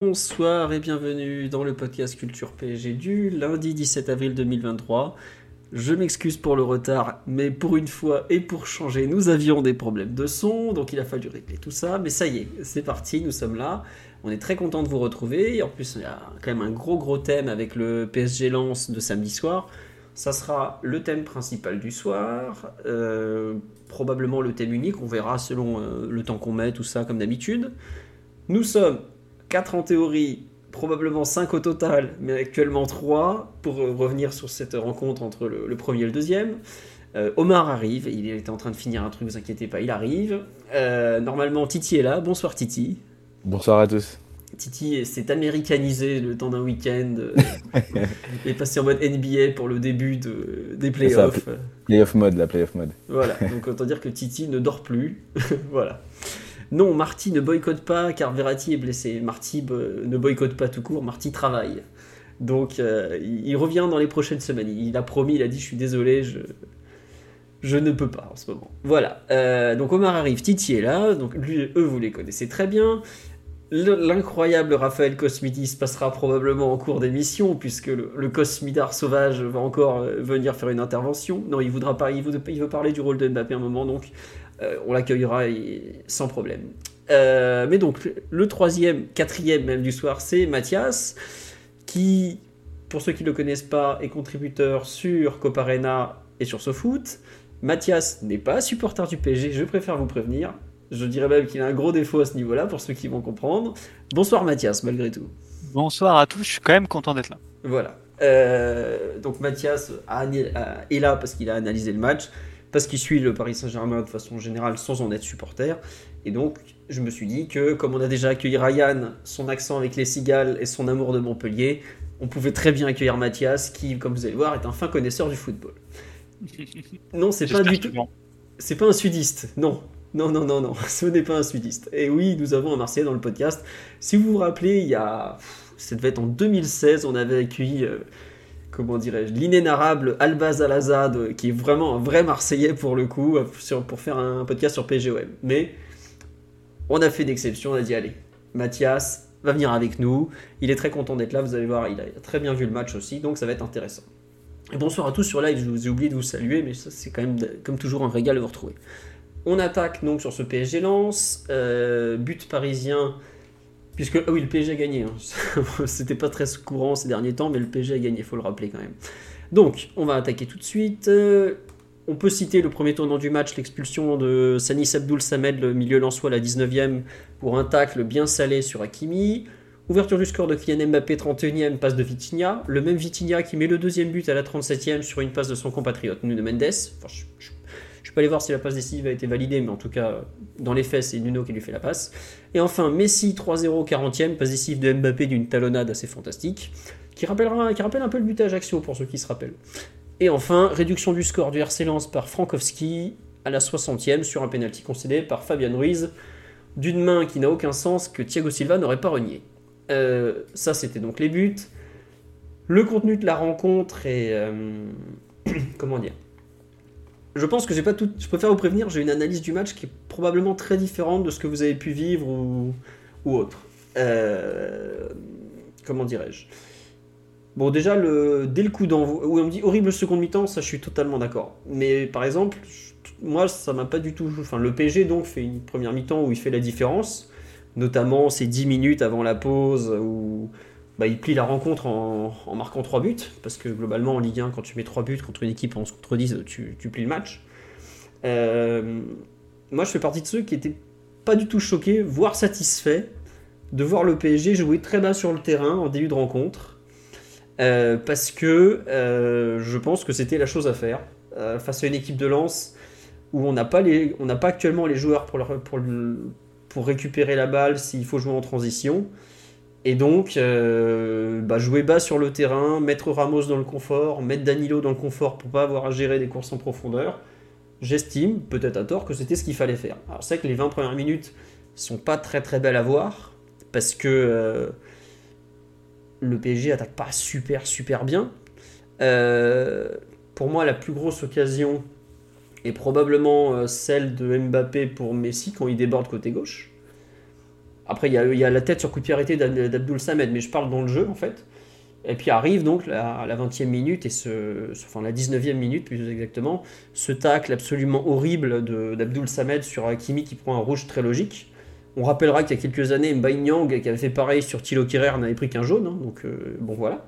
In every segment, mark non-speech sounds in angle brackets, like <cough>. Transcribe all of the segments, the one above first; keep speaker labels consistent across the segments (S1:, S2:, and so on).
S1: Bonsoir et bienvenue dans le podcast Culture PSG du lundi 17 avril 2023. Je m'excuse pour le retard, mais pour une fois et pour changer, nous avions des problèmes de son, donc il a fallu régler tout ça. Mais ça y est, c'est parti, nous sommes là. On est très content de vous retrouver. Et en plus, il y a quand même un gros gros thème avec le PSG Lance de samedi soir. Ça sera le thème principal du soir, euh, probablement le thème unique, on verra selon euh, le temps qu'on met, tout ça comme d'habitude. Nous sommes 4 en théorie, probablement 5 au total, mais actuellement 3 pour euh, revenir sur cette rencontre entre le, le premier et le deuxième. Euh, Omar arrive, il était en train de finir un truc, vous inquiétez pas, il arrive. Euh, normalement, Titi est là. Bonsoir Titi.
S2: Bonsoir à tous.
S1: Titi s'est américanisé le temps d'un week-end <laughs> et est passé en mode NBA pour le début de, des playoffs.
S2: Playoff mode, la playoff mode.
S1: Voilà, donc autant dire que Titi ne dort plus. <laughs> voilà. Non, Marty ne boycotte pas car Verratti est blessé. Marty euh, ne boycotte pas tout court, Marty travaille. Donc euh, il revient dans les prochaines semaines. Il a promis, il a dit je suis désolé, je, ne peux pas en ce moment. Voilà. Euh, donc Omar arrive, Titi est là, donc lui, eux vous les connaissez très bien. Le- L'incroyable Raphaël Cosmidis passera probablement en cours d'émission, puisque le, Cosmidar sauvage va encore venir faire une intervention. Non, il voudra pas, il veut, il parler du rôle de Mbappé un moment, donc on l'accueillera sans problème. Euh, mais donc, le troisième, quatrième même du soir, c'est Mathias, qui, pour ceux qui ne le connaissent pas, est contributeur sur Coparena et sur SoFoot. Mathias n'est pas supporter du PSG, je préfère vous prévenir. Je dirais même qu'il a un gros défaut à ce niveau-là, pour ceux qui vont comprendre. Bonsoir Mathias, malgré tout.
S3: Bonsoir à tous, je suis quand même content d'être là.
S1: Voilà. Euh, donc Mathias a- est là parce qu'il a analysé le match, parce qu'il suit le Paris Saint-Germain de façon générale sans en être supporter. Et donc je me suis dit que comme on a déjà accueilli Ryan, son accent avec les cigales et son amour de Montpellier, on pouvait très bien accueillir Mathias, qui, comme vous allez le voir, est un fin connaisseur du football. <laughs> Non, c'est pas du tout. C'est pas un sudiste, non. Non, non, non, non, <laughs> ce n'est pas un sudiste. Et oui, nous avons un Marseillais dans le podcast. Si vous vous rappelez, il y a. Ça devait être en 2016, on avait accueilli. Comment dirais-je L'inénarrable Albaz Alazad, qui est vraiment un vrai Marseillais pour le coup, pour faire un podcast sur PGOM. Mais on a fait d'exception, on a dit allez, Mathias va venir avec nous. Il est très content d'être là, vous allez voir, il a très bien vu le match aussi, donc ça va être intéressant. Bonsoir à tous sur live, je vous ai oublié de vous saluer, mais ça c'est quand même comme toujours un régal de vous retrouver. On attaque donc sur ce PSG Lens, euh, but parisien, puisque ah oui le PSG a gagné, hein. <laughs> c'était pas très courant ces derniers temps, mais le PSG a gagné, faut le rappeler quand même. Donc on va attaquer tout de suite. Euh, on peut citer le premier tournant du match, l'expulsion de Sanis Abdoul Samed, le milieu lensois à la 19e, pour un tacle bien salé sur Hakimi. Ouverture du score de Kylian Mbappé, 31e, passe de Vitinha. Le même Vitinha qui met le deuxième but à la 37e sur une passe de son compatriote Nuno Mendes. Je peux aller voir si la passe décisive a été validée, mais en tout cas, dans les faits, c'est Nuno qui lui fait la passe. Et enfin, Messi, 3-0, 40e, passe décisive de Mbappé d'une talonnade assez fantastique, qui, rappellera, qui rappelle un peu le but à Ajaccio pour ceux qui se rappellent. Et enfin, réduction du score du RC Lens par Frankowski à la 60e sur un penalty concédé par Fabian Ruiz d'une main qui n'a aucun sens que Thiago Silva n'aurait pas renié. Euh, ça, c'était donc les buts. Le contenu de la rencontre est. euh, <clears throat> comment dire? Je pense que j'ai pas tout. Je préfère vous prévenir, j'ai une analyse du match qui est probablement très différente de ce que vous avez pu vivre ou, ou autre. Euh, comment dirais-je? Bon, déjà, le, dès le coup d'envoi, où on me dit horrible seconde mi-temps, ça je suis totalement d'accord. Mais par exemple, moi ça m'a pas du tout. Enfin, le PG donc fait une première mi-temps où il fait la différence, notamment ces 10 minutes avant la pause où bah, il plie la rencontre en, marquant 3 buts, parce que globalement en Ligue 1, quand tu mets 3 buts contre une équipe en 11 contre 10, tu, plies le match. Euh, moi je fais partie de ceux qui étaient pas du tout choqués, voire satisfaits de voir le PSG jouer très bas sur le terrain en début de rencontre. Euh, parce que euh, je pense que c'était la chose à faire face à une équipe de Lens où on n'a pas, pas actuellement les joueurs pour, pour, pour récupérer la balle s'il faut jouer en transition. Et donc, euh, bah, jouer bas sur le terrain, mettre Ramos dans le confort, mettre Danilo dans le confort pour pas avoir à gérer des courses en profondeur. J'estime, peut-être à tort, que c'était ce qu'il fallait faire. Alors c'est que les 20 premières minutes sont pas très très belles à voir, parce que euh, le PSG attaque pas super super bien. Euh, pour moi, la plus grosse occasion est probablement celle de Mbappé pour Messi quand il déborde côté gauche. Après, il y, a, la tête sur coup de pied arrêté d'Abdul Samed, mais je parle dans le jeu en fait. Et puis arrive donc la, la 20e minute, et enfin la 19e minute plus exactement, ce tacle absolument horrible d'Abdul Samed sur Hakimi qui prend un rouge très logique. On rappellera qu'il y a quelques années, Mbaye Nyang qui avait fait pareil sur Thilo Kerrer n'avait pris qu'un jaune, hein, donc euh, bon voilà.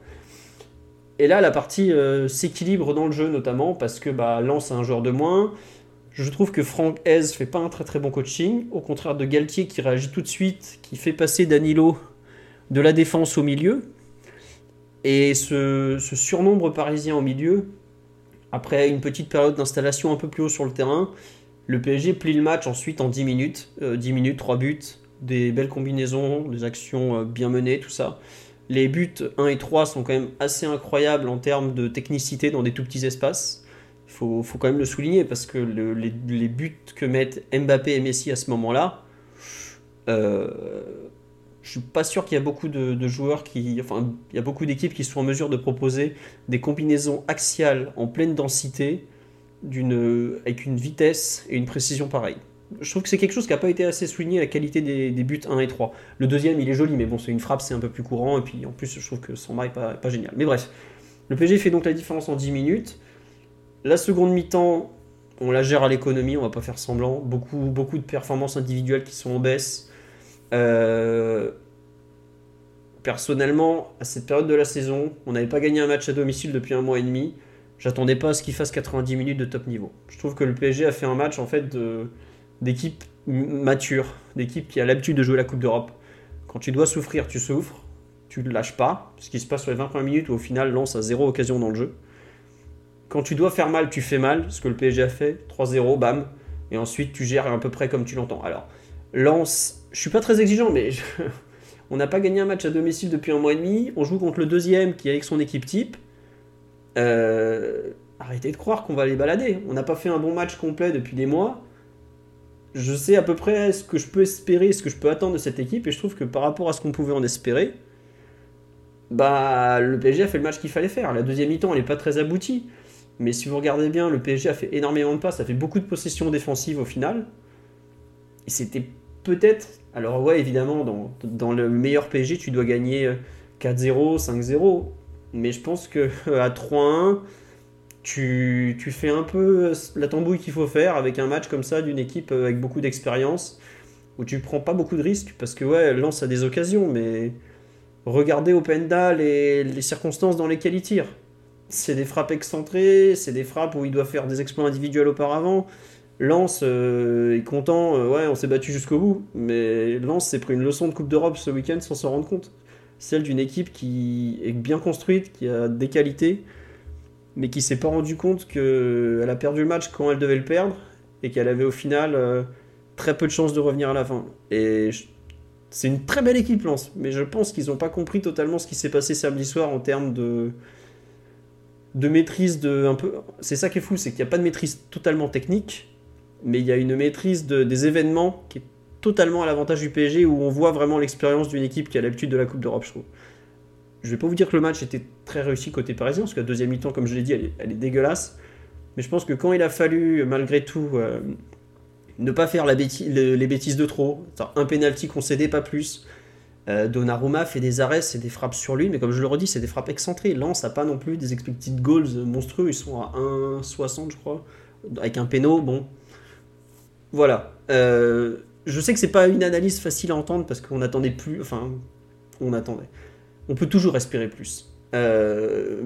S1: Et là, la partie euh, s'équilibre dans le jeu notamment parce que bah, Lance a un joueur de moins, je trouve que Franck Hez fait pas un très très bon coaching, au contraire de Galtier qui réagit tout de suite, qui fait passer Danilo de la défense au milieu. Et ce, surnombre parisien au milieu, après une petite période d'installation un peu plus haut sur le terrain, le PSG plie le match ensuite en 10 minutes. 10 euh, minutes, 3 buts, des belles combinaisons, des actions euh, bien menées, tout ça. Les buts 1 et 3 sont quand même assez incroyables en termes de technicité dans des tout petits espaces faut, faut quand même le souligner parce que les, buts que mettent Mbappé et Messi à ce moment-là, euh, je suis pas sûr qu'il y a beaucoup de, joueurs qui, enfin, il y a beaucoup d'équipes qui sont en mesure de proposer des combinaisons axiales en pleine densité, avec une vitesse et une précision pareille. Je trouve que c'est quelque chose qui n'a pas été assez souligné, la qualité des, buts 1 et 3. Le deuxième, il est joli, mais bon, c'est une frappe, c'est un peu plus courant, et puis en plus, je trouve que son n'est pas, pas génial. Mais bref, le PSG fait donc la différence en 10 minutes. La seconde mi-temps, on la gère à l'économie, on va pas faire semblant. Beaucoup, beaucoup de performances individuelles qui sont en baisse. Euh, personnellement, à cette période de la saison, on n'avait pas gagné un match à domicile depuis un mois et demi. J'attendais pas à ce qu'il fasse 90 minutes de top niveau. Je trouve que le PSG a fait un match en fait d'équipe mature, d'équipe qui a l'habitude de jouer la Coupe d'Europe. Quand tu dois souffrir, tu souffres, tu ne lâches pas. Ce qui se passe sur les 20 premières minutes où au final lance à zéro occasion dans le jeu. Quand tu dois faire mal, tu fais mal, ce que le PSG a fait, 3-0, bam, et ensuite tu gères à peu près comme tu l'entends. Alors, Lance, je suis pas très exigeant, mais <laughs> on n'a pas gagné un match à domicile depuis un mois et demi, on joue contre le deuxième qui est avec son équipe type. Euh, arrêtez de croire qu'on va les balader. On n'a pas fait un bon match complet depuis des mois. Je sais à peu près ce que je peux espérer, ce que je peux attendre de cette équipe, et je trouve que par rapport à ce qu'on pouvait en espérer, bah le PSG a fait le match qu'il fallait faire. La deuxième mi-temps, elle n'est pas très aboutie. Mais si vous regardez bien, le PSG a fait énormément de passes, ça fait beaucoup de possessions défensives au final. Et c'était peut-être. Alors, ouais, évidemment, dans, le meilleur PSG, tu dois gagner 4-0, 5-0. Mais je pense que à 3-1, tu, fais un peu la tambouille qu'il faut faire avec un match comme ça d'une équipe avec beaucoup d'expérience où tu prends pas beaucoup de risques parce que ouais, Lance a des occasions, mais regardez Openda les circonstances dans lesquelles il tire c'est des frappes excentrées, c'est des frappes où il doit faire des exploits individuels auparavant. Lance euh, est content, euh, ouais, on s'est battu jusqu'au bout, mais Lance s'est pris une leçon de Coupe d'Europe ce week-end sans s'en rendre compte. Celle d'une équipe qui est bien construite, qui a des qualités, mais qui s'est pas rendu compte qu'elle a perdu le match quand elle devait le perdre et qu'elle avait au final euh, très peu de chances de revenir à la fin. Et c'est une très belle équipe, Lance, mais je pense qu'ils n'ont pas compris totalement ce qui s'est passé samedi soir en termes de de maîtrise de un peu. C'est ça qui est fou, c'est qu'il n'y a pas de maîtrise totalement technique, mais il y a une maîtrise de, des événements qui est totalement à l'avantage du PSG où on voit vraiment l'expérience d'une équipe qui a l'habitude de la Coupe d'Europe, je trouve. Je vais pas vous dire que le match était très réussi côté parisien, parce que la deuxième mi-temps, comme je l'ai dit, elle est, dégueulasse. Mais je pense que quand il a fallu, malgré tout, euh, ne pas faire la les bêtises de trop, un penalty concédé, pas plus, euh, Donnarumma fait des arrêts, c'est des frappes sur lui, mais comme je le redis, c'est des frappes excentrées. Lens n'a pas non plus des expected goals monstrueux, ils sont à 1,60 je crois, avec un péno, bon. Voilà. Euh, je sais que c'est pas une analyse facile à entendre parce qu'on attendait plus, enfin, on attendait. On peut toujours espérer plus. Euh,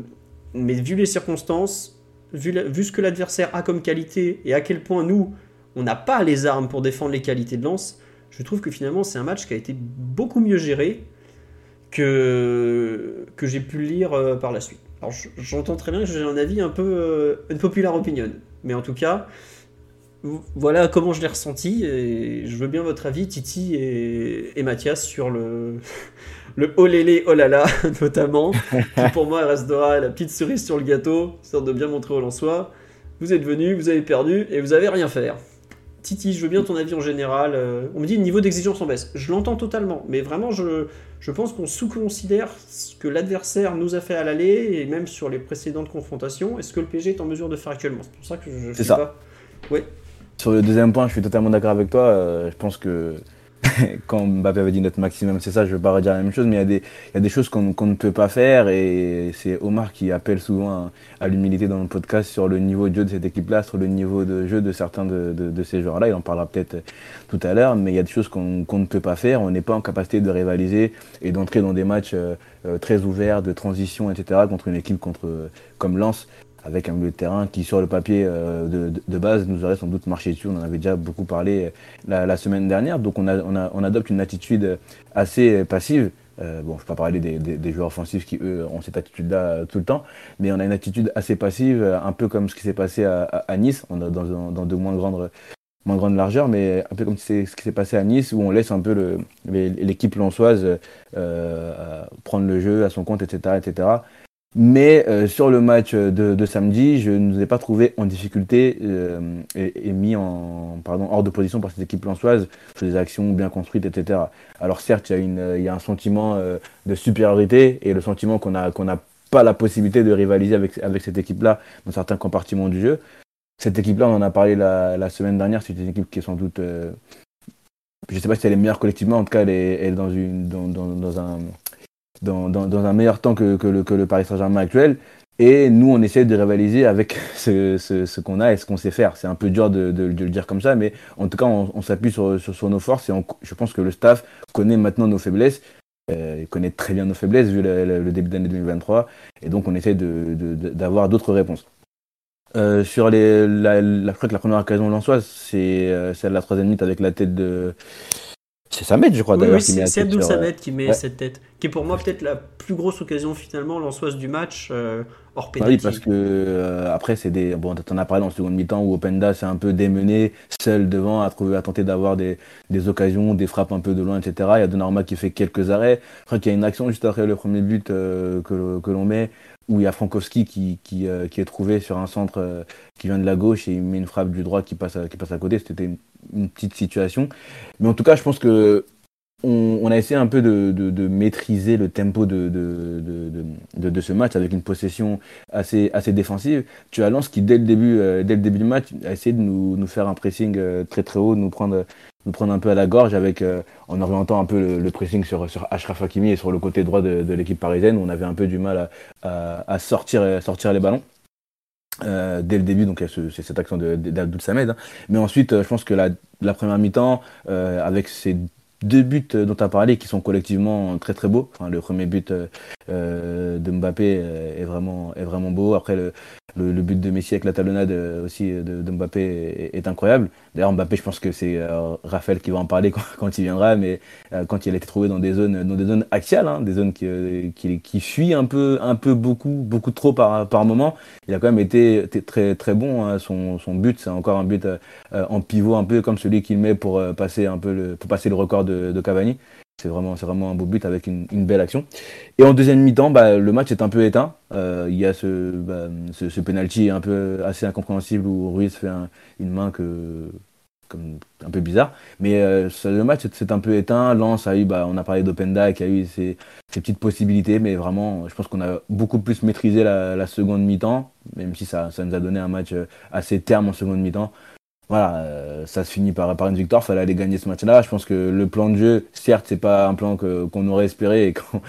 S1: mais vu les circonstances, vu, vu ce que l'adversaire a comme qualité et à quel point nous, on n'a pas les armes pour défendre les qualités de Lens, je trouve que finalement c'est un match qui a été beaucoup mieux géré que, que j'ai pu lire euh, par la suite. Alors j'entends très bien que j'ai un avis un peu euh, une populaire opinion, mais en tout cas, voilà comment je l'ai ressenti et je veux bien votre avis, Titi et, Mathias, sur le, <laughs> le olélé olala <laughs> notamment, pour moi restera la petite cerise sur le gâteau, histoire de bien montrer aux Lensois. Vous êtes venus, vous avez perdu et vous avez rien faire. Titi, je veux bien ton avis en général. Euh, on me dit le niveau d'exigence en baisse. Je l'entends totalement, mais vraiment, je, je pense qu'on sous-considère ce que l'adversaire nous a fait à l'aller et même sur les précédentes confrontations. Est-ce que le PG est en mesure de faire actuellement? C'est pour ça que je.
S2: C'est ça.
S1: Pas... Ouais.
S2: Sur le deuxième point, je suis totalement d'accord avec toi. Euh, je pense que <laughs> quand Mbappé avait dit notre maximum, c'est ça, je ne vais pas redire la même chose, mais il y a des, y a des choses qu'on ne peut pas faire et c'est Omar qui appelle souvent à, l'humilité dans le podcast sur le niveau de jeu de cette équipe-là, sur le niveau de jeu de certains de, de, ces joueurs-là. Il en parlera peut-être tout à l'heure, mais il y a des choses qu'on ne peut pas faire. On n'est pas en capacité de rivaliser et d'entrer dans des matchs euh, euh, très ouverts, de transition, etc., contre une équipe contre, comme Lens avec un milieu de terrain qui, sur le papier euh, de, de, base, nous aurait sans doute marché dessus. On en avait déjà beaucoup parlé euh, la, semaine dernière. Donc on, adopte une attitude assez passive. Euh, bon, je ne vais pas parler des, joueurs offensifs qui, eux, ont cette attitude-là tout le temps, mais on a une attitude assez passive, un peu comme ce qui s'est passé à, Nice, on a dans, dans de moins grandes moins grande largeur, mais un peu comme ce qui s'est passé à Nice, où on laisse un peu l'équipe lançoise euh, prendre le jeu à son compte, etc. etc. Mais euh, sur le match de, samedi, je ne nous ai pas trouvé en difficulté euh, et, mis en pardon, hors de position par cette équipe lançoise sur des actions bien construites, etc. Alors certes, il y a, une, il y a un sentiment euh, de supériorité et le sentiment qu'on n'a qu'on pas la possibilité de rivaliser avec, avec cette équipe-là dans certains compartiments du jeu. Cette équipe-là, on en a parlé la, la semaine dernière, c'est une équipe qui est sans doute... je ne sais pas si elle est meilleure collectivement, en tout cas elle est, elle est dans, une, dans, dans, dans un dans, dans, un meilleur temps que, que, le, que le, Paris Saint-Germain actuel. Et nous, on essaie de rivaliser avec <laughs> ce, ce, ce qu'on a et ce qu'on sait faire. C'est un peu dur de, de, de, le dire comme ça, mais en tout cas, on, on s'appuie sur, sur, nos forces et je pense que le staff connaît maintenant nos faiblesses. Euh, il connaît très bien nos faiblesses vu le, le, début d'année 2023. Et donc, on essaie d'avoir d'autres réponses. Euh, sur les, la, la, la première occasion lançoise, c'est euh, celle de la troisième minute avec la tête de, c'est Samet, je crois, d'ailleurs.
S1: Oui, c'est Abdul Samet qui met cette tête. Qui est pour moi peut-être la plus grosse occasion, finalement, l'ensoise du match, euh, hors pénalty.
S2: Ah oui, parce que euh, après, c'est des. Bon, t'en as parlé en seconde mi-temps où Openda s'est un peu démené, seul devant, à, trouver, à tenter d'avoir des, des, occasions, des frappes un peu de loin, etc. Il y a Donnarumma qui fait quelques arrêts. Je crois qu'il y a une action juste après le premier but euh, que, que l'on met où il y a Frankowski qui, qui, qui, est trouvé sur un centre qui vient de la gauche et il met une frappe du droit qui passe à, qui passe à côté. C'était une, une petite situation. Mais en tout cas, je pense que on, a essayé un peu de, de, maîtriser le tempo de, de, de, ce match avec une possession assez, assez défensive. Tu as Lens qui, dès le début, euh, dès le début du match, a essayé de nous, nous faire un pressing euh, très très haut, de nous prendre, nous prendre un peu à la gorge avec, euh, en orientant un peu le, pressing sur, sur Ashraf Hakimi et sur le côté droit de, l'équipe parisienne on avait un peu du mal à, à, sortir, sortir les ballons. Euh, dès le début, donc c'est cette action d'Abdoul Samed. Hein. Mais ensuite, je pense que la, la première mi-temps, euh, avec ces deux buts dont tu as parlé qui sont collectivement très très beaux. Enfin, le premier but euh, de Mbappé est vraiment, est vraiment beau. Après, le, le, but de Messi avec la talonnade aussi de, Mbappé est, incroyable. D'ailleurs, Mbappé, je pense que c'est euh, Raphaël qui va en parler <laughs> quand, il viendra, mais euh, quand il a été trouvé dans des zones, dans des zones axiales, hein, des zones qui, qui, qui fuient un peu, un peu beaucoup, beaucoup trop par, par moment, il a quand même été, très, très bon. Hein. Son, son but, c'est encore un but en pivot, un peu comme celui qu'il met pour passer un peu le, pour passer le record de, de Cavani. C'est vraiment, c'est un beau but avec une, belle action. Et en deuxième mi-temps, bah, le match est un peu éteint. Euh, il y a ce, bah, ce, un peu assez incompréhensible où Ruiz fait une main que, comme, un peu bizarre. Mais euh, le match s'est un peu éteint. Lens a eu, bah, on a parlé d'Openda qui a eu ses, petites possibilités, mais vraiment, je pense qu'on a beaucoup plus maîtrisé la, la seconde mi-temps, même si ça, ça nous a donné un match euh, assez terme en seconde mi-temps voilà, euh, ça se finit par, par une victoire. Fallait aller gagner ce match-là. Je pense que le plan de jeu, certes, c'est pas un plan qu'on aurait espéré. Et quand,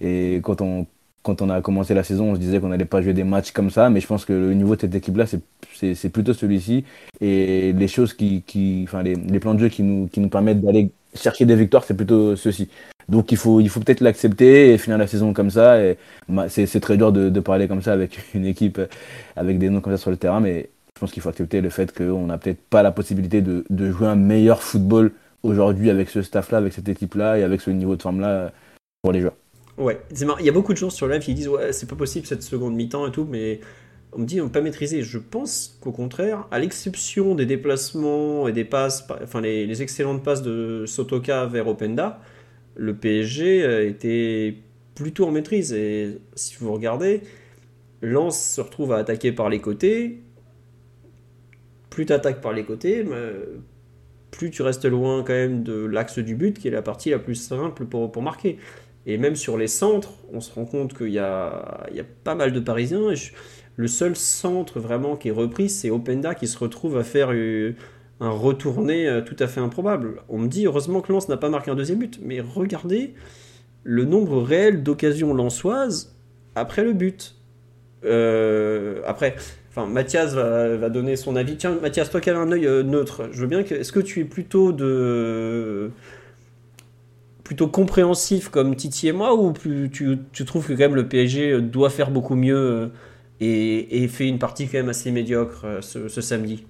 S2: et quand on quand on a commencé la saison, on se disait qu'on n'allait pas jouer des matchs comme ça, mais je pense que le niveau de cette équipe-là, c'est plutôt celui-ci. Et les choses qui, qui enfin les, les, plans de jeu qui nous, qui nous permettent d'aller chercher des victoires, c'est plutôt ceux-ci. Donc il faut, il faut peut-être l'accepter et finir la saison comme ça. Et c'est très dur de, de parler comme ça avec une équipe avec des noms comme ça sur le terrain, mais je pense qu'il faut accepter le fait qu'on n'a peut-être pas la possibilité de, jouer un meilleur football aujourd'hui avec ce staff-là, avec cette équipe-là et avec ce niveau de forme-là pour les joueurs.
S1: Ouais. Il y a beaucoup de gens sur live qui disent ouais, c'est pas possible cette seconde mi-temps et tout, mais on me dit on pas maîtriser. Je pense qu'au contraire, à l'exception des déplacements et des passes, enfin les, excellentes passes de Sotoka vers Openda, le PSG était plutôt en maîtrise. Et si vous regardez, Lens se retrouve à attaquer par les côtés. Plus tu attaques par les côtés, plus tu restes loin quand même de l'axe du but, qui est la partie la plus simple pour, pour marquer. Et même sur les centres, on se rend compte qu'il y a, il y a pas mal de Parisiens. le seul centre vraiment qui est repris, c'est Openda qui se retrouve à faire euh, un retourné euh, tout à fait improbable. On me dit heureusement que Lens n'a pas marqué un deuxième but, mais regardez le nombre réel d'occasions lensoises après le but. Euh, après, enfin, Mathias va, donner son avis. Tiens, Mathias, toi qui as un œil euh, neutre, je veux bien que. Est-ce que tu es plutôt de plutôt compréhensif comme Titi et moi ou tu, trouves que quand même le PSG doit faire beaucoup mieux et, et fait une partie quand même assez médiocre ce, ce samedi?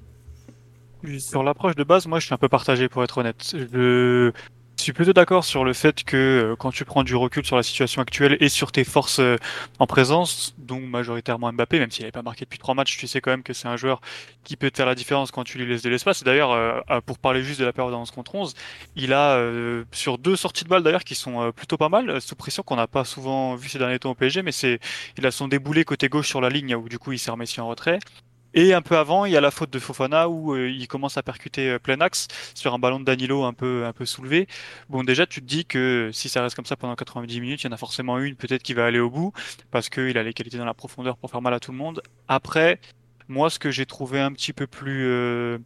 S3: Sur l'approche de base, moi je suis un peu partagé pour être honnête. Je suis plutôt d'accord sur le fait que euh, quand tu prends du recul sur la situation actuelle et sur tes forces euh, en présence, donc majoritairement Mbappé, même s'il n'avait pas marqué depuis trois matchs, tu sais quand même que c'est un joueur qui peut te faire la différence quand tu lui laisses de l'espace. D'ailleurs, euh, pour parler juste de la période en 11 contre 11, il a sur deux sorties de balles d'ailleurs qui sont plutôt pas mal, sous pression qu'on n'a pas souvent vu ces derniers temps au PSG, mais c'est il a son déboulé côté gauche sur la ligne où du coup il s'est remis en retrait. Et un peu avant, il y a la faute de Fofana où euh, il commence à percuter euh, plein axe sur un ballon de Danilo un peu un peu soulevé. Bon, déjà, tu te dis que si ça reste comme ça pendant 90 minutes, il y en a forcément une peut-être qui va aller au bout parce qu'il a les qualités dans la profondeur pour faire mal à tout le monde. Après, moi, ce que j'ai trouvé un petit peu plus euh,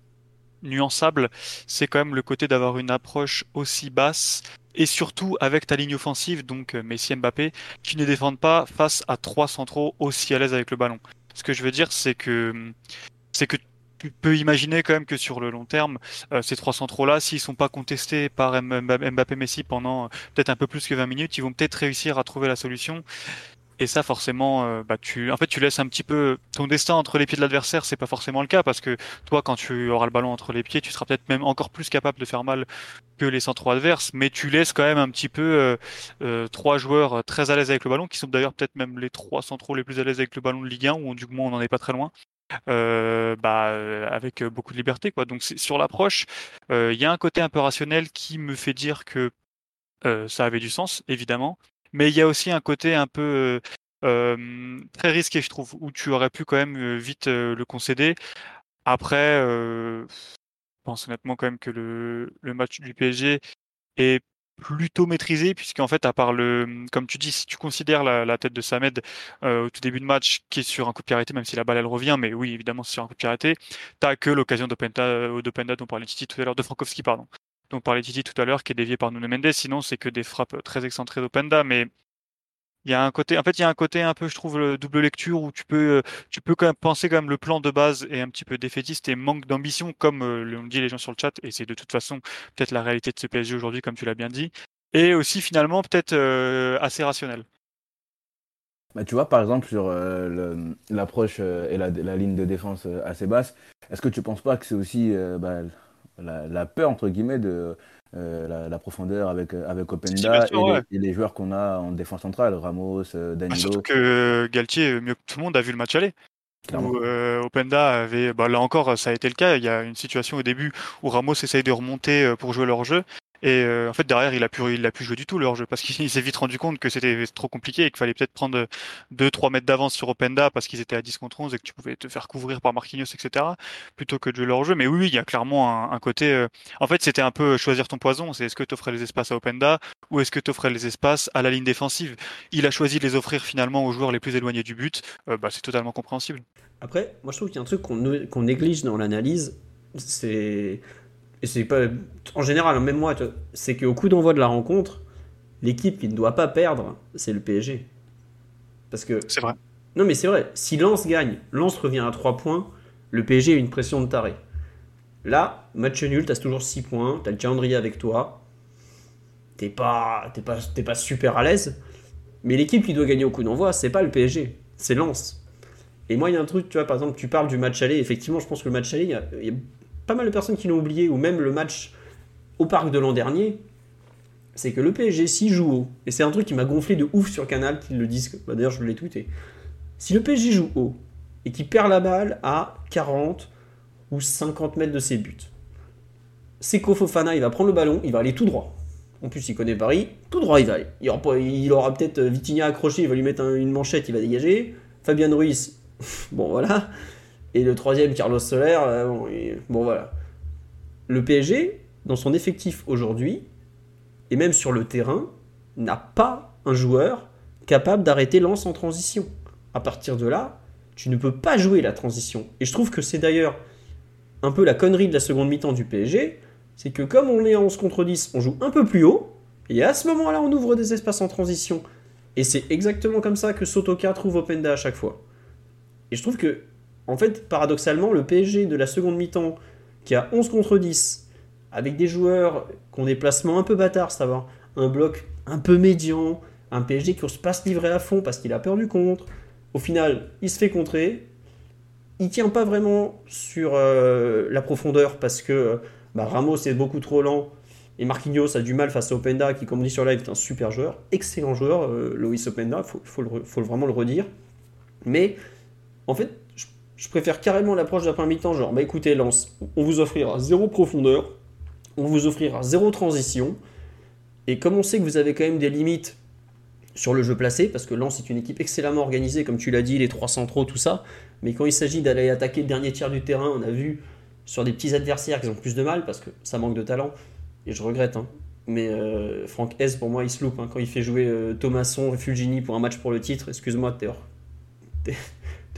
S3: nuançable, c'est quand même le côté d'avoir une approche aussi basse et surtout avec ta ligne offensive, donc Messi Mbappé, qui ne défendent pas face à trois centraux aussi à l'aise avec le ballon. Ce que je veux dire, c'est que c'est que tu peux imaginer quand même que sur le long terme, euh, ces trois centraux-là, s'ils sont pas contestés par Mbappé Messi pendant euh, peut-être un peu plus que 20 minutes, ils vont peut-être réussir à trouver la solution. Et ça, forcément, euh, bah, tu, en fait, tu laisses un petit peu ton destin entre les pieds de l'adversaire. C'est pas forcément le cas parce que toi, quand tu auras le ballon entre les pieds, tu seras peut-être même encore plus capable de faire mal que les centraux adverses. Mais tu laisses quand même un petit peu euh, euh, trois joueurs très à l'aise avec le ballon, qui sont d'ailleurs peut-être même les trois centraux les plus à l'aise avec le ballon de Ligue 1, ou du moins on n'en est pas très loin. bah, avec beaucoup de liberté, quoi. Donc sur l'approche, il y a un côté un peu rationnel qui me fait dire que ça avait du sens, évidemment mais il y a aussi un côté un peu euh, très risqué, je trouve, où tu aurais pu quand même vite le concéder. Après, je pense honnêtement quand même que le, le match du PSG est plutôt maîtrisé puisqu'en fait à part le mmh, comme tu dis si tu considères la, tête de Samed au tout début de match qui est sur un coup de pied même si la balle elle revient mais oui évidemment c'est sur un coup de pied t'as que l'occasion d'Openda dont parlait Titi tout à l'heure de Frankowski pardon dont parlait Titi tout à l'heure, qui est dévié par Nuno Mendes. Sinon, c'est que des frappes très excentrées d'Openda, mais il y a un côté, en fait, il y a un côté un peu, je trouve, double lecture où tu peux, tu peux quand même penser quand même le plan de base est un petit peu défaitiste et manque d'ambition, comme euh, l'ont dit les gens sur le chat, et c'est de toute façon peut-être la réalité de ce PSG aujourd'hui, comme tu l'as bien dit, et aussi finalement peut-être euh, assez rationnel.
S2: Bah, tu vois, par exemple, sur euh, l'approche et la, ligne de défense assez basse, est-ce que tu penses pas que c'est aussi bah, la, peur, entre guillemets, de euh, la, profondeur avec, euh, avec Openda et, les, joueurs qu'on a en défense centrale, Ramos, euh, ah, Danilo.
S3: surtout que Galtier, mieux que tout le monde, a vu le match aller. Où, Openda avait, bah, là encore, ça a été le cas. Il y a une situation au début où Ramos essaye de remonter pour jouer leur jeu et euh, en fait, derrière, il a pu, il a pu jouer du tout leur jeu parce qu'il <laughs> s'est vite rendu compte que c'était trop compliqué et qu'il fallait peut-être prendre 2-3 mètres d'avance sur Openda parce qu'ils étaient à 10 contre 11 et que tu pouvais te faire couvrir par Marquinhos, etc. plutôt que de jouer leur jeu. Mais oui, il y a clairement un, côté. Euh, en fait, c'était un peu choisir ton poison. C'est est-ce que tu offrais les espaces à Openda ou est-ce que tu offrais les espaces à la ligne défensive? Il a choisi de les offrir finalement aux joueurs les plus éloignés du but. Euh, bah, c'est totalement compréhensible.
S1: Après, moi je trouve qu'il y a un truc qu'on néglige dans l'analyse, c'est et c'est pas. En général, même moi, c'est qu'au coup d'envoi de la rencontre, l'équipe qui ne doit pas perdre, c'est le PSG. Parce que.
S3: C'est vrai.
S1: Non, mais c'est vrai. Si Lens gagne, Lens revient à 3 points, le PSG a une pression de taré. Là, match nul, t'as toujours 6 points, t'as le calendrier avec toi. T'es pas, t'es pas, pas super à l'aise. Mais l'équipe qui doit gagner au coup d'envoi, c'est pas le PSG, c'est Lens. Et moi, il y a un truc, tu vois, par exemple, tu parles du match aller. Effectivement, je pense que le match aller, il y a pas mal de personnes qui l'ont oublié, ou même le match au parc de l'an dernier, c'est que le PSG, s'il joue haut, et c'est un truc qui m'a gonflé de ouf sur Canal, qu'ils le disent, bah, d'ailleurs je l'ai tweeté, si le PSG joue haut, et qui perd la balle à 40 ou 50 mètres de ses buts. Seko Fofana, il va prendre le ballon, il va aller tout droit. En plus, il connaît Paris, tout droit il va aller. Il aura, peut-être euh, Vitinha accroché, il va lui mettre une manchette, il va dégager. Fabien Ruiz, <laughs> bon voilà. Et le troisième, Carlos Soler, euh, bon, voilà. Le PSG, dans son effectif aujourd'hui, et même sur le terrain, n'a pas un joueur capable d'arrêter Lance en transition. À partir de là, tu ne peux pas jouer la transition. Et je trouve que c'est d'ailleurs un peu la connerie de la seconde mi-temps du PSG, c'est que comme on est en 11 contre 10, on joue un peu plus haut, et à ce moment-là, on ouvre des espaces en transition. Et c'est exactement comme ça que Sotoka trouve Openda à chaque fois. Et je trouve que, en fait, paradoxalement, le PSG de la seconde mi-temps, qui a 11 contre 10, avec des joueurs qui ont des placements un peu bâtards, savoir un bloc un peu médian, un PSG qui se livrer à fond parce qu'il a peur du contre. Au final, il se fait contrer. Il tient pas vraiment sur euh, la profondeur parce que bah, Ramos est beaucoup trop lent et Marquinhos a du mal face à Openda qui, comme on dit sur live, est un super joueur, excellent joueur, euh, Loïs Openda, il faut, vraiment le redire. Mais en fait, je, préfère carrément l'approche de la première mi-temps, genre, bah écoutez, Lance, on vous offrira zéro profondeur, on vous offrira zéro transition, et comme on sait que vous avez quand même des limites sur le jeu placé, parce que Lens est une équipe excellemment organisée, comme tu l'as dit, les trois centraux, tout ça, mais quand il s'agit d'aller attaquer le dernier tiers du terrain, on a vu sur des petits adversaires qu'ils ont plus de mal, parce que ça manque de talent, et je regrette, hein. mais euh, Franck S, pour moi, il se loupe, hein. quand il fait jouer euh, Thomasson et Fulgini pour un match pour le titre, excuse-moi, t'es hors,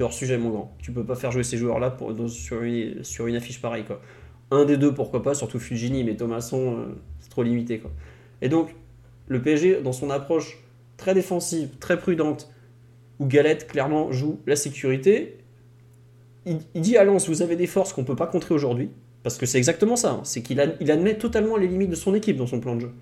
S1: hors sujet, mon grand. Tu peux pas faire jouer ces joueurs-là sur, une, sur une affiche pareille, quoi. Un des deux, pourquoi pas, surtout Fulgini, mais Thomasson, euh, c'est trop limité, quoi. Et donc, le PSG, dans son approche très défensive, très prudente, où Galette clairement joue la sécurité, il, dit à Lens, vous avez des forces qu'on peut pas contrer aujourd'hui, parce que c'est exactement ça, hein. c'est qu'il il admet totalement les limites de son équipe dans son plan de jeu.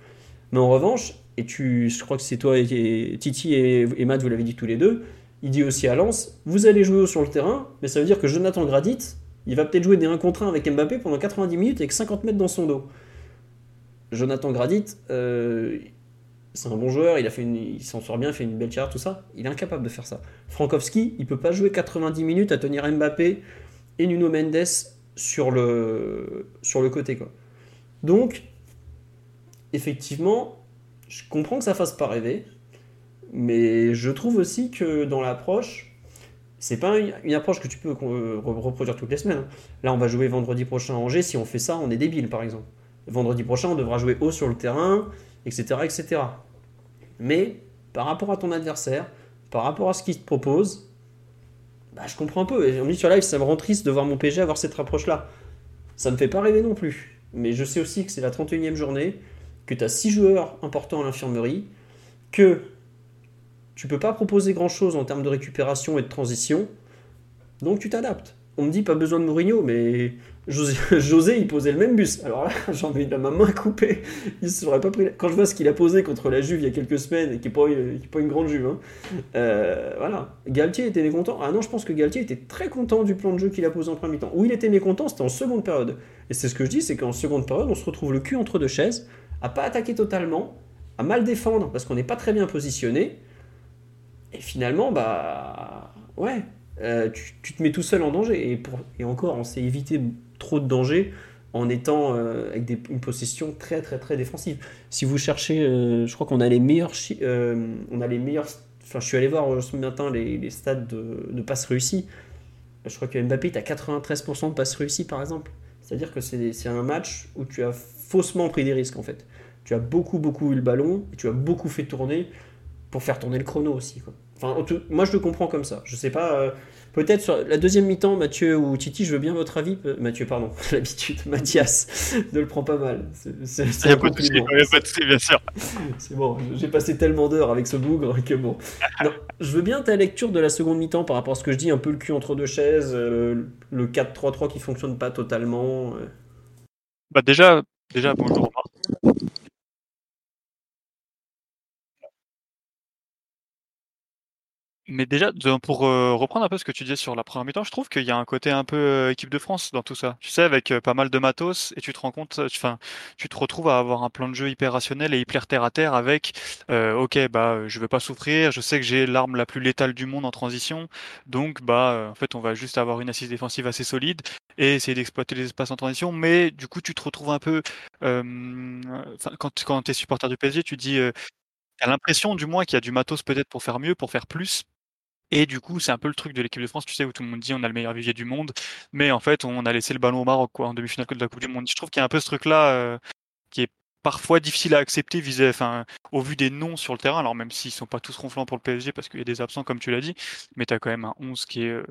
S1: Mais en revanche, et tu, je crois que c'est toi et, Titi et, Matt, vous l'avez dit tous les deux, il dit aussi à Lens, vous allez jouer sur le terrain, mais ça veut dire que Jonathan Gradit, il va peut-être jouer des 1 contre 1 avec Mbappé pendant 90 minutes avec 50 mètres dans son dos. Jonathan Gradit, euh, c'est un bon joueur, il, il s'en sort bien, il fait une belle carrière, tout ça. Il est incapable de faire ça. Frankowski, il peut pas jouer 90 minutes à tenir Mbappé et Nuno Mendes sur le, côté. Donc, effectivement, je comprends que ça fasse pas rêver, mais je trouve aussi que dans l'approche, c'est pas une approche que tu peux reproduire toutes les semaines. Hein. Là, on va jouer vendredi prochain à Angers. Si on fait ça, on est débile, par exemple. Vendredi prochain, on devra jouer haut sur le terrain, etc. etc. Mais par rapport à ton adversaire, par rapport à ce qu'il te propose, bah, je comprends un peu. On me dit sur live, ça me rend triste de voir mon PG avoir cette approche-là. Ça me fait pas rêver non plus. Mais je sais aussi que c'est la 31e journée, que tu as 6 joueurs importants à l'infirmerie, que tu peux pas proposer grand-chose en termes de récupération et de transition, donc tu t'adaptes. On me dit pas besoin de Mourinho, mais José, <laughs> il posait le même bus. Alors là, <laughs> j'en ai la main coupée. Il serait pas pris. Quand je vois ce qu'il a posé contre la Juve il y a quelques semaines, et qui n'est pas, pas, une grande Juve, hein, euh, voilà. Galtier était mécontent. Ah non, je pense que Galtier était très content du plan de jeu qu'il a posé en premier temps. Où il était mécontent, c'était en seconde période. Et c'est ce que je dis, c'est qu'en seconde période, on se retrouve le cul entre deux chaises, à pas attaquer totalement, à mal défendre parce qu'on n'est pas très bien positionné. Et finalement, bah ouais, euh, tu, te mets tout seul en danger. Et, pour, et encore, on s'est évité trop de danger en étant euh, avec des, une possession très très très défensive. Si vous cherchez, euh, je crois qu'on a les meilleurs, on a les meilleurs. Enfin, je suis allé voir ce matin les, les stades de, de passes réussies. Je crois que Mbappé est à 93% de passes réussies par exemple. C'est-à-dire que c'est un match où tu as faussement pris des risques en fait. Tu as beaucoup beaucoup eu le ballon et tu as beaucoup fait tourner pour faire tourner le chrono aussi. Moi, je le comprends comme ça. Je sais pas. Euh, peut-être sur la deuxième mi-temps, Mathieu ou Titi, je veux bien votre avis. Mathieu, pardon, <laughs> l'habitude. Mathias ne le prend pas mal.
S3: C'est un pas de bien sûr.
S1: C'est bon. J'ai passé tellement d'heures avec ce bougre que bon. je veux bien ta lecture de la seconde mi-temps par rapport à ce que je dis, un peu le cul entre deux chaises, euh, le 4-3-3 qui fonctionne pas totalement. Euh.
S3: Bah déjà, déjà bonjour. Mais déjà, pour euh, reprendre un peu ce que tu disais sur la première mi-temps, je trouve qu'il y a un côté un peu euh, équipe de France dans tout ça. Tu sais, avec euh, pas mal de matos, et tu te rends compte, enfin, tu te retrouves à avoir un plan de jeu hyper rationnel et hyper terre à terre avec, ok, bah, je veux pas souffrir, je sais que j'ai l'arme la plus létale du monde en transition, donc bah, en fait, on va juste avoir une assise défensive assez solide et essayer d'exploiter les espaces en transition. Mais du coup, tu te retrouves un peu, quand, quand tu es supporter du PSG, tu dis, T'as l'impression, du moins, qu'il y a du matos peut-être pour faire mieux, pour faire plus. Et du coup, c'est un peu le truc de l'équipe de France, tu sais, où tout le monde dit on a le meilleur vivier du monde, mais en fait, on a laissé le ballon au Maroc, quoi, en demi-finale de la Coupe du Monde. Je trouve qu'il y a un peu ce truc-là euh, qui est parfois difficile à accepter vis enfin, au vu des noms sur le terrain. Alors, même s'ils sont pas tous ronflants pour le PSG parce qu'il y a des absents, comme tu l'as dit, mais tu as quand même un 11 qui est euh,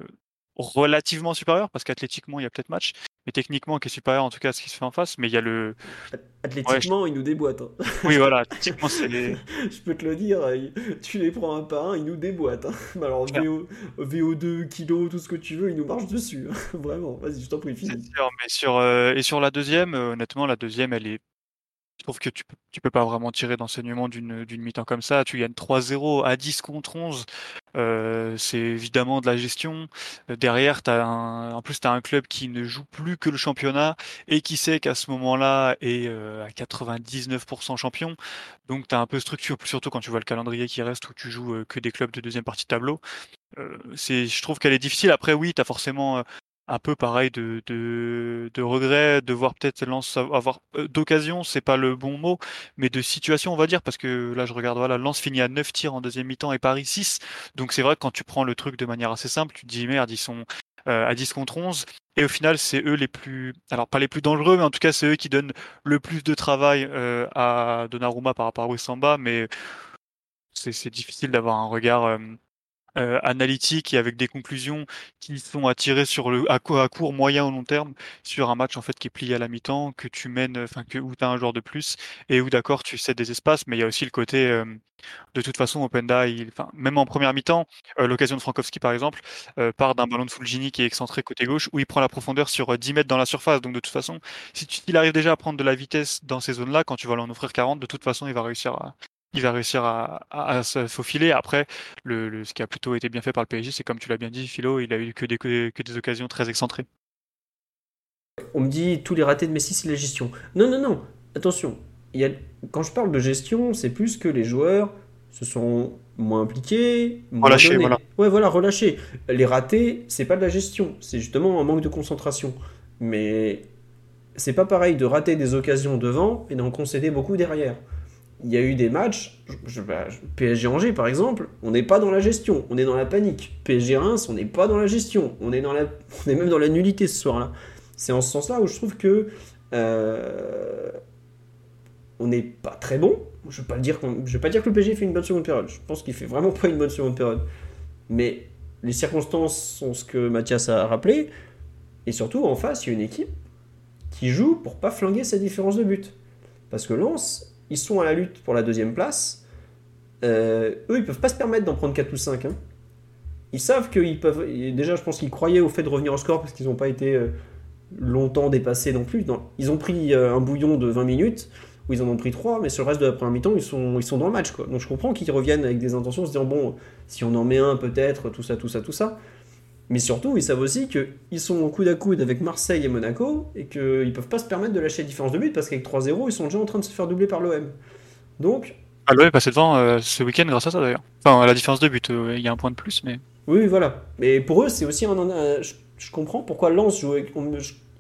S3: relativement supérieur parce qu'athlétiquement, il y a peut-être match, mais techniquement, qui est supérieur en tout cas à ce qui se fait en face. Mais il y a le.
S1: Athlétiquement, il nous déboîte. Hein. <laughs>
S3: Oui, voilà, athlétiquement, c'est <laughs>
S1: je peux te le dire, tu les prends un par un, ils nous déboîtent. Hein. Alors, VO, VO2, kilo, tout ce que tu veux, ils nous marchent dessus. Hein. <laughs> Vraiment, vas-y, je t'en prie, finis.
S3: mais sur, euh, et sur la deuxième, euh, honnêtement, la deuxième, elle est je trouve que tu peux, tu peux pas vraiment tirer d'enseignement d'une, d'une mi-temps comme ça. Tu gagnes 3-0 à 10 contre 11. Euh, c'est évidemment de la gestion. Euh, derrière, as un, en plus, tu as un club qui ne joue plus que le championnat et qui sait qu'à ce moment-là est euh, à 99% champion. Donc, tu as un peu structure, surtout quand tu vois le calendrier qui reste où tu joues que des clubs de deuxième partie tableau. c'est, je trouve qu'elle est difficile. Après, oui, tu as forcément un peu pareil de, de, regret de voir peut-être Lens avoir euh, d'occasion, c'est pas le bon mot, mais de situation on va dire, parce que là je regarde, voilà, Lens finit à 9 tirs en deuxième mi-temps et Paris 6, donc c'est vrai que quand tu prends le truc de manière assez simple, tu te dis merde, ils sont euh, à 10 contre 11, et au final c'est eux les plus, alors pas les plus dangereux, mais en tout cas c'est eux qui donnent le plus de travail euh, à Donnarumma par rapport à Wissamba, mais c'est difficile d'avoir un regard euh, analytique et avec des conclusions qui sont à tirer sur le à, à, court, moyen ou long terme sur un match en fait qui est plié à la mi-temps, que tu mènes, enfin que où tu as un joueur de plus et où d'accord tu cèdes des espaces, mais il y a aussi le côté euh, de toute façon Openda, il, enfin, même en première mi-temps, euh, l'occasion de Frankowski par exemple part d'un ballon de Fulgini qui est excentré côté gauche où il prend la profondeur sur 10 mètres dans la surface. Donc de toute façon, si tu, il arrive déjà à prendre de la vitesse dans ces zones-là, quand tu vas lui en offrir 40, de toute façon il va réussir à, il va réussir à, se faufiler. Après, le, ce qui a plutôt été bien fait par le PSG, c'est comme tu l'as bien dit, Philo, il a eu que des, que des occasions très excentrées.
S1: On me dit tous les ratés de Messi, c'est la gestion. Non, non, non, attention. Il y a... Quand je parle de gestion, c'est plus que les joueurs se sont moins impliqués,
S3: moins relâchés, voilà.
S1: Ouais, voilà, relâchés. Les ratés, c'est pas de la gestion, c'est justement un manque de concentration. Mais c'est pas pareil de rater des occasions devant et d'en concéder beaucoup derrière il y a eu des matchs, bah, PSG Angers par exemple, on n'est pas dans la gestion, on est dans la panique. PSG Reims, on n'est pas dans la gestion, on est, dans la, on est même dans la nullité ce soir-là. C'est en ce sens-là où je trouve que euh, on n'est pas très bon. Je ne vais, pas dire vais pas dire que le PSG fait une bonne seconde période. Je pense qu'il fait vraiment pas une bonne seconde période. Mais les circonstances sont ce que Mathias a rappelé. Et surtout, en face, il y a une équipe qui joue pour pas flinguer sa différence de but. Parce que Lens, ils sont à la lutte pour la deuxième place. Euh, eux, ils peuvent pas se permettre d'en prendre 4 ou 5. Hein. Ils savent qu'ils peuvent. Déjà, je pense qu'ils croyaient au fait de revenir au score parce qu'ils n'ont pas été euh, longtemps dépassés non plus. Ils ont pris euh, un bouillon de 20 minutes où ils en ont pris 3, mais sur le reste de la première mi-temps, ils sont, ils sont dans le match. Donc je comprends qu'ils reviennent avec des intentions, se disant bon, si on en met un, peut-être, tout ça, tout ça, tout ça. Mais surtout, ils savent aussi qu'ils sont au coude à coude avec Marseille et Monaco et qu'ils ne peuvent pas se permettre de lâcher la différence de but parce qu'avec 3-0, ils sont déjà en train de se faire doubler par l'OM. Donc.
S3: Ah, l'OM est passé devant euh, ce week-end grâce à ça d'ailleurs. Enfin, à la différence de but, euh, il y a un point de plus, mais.
S1: Oui, voilà. Mais pour eux, c'est aussi un. je, comprends pourquoi Lens joue.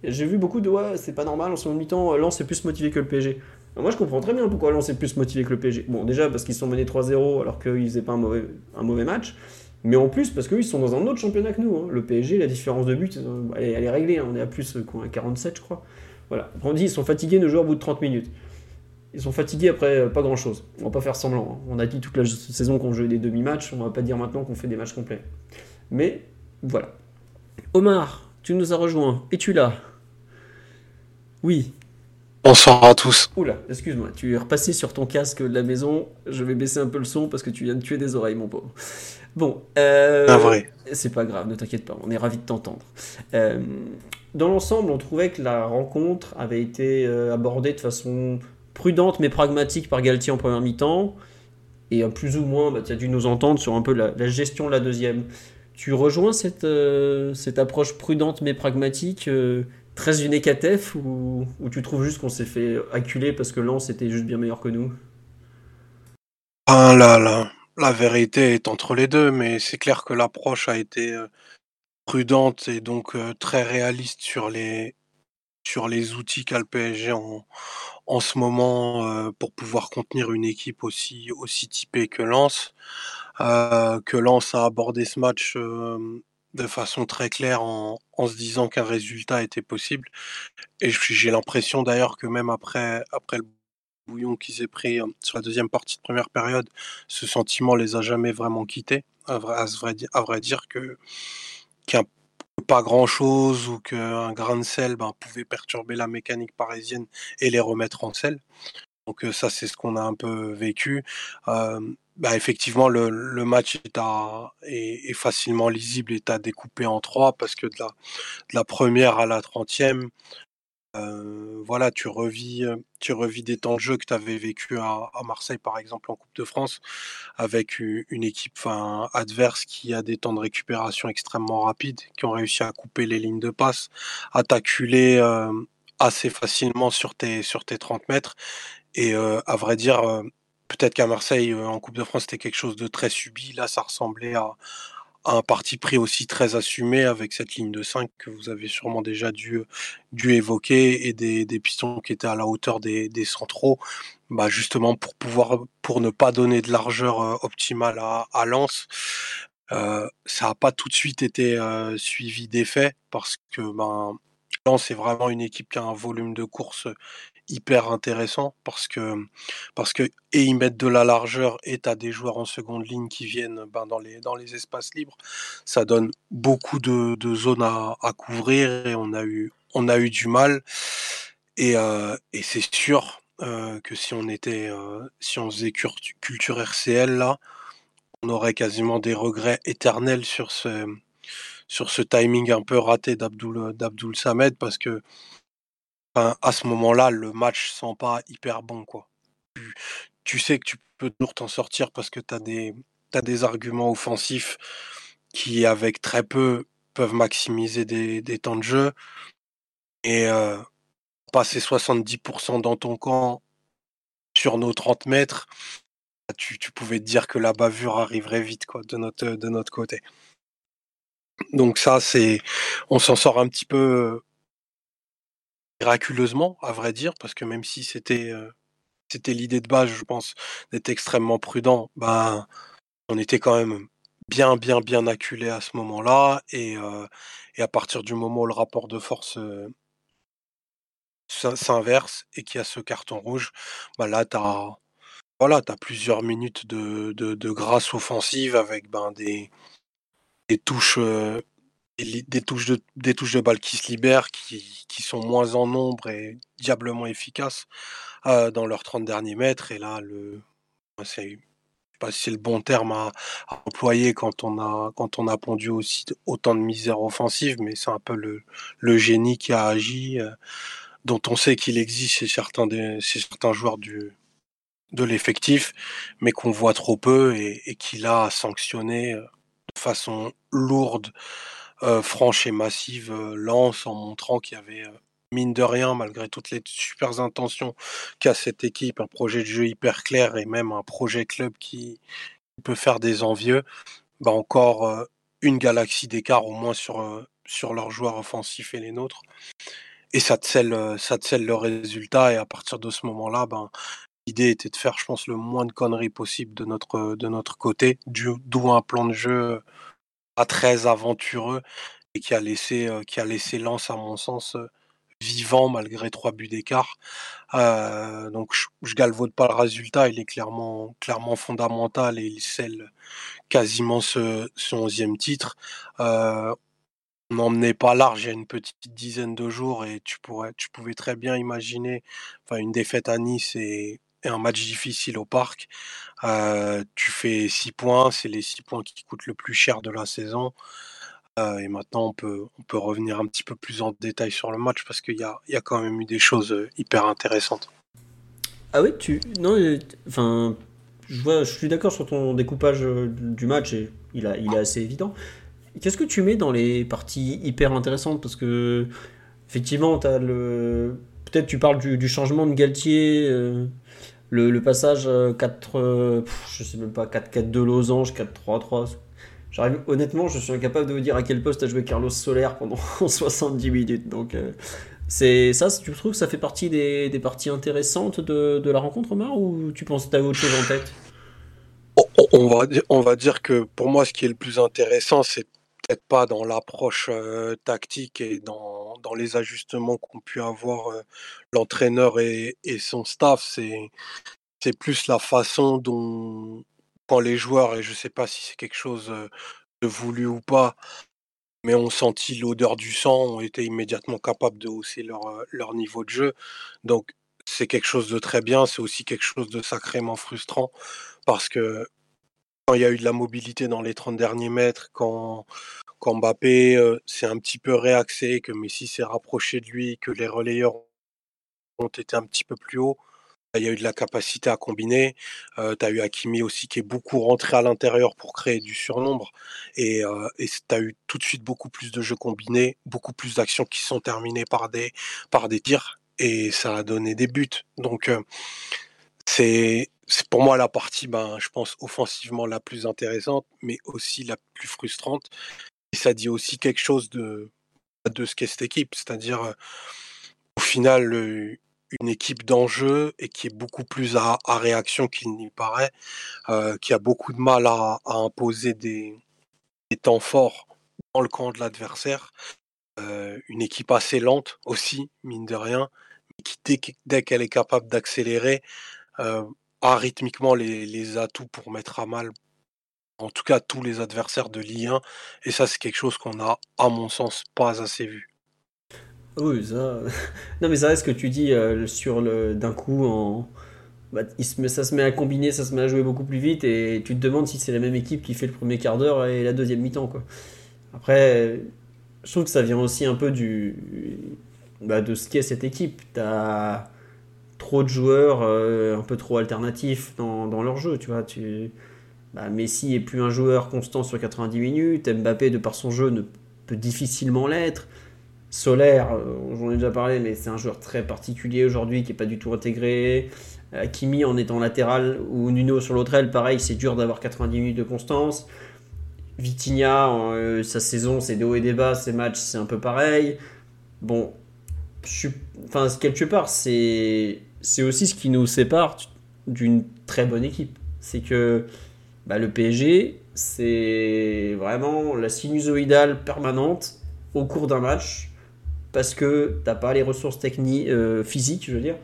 S1: J'ai vu beaucoup de. Ouais, c'est pas normal, en ce mi-temps, Lens est plus motivé que le PSG. moi, je comprends très bien pourquoi Lens est plus motivé que le PSG. Bon, déjà parce qu'ils sont menés 3-0 alors qu'ils faisaient pas un mauvais, un mauvais match. Mais en plus, parce qu'ils sont dans un autre championnat que nous. Hein. Le PSG, la différence de but, euh, elle, est réglée. Hein. On est à plus euh, quoi, à 47, je crois. Voilà. On dit ils sont fatigués de jouer au bout de 30 minutes. Ils sont fatigués après euh, pas grand chose. On va pas faire semblant. Hein. On a dit toute la saison qu'on jouait des demi-matchs. On va pas dire maintenant qu'on fait des matchs complets. Mais voilà. Omar, tu nous as rejoint. Es-tu là? Oui.
S4: Bonsoir à tous.
S1: Oula, excuse-moi, tu es repassé sur ton casque de la maison. Je vais baisser un peu le son parce que tu viens de tuer des oreilles, mon pauvre. Bon, euh,
S4: ah, vrai.
S1: c'est pas grave, ne t'inquiète pas, on est ravis de t'entendre. Euh, dans l'ensemble, on trouvait que la rencontre avait été euh, abordée de façon prudente mais pragmatique par Galtier en première mi-temps et plus ou moins, bah, tu as dû nous entendre sur un peu la, gestion de la deuxième. Tu rejoins cette, cette approche prudente mais pragmatique, très une EKTF, ou, ou tu trouves juste qu'on s'est fait acculer parce que Lens était juste bien meilleur que nous?
S4: Ah là là, la vérité est entre les deux, mais c'est clair que l'approche a été euh, prudente et donc très réaliste sur les, sur les outils qu'a le PSG en, en ce moment pour pouvoir contenir une équipe aussi, aussi typée que Lens. que Lens a abordé ce match de façon très claire en, en se disant qu'un résultat était possible. Et j'ai l'impression d'ailleurs que même après, après le bouillon qu'ils aient pris sur la deuxième partie de première période, ce sentiment les a jamais vraiment quittés. À vrai, à vrai, dire que pas grand chose ou qu'un grain de sel ben, pouvait perturber la mécanique parisienne et les remettre en selle. Donc ça, c'est ce qu'on a un peu vécu. Bah, effectivement, le, match est, facilement lisible et à découper en trois parce que de la, première à la trentième, euh, voilà, tu revis, tu revis des temps de jeu que tu avais vécu à, Marseille, par exemple, en Coupe de France, avec une équipe adverse qui a des temps de récupération extrêmement rapides, qui ont réussi à couper les lignes de passe, à t'acculer assez facilement sur tes, sur tes 30 mètres. Et à vrai dire, peut-être qu'à Marseille, en Coupe de France, c'était quelque chose de très subi. Là, ça ressemblait à, un parti pris aussi très assumé avec cette ligne de 5 que vous avez sûrement déjà dû, dû évoquer et des, des pistons qui étaient à la hauteur des, des centraux, bah justement pour pouvoir pour ne pas donner de largeur euh, optimale à, à Lens. Euh, ça n'a pas tout de suite été euh, suivi d'effet parce que ben, Lens est vraiment une équipe qui a un volume de course hyper intéressant parce que parce que et ils mettent de la largeur et tu as des joueurs en seconde ligne qui viennent ben, dans les dans les espaces libres. Ça donne beaucoup de, de zones à, à, couvrir et on a eu on a eu du mal. Et, euh, et c'est sûr euh, que si on était euh, si on faisait culture RCL là on aurait quasiment des regrets éternels sur ce sur ce timing un peu raté d'Abdoul Samed parce que à ce moment-là, le match sent pas hyper bon, quoi. Tu, sais que tu peux toujours t'en sortir parce que tu as des, arguments offensifs qui, avec très peu, peuvent maximiser des, temps de jeu. Et euh, passer 70% dans ton camp sur nos 30 mètres, tu, pouvais te dire que la bavure arriverait vite quoi, de, notre, de notre côté. Donc ça, c'est, on s'en sort un petit peu miraculeusement, à vrai dire, parce que même si c'était c'était l'idée de base, je pense, d'être extrêmement prudent, ben, on était quand même bien, bien, bien acculé à ce moment-là. Et, et, à partir du moment où le rapport de force s'inverse et qu'il y a ce carton rouge, ben là, tu as, voilà, as plusieurs minutes de, grâce offensive avec ben, des, des touches des touches de des touches de balles qui se libèrent, qui, qui sont moins en nombre et diablement efficaces euh, dans leurs 30 derniers mètres. Et là, le c'est pas si c'est le bon terme à, employer quand on a quand on a pondu aussi autant de misère offensive, mais c'est un peu le, le génie qui a agi, euh, dont on sait qu'il existe chez certains des, chez certains joueurs du de l'effectif, mais qu'on voit trop peu et, et qu'il a sanctionné euh, de façon lourde franche et massive euh, lance en montrant qu'il y avait, euh, mine de rien, malgré toutes les super intentions qu'a cette équipe, un projet de jeu hyper clair et même un projet club qui peut faire des envieux, bah, encore, une galaxie d'écart au moins sur, sur leurs joueurs offensifs et les nôtres. Et ça te scelle, ça te le résultat et à partir de ce moment-là, ben, l'idée était de faire, je pense, le moins de conneries possible de notre, de notre côté, d'où un plan de jeu pas très aventureux et qui a laissé, qui a laissé à mon sens, vivant malgré trois buts d'écart. donc je, galvaude pas le résultat, il est clairement, clairement fondamental et il scelle quasiment ce, ce 11e titre. on n'emmenait pas large il y a une petite dizaine de jours et tu pourrais, tu pouvais très bien imaginer, enfin une défaite à Nice et et un match difficile au parc. tu fais 6 points, c'est les 6 points qui coûtent le plus cher de la saison. et maintenant, on peut, on peut revenir un petit peu plus en détail sur le match parce qu'il y a, quand même eu des choses hyper intéressantes.
S1: Ah oui, tu. Non, enfin. je, vois, je suis d'accord sur ton découpage du match et il, a, il est assez évident. Qu'est-ce que tu mets dans les parties hyper intéressantes? Parce que, effectivement, as le... peut-être tu parles du, changement de Galtier, le, passage 4, je sais même pas, 4-4 de Losange, 4-3-3. J'arrive, honnêtement, je suis incapable de vous dire à quel poste a joué Carlos Soler pendant <laughs> 70 minutes. Donc, c'est ça, tu trouves que ça fait partie des, des parties intéressantes de, de, la rencontre, Omar, ou tu penses que tu as autre chose en tête?
S4: On va, on va dire que pour moi, ce qui est le plus intéressant, c'est peut-être pas dans l'approche euh, tactique et dans, dans, les ajustements qu'ont pu avoir l'entraîneur et, son staff, c'est, plus la façon dont, quand les joueurs, et je sais pas si c'est quelque chose de voulu ou pas, mais ont senti l'odeur du sang, ont été immédiatement capables de hausser leur, leur niveau de jeu. Donc c'est quelque chose de très bien, c'est aussi quelque chose de sacrément frustrant parce que quand il y a eu de la mobilité dans les 30 derniers mètres, quand, quand Mbappé euh, s'est un petit peu réaxé, que Messi s'est rapproché de lui, que les relayeurs ont été un petit peu plus hauts, il y a eu de la capacité à combiner. Euh, tu as eu Hakimi aussi qui est beaucoup rentré à l'intérieur pour créer du surnombre. Et euh, tu as eu tout de suite beaucoup plus de jeux combinés, beaucoup plus d'actions qui sont terminées par des, par des tirs. Et ça a donné des buts. Donc c'est pour moi la partie, ben, je pense, offensivement la plus intéressante, mais aussi la plus frustrante. Ça dit aussi quelque chose de, ce qu'est cette équipe. C'est-à-dire, euh, au final, une équipe d'enjeu et qui est beaucoup plus à, réaction qu'il n'y paraît, euh, qui a beaucoup de mal à, imposer des, temps forts dans le camp de l'adversaire. Euh, une équipe assez lente aussi, mine de rien, mais qui dès, qu'elle est capable d'accélérer, a rythmiquement les, atouts pour mettre à mal, en tout cas tous les adversaires de l'I1. Et ça, c'est quelque chose qu'on a, à mon sens, pas assez vu.
S1: Oui, ça. <laughs> non, mais ça reste ce que tu dis euh, sur le d'un coup. Bah, ça se met à combiner, ça se met à jouer beaucoup plus vite et tu te demandes si c'est la même équipe qui fait le premier quart d'heure et la deuxième mi-temps. Après, je trouve que ça vient aussi un peu du, bah, de ce qu'est cette équipe. Tu as trop de joueurs euh, un peu trop alternatifs dans, leur jeu. Tu vois, bah, Messi est plus un joueur constant sur 90 minutes. Mbappé, de par son jeu, ne peut difficilement l'être. Solaire, euh, j'en ai déjà parlé, mais c'est un joueur très particulier aujourd'hui qui n'est pas du tout intégré. Euh, Kimi en étant latéral ou Nuno sur l'autre aile, pareil, c'est dur d'avoir 90 minutes de constance. Vitinha, euh, sa saison, c'est des hauts et des bas, ses matchs, c'est un peu pareil. Bon, enfin, quelque part, c'est aussi ce qui nous sépare d'une très bonne équipe. C'est que bah, le PSG, c'est vraiment la sinusoïdale permanente au cours d'un match parce que t'as pas les ressources techniques, euh, physiques, je veux dire.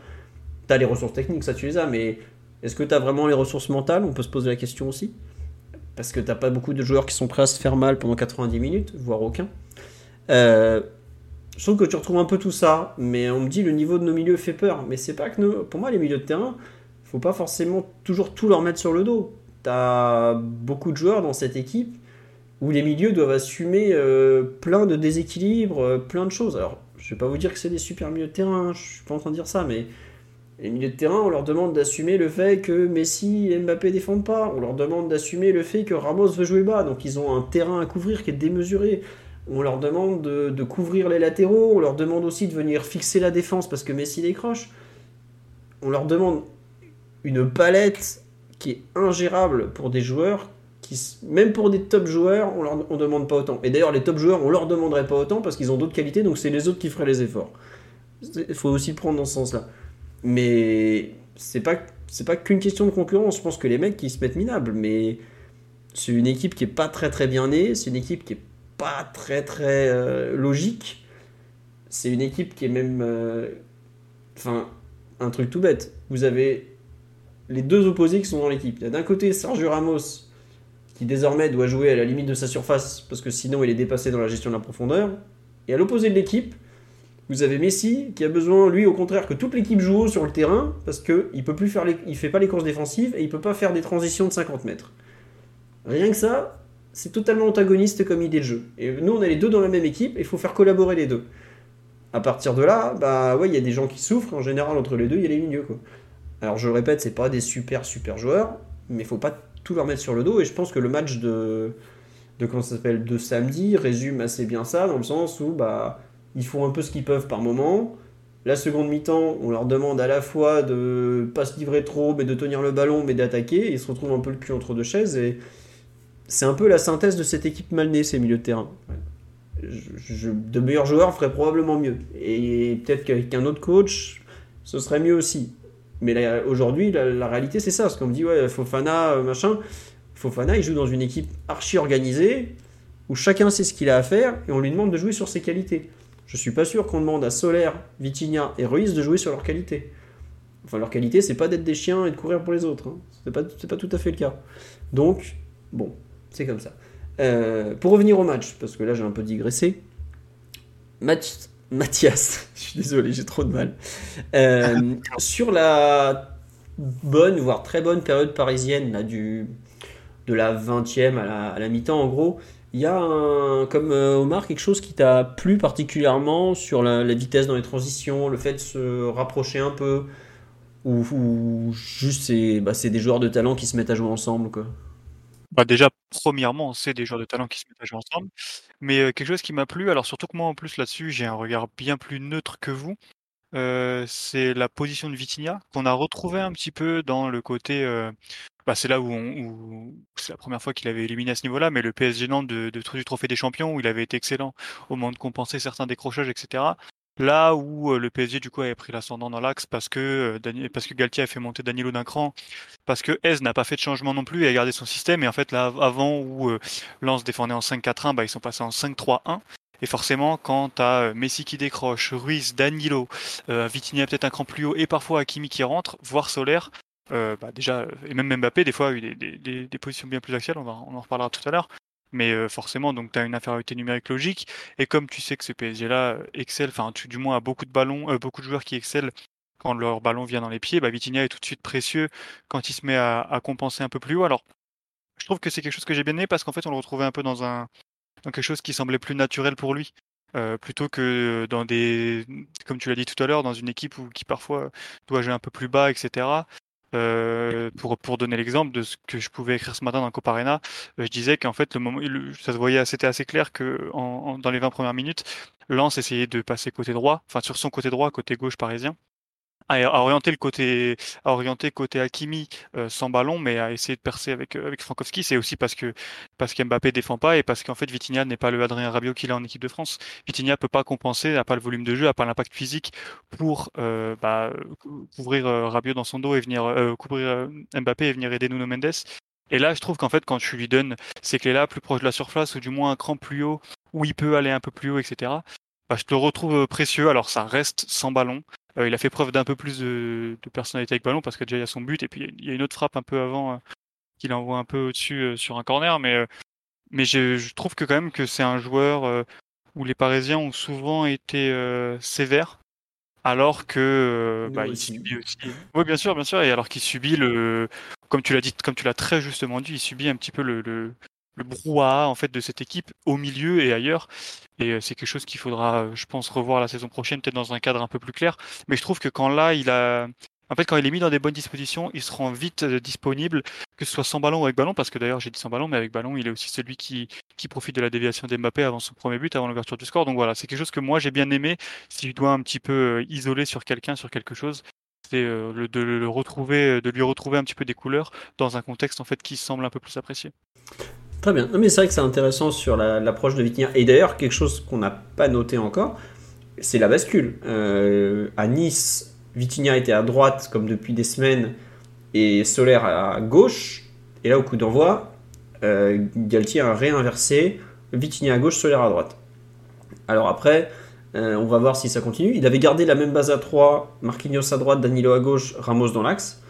S1: Tu as les ressources techniques, ça tu les as, mais est-ce que tu as vraiment les ressources mentales? On peut se poser la question aussi. Parce que t'as pas beaucoup de joueurs qui sont prêts à se faire mal pendant 90 minutes, voire aucun. Euh, je trouve que tu retrouves un peu tout ça, mais on me dit le niveau de nos milieux fait peur. Mais c'est pas que nos... pour moi les milieux de terrain, faut pas forcément toujours tout leur mettre sur le dos. Tu as beaucoup de joueurs dans cette équipe où les milieux doivent assumer euh, plein de déséquilibres, euh, plein de choses. Alors, je vais pas vous dire que c'est des super milieux de terrain, je suis pas en train de dire ça, mais les milieux de terrain, on leur demande d'assumer le fait que Messi et Mbappé défendent pas, on leur demande d'assumer le fait que Ramos veut jouer bas, donc ils ont un terrain à couvrir qui est démesuré. On leur demande de, de couvrir les latéraux, on leur demande aussi de venir fixer la défense parce que Messi décroche. On leur demande une palette qui est ingérable pour des joueurs même pour des top joueurs, on leur demande pas autant. Et d'ailleurs, les top joueurs, on leur demanderait pas autant parce qu'ils ont d'autres qualités, donc c'est les autres qui feraient les efforts. Il faut aussi prendre dans ce sens-là. Mais c'est pas c'est pas qu'une question de concurrence. Je pense que les mecs qui se mettent minables, mais c'est une équipe qui est pas très très bien née. C'est une équipe qui est pas très très euh, logique. C'est une équipe qui est même, euh, enfin, un truc tout bête. Vous avez les deux opposés qui sont dans l'équipe. A d'un côté Sergio Ramos qui désormais doit jouer à la limite de sa surface parce que sinon il est dépassé dans la gestion de la profondeur. Et à l'opposé de l'équipe, vous avez Messi qui a besoin, lui, au contraire, que toute l'équipe joue haut sur le terrain parce qu'il il fait pas les courses défensives et il peut pas faire des transitions de 50 mètres. Rien que ça, c'est totalement antagoniste comme idée de jeu. Et nous, on est les deux dans la même équipe et il faut faire collaborer les deux. À partir de là, bah ouais, il y a des gens qui souffrent. En général, entre les deux, il y a les milieux. Alors je le répète, c'est pas des super super joueurs, mais faut pas tout leur mettre sur le dos. Et je pense que le match de, de comment ça s'appelle de samedi résume assez bien ça, dans le sens où bah, ils font un peu ce qu'ils peuvent par moment. La seconde mi-temps, on leur demande à la fois de pas se livrer trop, mais de tenir le ballon, mais d'attaquer. Ils se retrouvent un peu le cul entre deux chaises. Et c'est un peu la synthèse de cette équipe mal née, ces milieux de terrain. De meilleurs joueurs feraient probablement mieux. Et peut-être qu'avec un autre coach, ce serait mieux aussi. Mais aujourd'hui, la, réalité, c'est ça. Parce qu'on me dit, ouais, Fofana, euh, machin. Fofana, il joue dans une équipe archi organisée, où chacun sait ce qu'il a à faire, et on lui demande de jouer sur ses qualités. Je suis pas sûr qu'on demande à Solaire, Vitinha et Ruiz de jouer sur leurs qualités. Enfin, leur qualité, c'est pas d'être des chiens et de courir pour les autres. Hein. C'est pas, pas tout à fait le cas. Donc, bon, c'est comme ça. Euh, pour revenir au match, parce que là j'ai un peu digressé. Match, Mathias, <laughs> je suis désolé, j'ai trop de mal. Euh, <laughs> sur la bonne, voire très bonne période parisienne, là, du, de la 20e à la, mi-temps en gros, il y a, un, comme euh, Omar, quelque chose qui t'a plu particulièrement sur la, vitesse dans les transitions, le fait de se rapprocher un peu, ou, juste c'est bah, des joueurs de talent qui se mettent à jouer ensemble quoi?
S3: Bah, déjà, premièrement, c'est des joueurs de talent qui se mettent à jouer ensemble. Mais, quelque chose qui m'a plu, alors surtout que moi, en plus, là-dessus, j'ai un regard bien plus neutre que vous, c'est la position de Vitinha, qu'on a retrouvé un petit peu dans le côté, bah, c'est là où où c'est la première fois qu'il avait éliminé à ce niveau-là, mais le PSG Nantes de de du Trophée des Champions, où il avait été excellent au moment de compenser certains décrochages etc. Là où le PSG du coup avait pris l'ascendant dans l'axe parce que parce que Galtier a fait monter Danilo d'un cran, parce que Hez n'a pas fait de changement non plus et a gardé son système. Et en fait là avant où Lens défendait en 5-4-1, bah, ils sont passés en 5-3-1. Et forcément, quand tu as Messi qui décroche, Ruiz, Danilo, euh, Vitinha peut-être un cran plus haut et parfois Hakimi qui rentre, voire Solaire, bah déjà, et même Mbappé, des fois, a eu des, des, des, positions bien plus axiales, on, va, on en reparlera tout à l'heure mais euh, forcément, donc tu as une infériorité numérique logique. Et comme tu sais que ce PSG-là euh, excelle, enfin, du moins a beaucoup de ballons, euh, beaucoup de joueurs qui excellent quand leur ballon vient dans les pieds, bah, Vitinha est tout de suite précieux quand il se met à, compenser un peu plus haut. Alors, je trouve que c'est quelque chose que j'ai bien aimé parce qu'en fait, on le retrouvait un peu dans un dans quelque chose qui semblait plus naturel pour lui. plutôt que dans des, comme tu l'as dit tout à l'heure, dans une équipe où, qui parfois doit jouer un peu plus bas, etc. Euh, pour, pour donner l'exemple de ce que je pouvais écrire ce matin dans Coparena, euh, je disais qu'en fait, le moment, ça se voyait, c'était assez clair que en, dans les 20 premières minutes, Lance essayait de passer côté droit, enfin sur son côté droit, côté gauche parisien, à, orienter le côté, à orienter côté Hakimi euh, sans ballon, mais à essayer de percer avec euh, avec Frankowski. C'est aussi parce que parce qu'Mbappé défend pas et parce qu'en fait Vitinha n'est pas le Adrien Rabiot qu'il a en équipe de France. Vitinha peut pas compenser, n'a pas le volume de jeu, n'a pas l'impact physique pour euh, bah, couvrir Rabiot dans son dos et venir couvrir Mbappé et venir aider Nuno Mendes. Et là, je trouve qu'en fait, quand tu lui donnes ces clés-là, plus proche de la surface, ou du moins un cran plus haut, où il peut aller un peu plus haut, etc., bah, je te retrouve précieux. Alors, ça reste sans ballon. Euh, il a fait preuve d'un peu plus de, personnalité avec ballon parce que déjà il y a son but et puis il y a une autre frappe un peu avant euh, qu'il envoie un peu au-dessus euh, sur un corner. Mais, mais je, trouve que quand même que c'est un joueur où les Parisiens ont souvent été sévères alors que bah, il subit aussi. Oui, bien sûr, bien sûr, et alors qu'il subit le, comme tu l'as dit, comme tu l'as très justement dit, il subit un petit peu le, le brouhaha en fait de cette équipe au milieu et ailleurs. Et euh, c'est quelque chose qu'il faudra, euh, je pense, revoir la saison prochaine, peut-être dans un cadre un peu plus clair. Mais je trouve que quand là, il a, en fait, quand il est mis dans des bonnes dispositions, il se rend vite euh, disponible, que ce soit sans ballon ou avec ballon, parce que d'ailleurs j'ai dit sans ballon, mais avec ballon, il est aussi celui qui, qui profite de la déviation d'Mbappé avant son premier but, avant l'ouverture du score. Donc voilà, c'est quelque chose que moi j'ai bien aimé. Si je dois un petit peu isoler sur quelqu'un, sur quelque chose, c'est de le retrouver, de lui retrouver un petit peu des couleurs dans un contexte en fait qui semble un peu plus apprécié.
S1: Très bien. Mais c'est vrai que c'est intéressant sur l'approche de Vitinha. Et d'ailleurs, quelque chose qu'on n'a pas noté encore, c'est la bascule. Euh, à Nice, Vitinha était à droite comme depuis des semaines et Solaire à gauche. Et là, au coup d'envoi, euh, Galtier a réinversé Vitinha à gauche, Solaire à droite. Alors après, euh, on va voir si ça continue. Il avait gardé la même base à 3, Marquinhos à droite, Danilo à gauche, Ramos dans l'axe.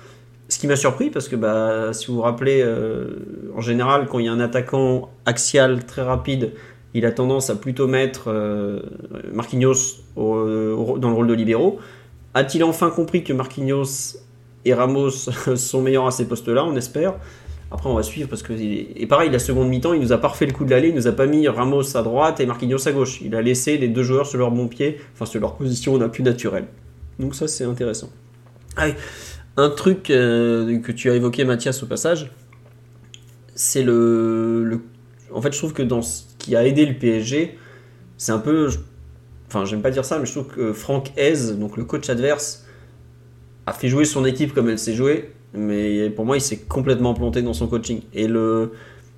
S1: Ce qui m'a surpris, parce que bah, si vous vous rappelez, euh, en général, quand il y a un attaquant axial très rapide, il a tendance à plutôt mettre euh, Marquinhos dans le rôle de libéraux. A-t-il enfin compris que Marquinhos et Ramos <laughs> sont meilleurs à ces postes-là? On espère. Après, on va suivre parce que. Et pareil, la seconde mi-temps, il nous a pas refait le coup de l'aller. Il nous a pas mis Ramos à droite et Marquinhos à gauche. Il a laissé les deux joueurs sur leur bon pied, enfin sur leur position la plus naturelle. Donc, ça, c'est intéressant. Allez, un truc euh, que tu as évoqué, Mathias, au passage, c'est le, En fait, je trouve que dans ce qui a aidé le PSG, c'est un peu. Enfin, j'aime pas dire ça, mais je trouve que Franck Hez, donc le coach adverse, a fait jouer son équipe comme elle s'est jouée, mais pour moi, il s'est complètement planté dans son coaching. Et le,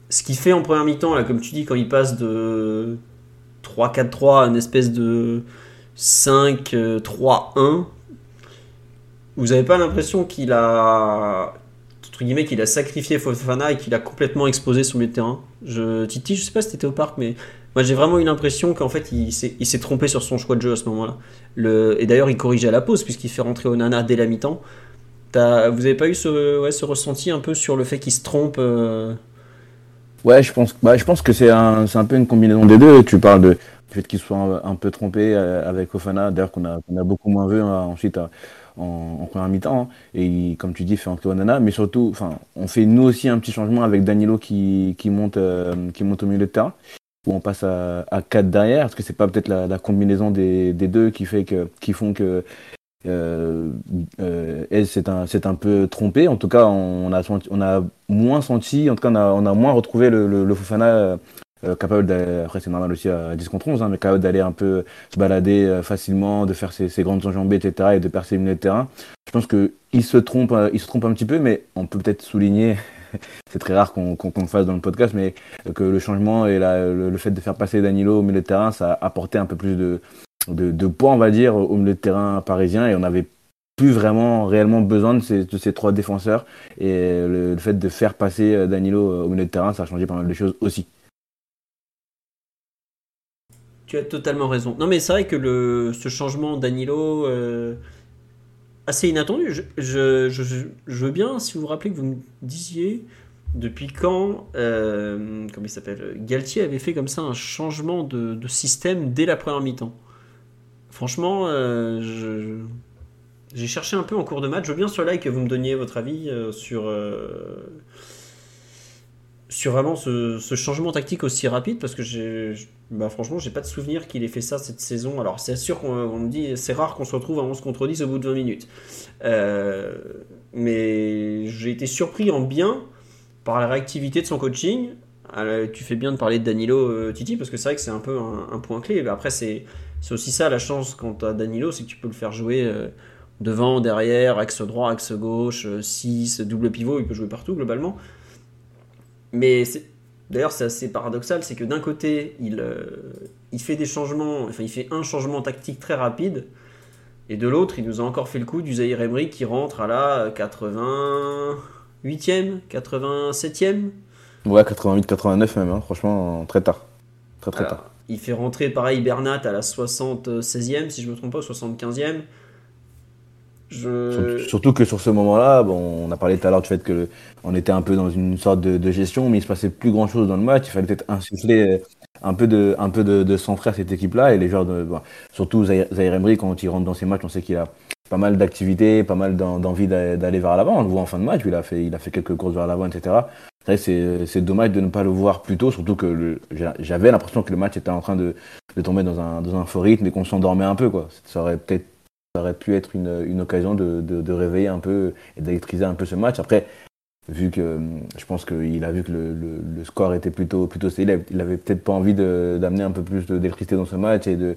S1: ce qu'il fait en première mi-temps, comme tu dis, quand il passe de 3-4-3 à une espèce de 5-3-1, vous n'avez pas l'impression qu'il a entre guillemets qu'il a sacrifié Fofana et qu'il a complètement exposé son milieu de terrain? Je, Titi, je sais pas si t'étais au parc, mais moi j'ai vraiment eu l'impression qu'en fait il s'est trompé sur son choix de jeu à ce moment-là. Et d'ailleurs il corrigeait à la pause puisqu'il fait rentrer Onana dès la mi-temps. Vous avez pas eu ce, ouais, ce, ressenti un peu sur le fait qu'il se trompe euh?
S2: Ouais, je pense, bah, je pense que c'est un, un, peu une combinaison des deux. Tu parles de, du fait qu'il soit un, peu trompé euh, avec Ofana, d'ailleurs qu'on a, a, beaucoup moins vu hein, ensuite en, première mi-temps. Hein. et comme tu dis, fait entrer Onana, mais surtout, on fait nous aussi un petit changement avec Danilo qui, qui monte, euh, qui monte au milieu de terrain où on passe à, à 4 derrière Est-ce que c'est pas peut-être la, combinaison des, deux qui fait que qui font que euh, euh, c'est un, un peu trompé? En tout cas, on a, on a moins senti, en tout cas, on a, on a moins retrouvé le, le, le Fofana euh, euh capable d'aller, après c'est normal aussi à 10 contre 11, hein, mais capable d'aller un peu se balader euh, facilement, de faire ses, grandes enjambées, etc., et de percer le milieu de terrain. Je pense qu'il se trompe, il se trompe un petit peu, mais on peut peut-être souligner, <laughs> c'est très rare qu'on qu le fasse dans le podcast, mais que le changement et le, fait de faire passer Danilo au milieu de terrain, ça a apporté un peu plus de, de, de, poids, on va dire, au milieu de terrain parisien et on n'avait plus vraiment réellement besoin de ces, de ces trois défenseurs et le, fait de faire passer euh, Danilo euh, au milieu de terrain, ça a changé pas mal de choses aussi.
S1: Tu as totalement raison. Non mais c'est vrai que le, ce changement Danilo euh, assez inattendu. Je, je, je, veux bien, si vous vous rappelez que vous me disiez depuis quand, euh, comment il s'appelle, Galtier avait fait comme ça un changement de, de système dès la première mi-temps. Franchement, euh, j'ai cherché un peu en cours de match. Je veux bien sur like que vous me donniez votre avis sur, sur vraiment ce, ce, changement tactique aussi rapide parce que j'ai, bah, franchement, j'ai pas de souvenir qu'il ait fait ça cette saison. Alors, c'est sûr qu'on me dit c'est rare qu'on se retrouve à 11 contre 10 au bout de 20 minutes. Euh, mais j'ai été surpris en bien par la réactivité de son coaching. Tu fais bien de parler de Danilo Titi parce que c'est vrai que c'est un peu un, point clé. Après, c'est c'est aussi ça la chance quand tu as Danilo, c'est que tu peux le faire jouer euh, devant, derrière, axe droit, axe gauche, 6, euh, double pivot, il peut jouer partout globalement. Mais d'ailleurs, c'est assez paradoxal, c'est que d'un côté, il, euh, il fait des changements, enfin, il fait un changement tactique très rapide, et de l'autre, il nous a encore fait le coup du Zahir Emery qui rentre à la 88e, 87e.
S2: Ouais, 88, 89 même, hein, franchement, très tard. Très très tard.
S1: Il fait rentrer pareil Bernat à la 76e, si je ne me trompe pas, 75e.
S2: Surtout que sur ce moment-là, bon, on a parlé tout à l'heure du fait que on était un peu dans une sorte de, gestion, mais il se passait plus grand-chose dans le match. Il fallait peut-être insuffler un peu de, un peu de, cette équipe-là et les joueurs de, bon, surtout Zahir Emery quand il rentre dans ses matchs, on sait qu'il a pas mal d'activités, pas mal d'envie d'aller vers l'avant. On le voit en fin de match, il a fait, il a fait quelques courses vers l'avant, etc. C'est dommage de ne pas le voir plus tôt, surtout que j'avais l'impression que le match était en train de, de tomber dans un, dans un faux rythme et qu'on s'endormait un peu. Quoi. Ça aurait peut-être ça aurait pu être une, une occasion de, de, réveiller un peu et d'électriser un peu ce match. Après, vu que je pense qu'il a vu que le, le, score était plutôt plutôt célèbre, il avait peut-être pas envie d'amener un peu plus d'électricité dans ce match et de,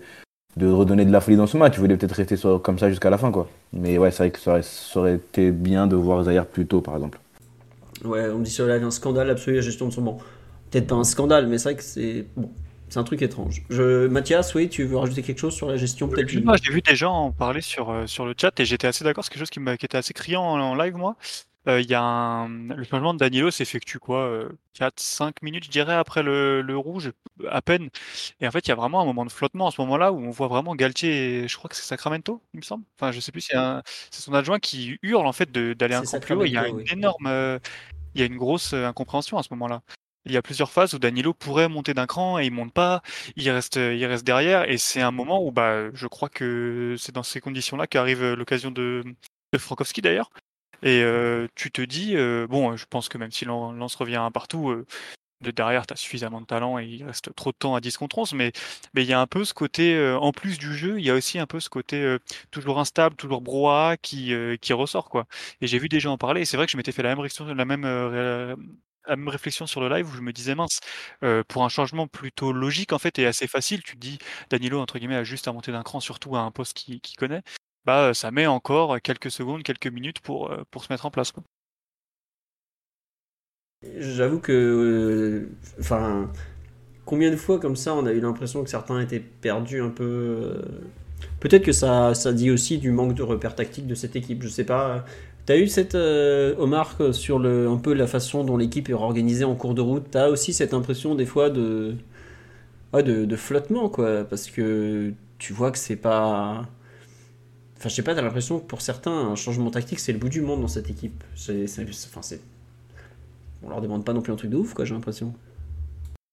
S2: de redonner de la folie dans ce match. Il voulait peut-être rester comme ça jusqu'à la fin. Quoi. Mais ouais, c'est vrai que ça aurait, été bien de voir Zahir plus tôt, par exemple.
S1: Ouais, on me dit sur live un scandale absolu la gestion de son banc. Peut-être pas un scandale, mais c'est vrai que c'est bon, c'est un truc étrange. Je... Mathias, oui, tu veux rajouter quelque chose sur la gestion peut-être
S3: J'ai vu des gens en parler sur, euh, sur le chat et j'étais assez d'accord. C'est quelque chose qui, qui était assez criant en, en live, moi. Euh, y a un... Le changement de Danilo s'effectue quoi euh, 4-5 minutes, je dirais, après le, le, rouge, à peine. Et en fait, il y a vraiment un moment de flottement à ce moment-là où on voit vraiment Galtier, je crois que c'est Sacramento, il me semble. Enfin, je sais plus, c'est un... son adjoint qui hurle en fait d'aller un cran plus haut. Il y a une énorme. Euh, il y a une grosse euh, incompréhension à ce moment-là. Il y a plusieurs phases où Danilo pourrait monter d'un cran et il monte pas, il reste, il reste derrière et c'est un moment où bah je crois que c'est dans ces conditions-là qu'arrive l'occasion de, de Frankowski d'ailleurs et euh, tu te dis, euh, bon, je pense que même si Lance revient un partout, euh, de derrière, tu as suffisamment de talent et il reste trop de temps à 10 contre 11. Mais mais il y a un peu ce côté, euh, en plus du jeu, il y a aussi un peu ce côté euh, toujours instable, toujours brouhaha qui, euh, qui ressort. quoi. Et j'ai vu des gens en parler. Et c'est vrai que je m'étais fait la même réflexion, la même, la même réflexion sur le live où je me disais mince, pour un changement plutôt logique en fait et assez facile, tu te dis Danilo entre guillemets a juste à monter d'un cran, surtout à un poste qu'il connaît. Bah, ça met encore quelques secondes, quelques minutes pour, pour se mettre en place.
S1: J'avoue que. Euh, enfin. combien de fois comme ça on a eu l'impression que certains étaient perdus un peu. Euh, peut-être que ça, ça dit aussi du manque de repères tactiques de cette équipe, je sais pas. T'as eu cette. Euh, sur un peu la façon dont l'équipe est organisée en cours de route, t'as aussi cette impression des fois de. de, flottement, quoi. Parce que tu vois que c'est pas. Enfin, je sais pas, t'as l'impression que pour certains, un changement tactique, c'est le bout du monde dans cette équipe. C'est, enfin, c'est on leur demande pas non plus un truc de ouf, quoi, j'ai l'impression.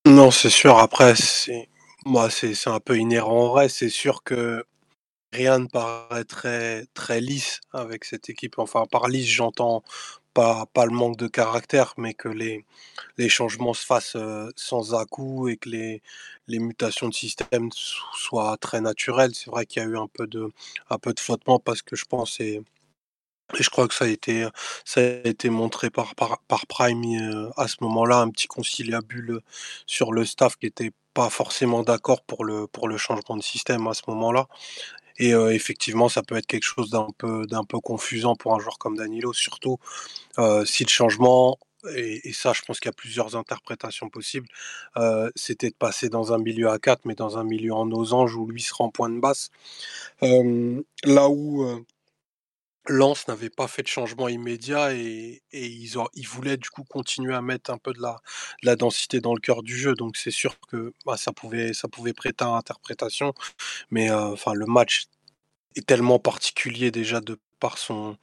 S4: Non, c'est sûr. Après, moi, c'est un peu inhérent au reste. C'est sûr que rien ne paraît très, très lisse avec cette équipe. Enfin, par lisse, j'entends pas, pas le manque de caractère, mais que les, les changements se fassent euh, sans à-coup et que les, les mutations de système soient très naturelles. C'est vrai qu'il y a eu un peu de, un peu de flottement parce que je pense et je crois que ça a été, ça a été montré par, par, par Prime euh, à ce moment-là, un petit conciliabule sur le staff qui n'était pas forcément d'accord pour le, pour le changement de système à ce moment-là. Et euh, effectivement, ça peut être quelque chose d'un peu, d'un peu confusant pour un joueur comme Danilo, surtout euh, si le changement, et, ça je pense qu'il y a plusieurs interprétations possibles, c'était de passer dans un milieu à 4, mais dans un milieu en losange où lui sera en point de basse. là où Lens n'avait pas fait de changement immédiat et, ils, voulaient du coup continuer à mettre un peu de la, densité dans le cœur du jeu. Donc c'est sûr que bah, ça, pouvait, ça pouvait prêter à interprétation. Mais euh, enfin, le match est tellement particulier déjà de par son,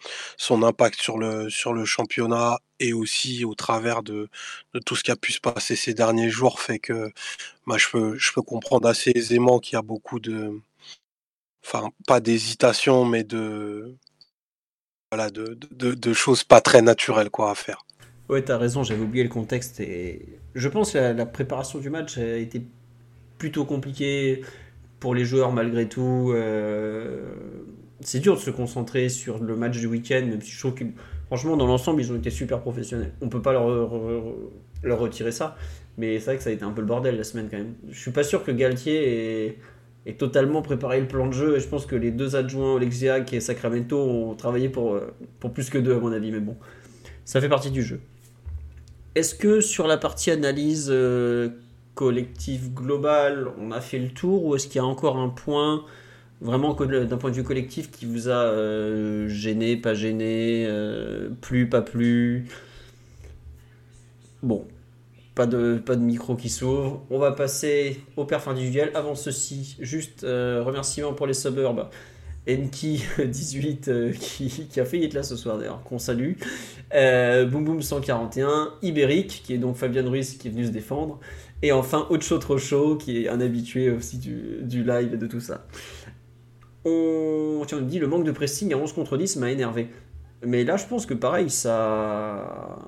S4: impact sur le, sur le championnat et aussi au travers de, de tout ce qui a pu se passer ces derniers jours fait que bah, je, peux, je peux comprendre assez aisément qu'il y a beaucoup de... Enfin, pas d'hésitation, mais de voilà, de, choses pas très naturelles quoi, à faire.
S1: Ouais, t'as raison, j'avais oublié le contexte. Et je pense que la, préparation du match a été plutôt compliquée pour les joueurs malgré tout. Euh, c'est dur de se concentrer sur le match du week-end, même si je trouve que franchement, dans l'ensemble, ils ont été super professionnels. On peut pas leur, retirer ça, mais c'est vrai que ça a été un peu le bordel la semaine quand même. Je suis pas sûr que Galtier est totalement préparé le plan de jeu. Et je pense que les deux adjoints, Olexiak et Sacramento, ont travaillé pour, euh, pour plus que deux, à mon avis. Mais bon, ça fait partie du jeu. Est-ce que sur la partie analyse euh, collective globale, on a fait le tour ou est-ce qu'il y a encore un point vraiment d'un point de vue collectif qui vous a euh, gêné, pas gêné, plus, pas plus Bon, pas de, pas de micro qui s'ouvre. On va passer au perf individuel. Avant ceci, juste euh, remerciement pour les suburbs. Enki18 euh, qui, a failli être là ce soir d'ailleurs, qu'on salue. Euh, Boom Boom 141, Ibérique qui est donc Fabien Ruiz qui est venu se défendre. Et enfin Ocho Trocho qui est un habitué aussi du, du live et de tout ça. On, tiens, on dit le manque de pressing à 11 contre 10 m'a énervé. Mais là je pense que pareil, ça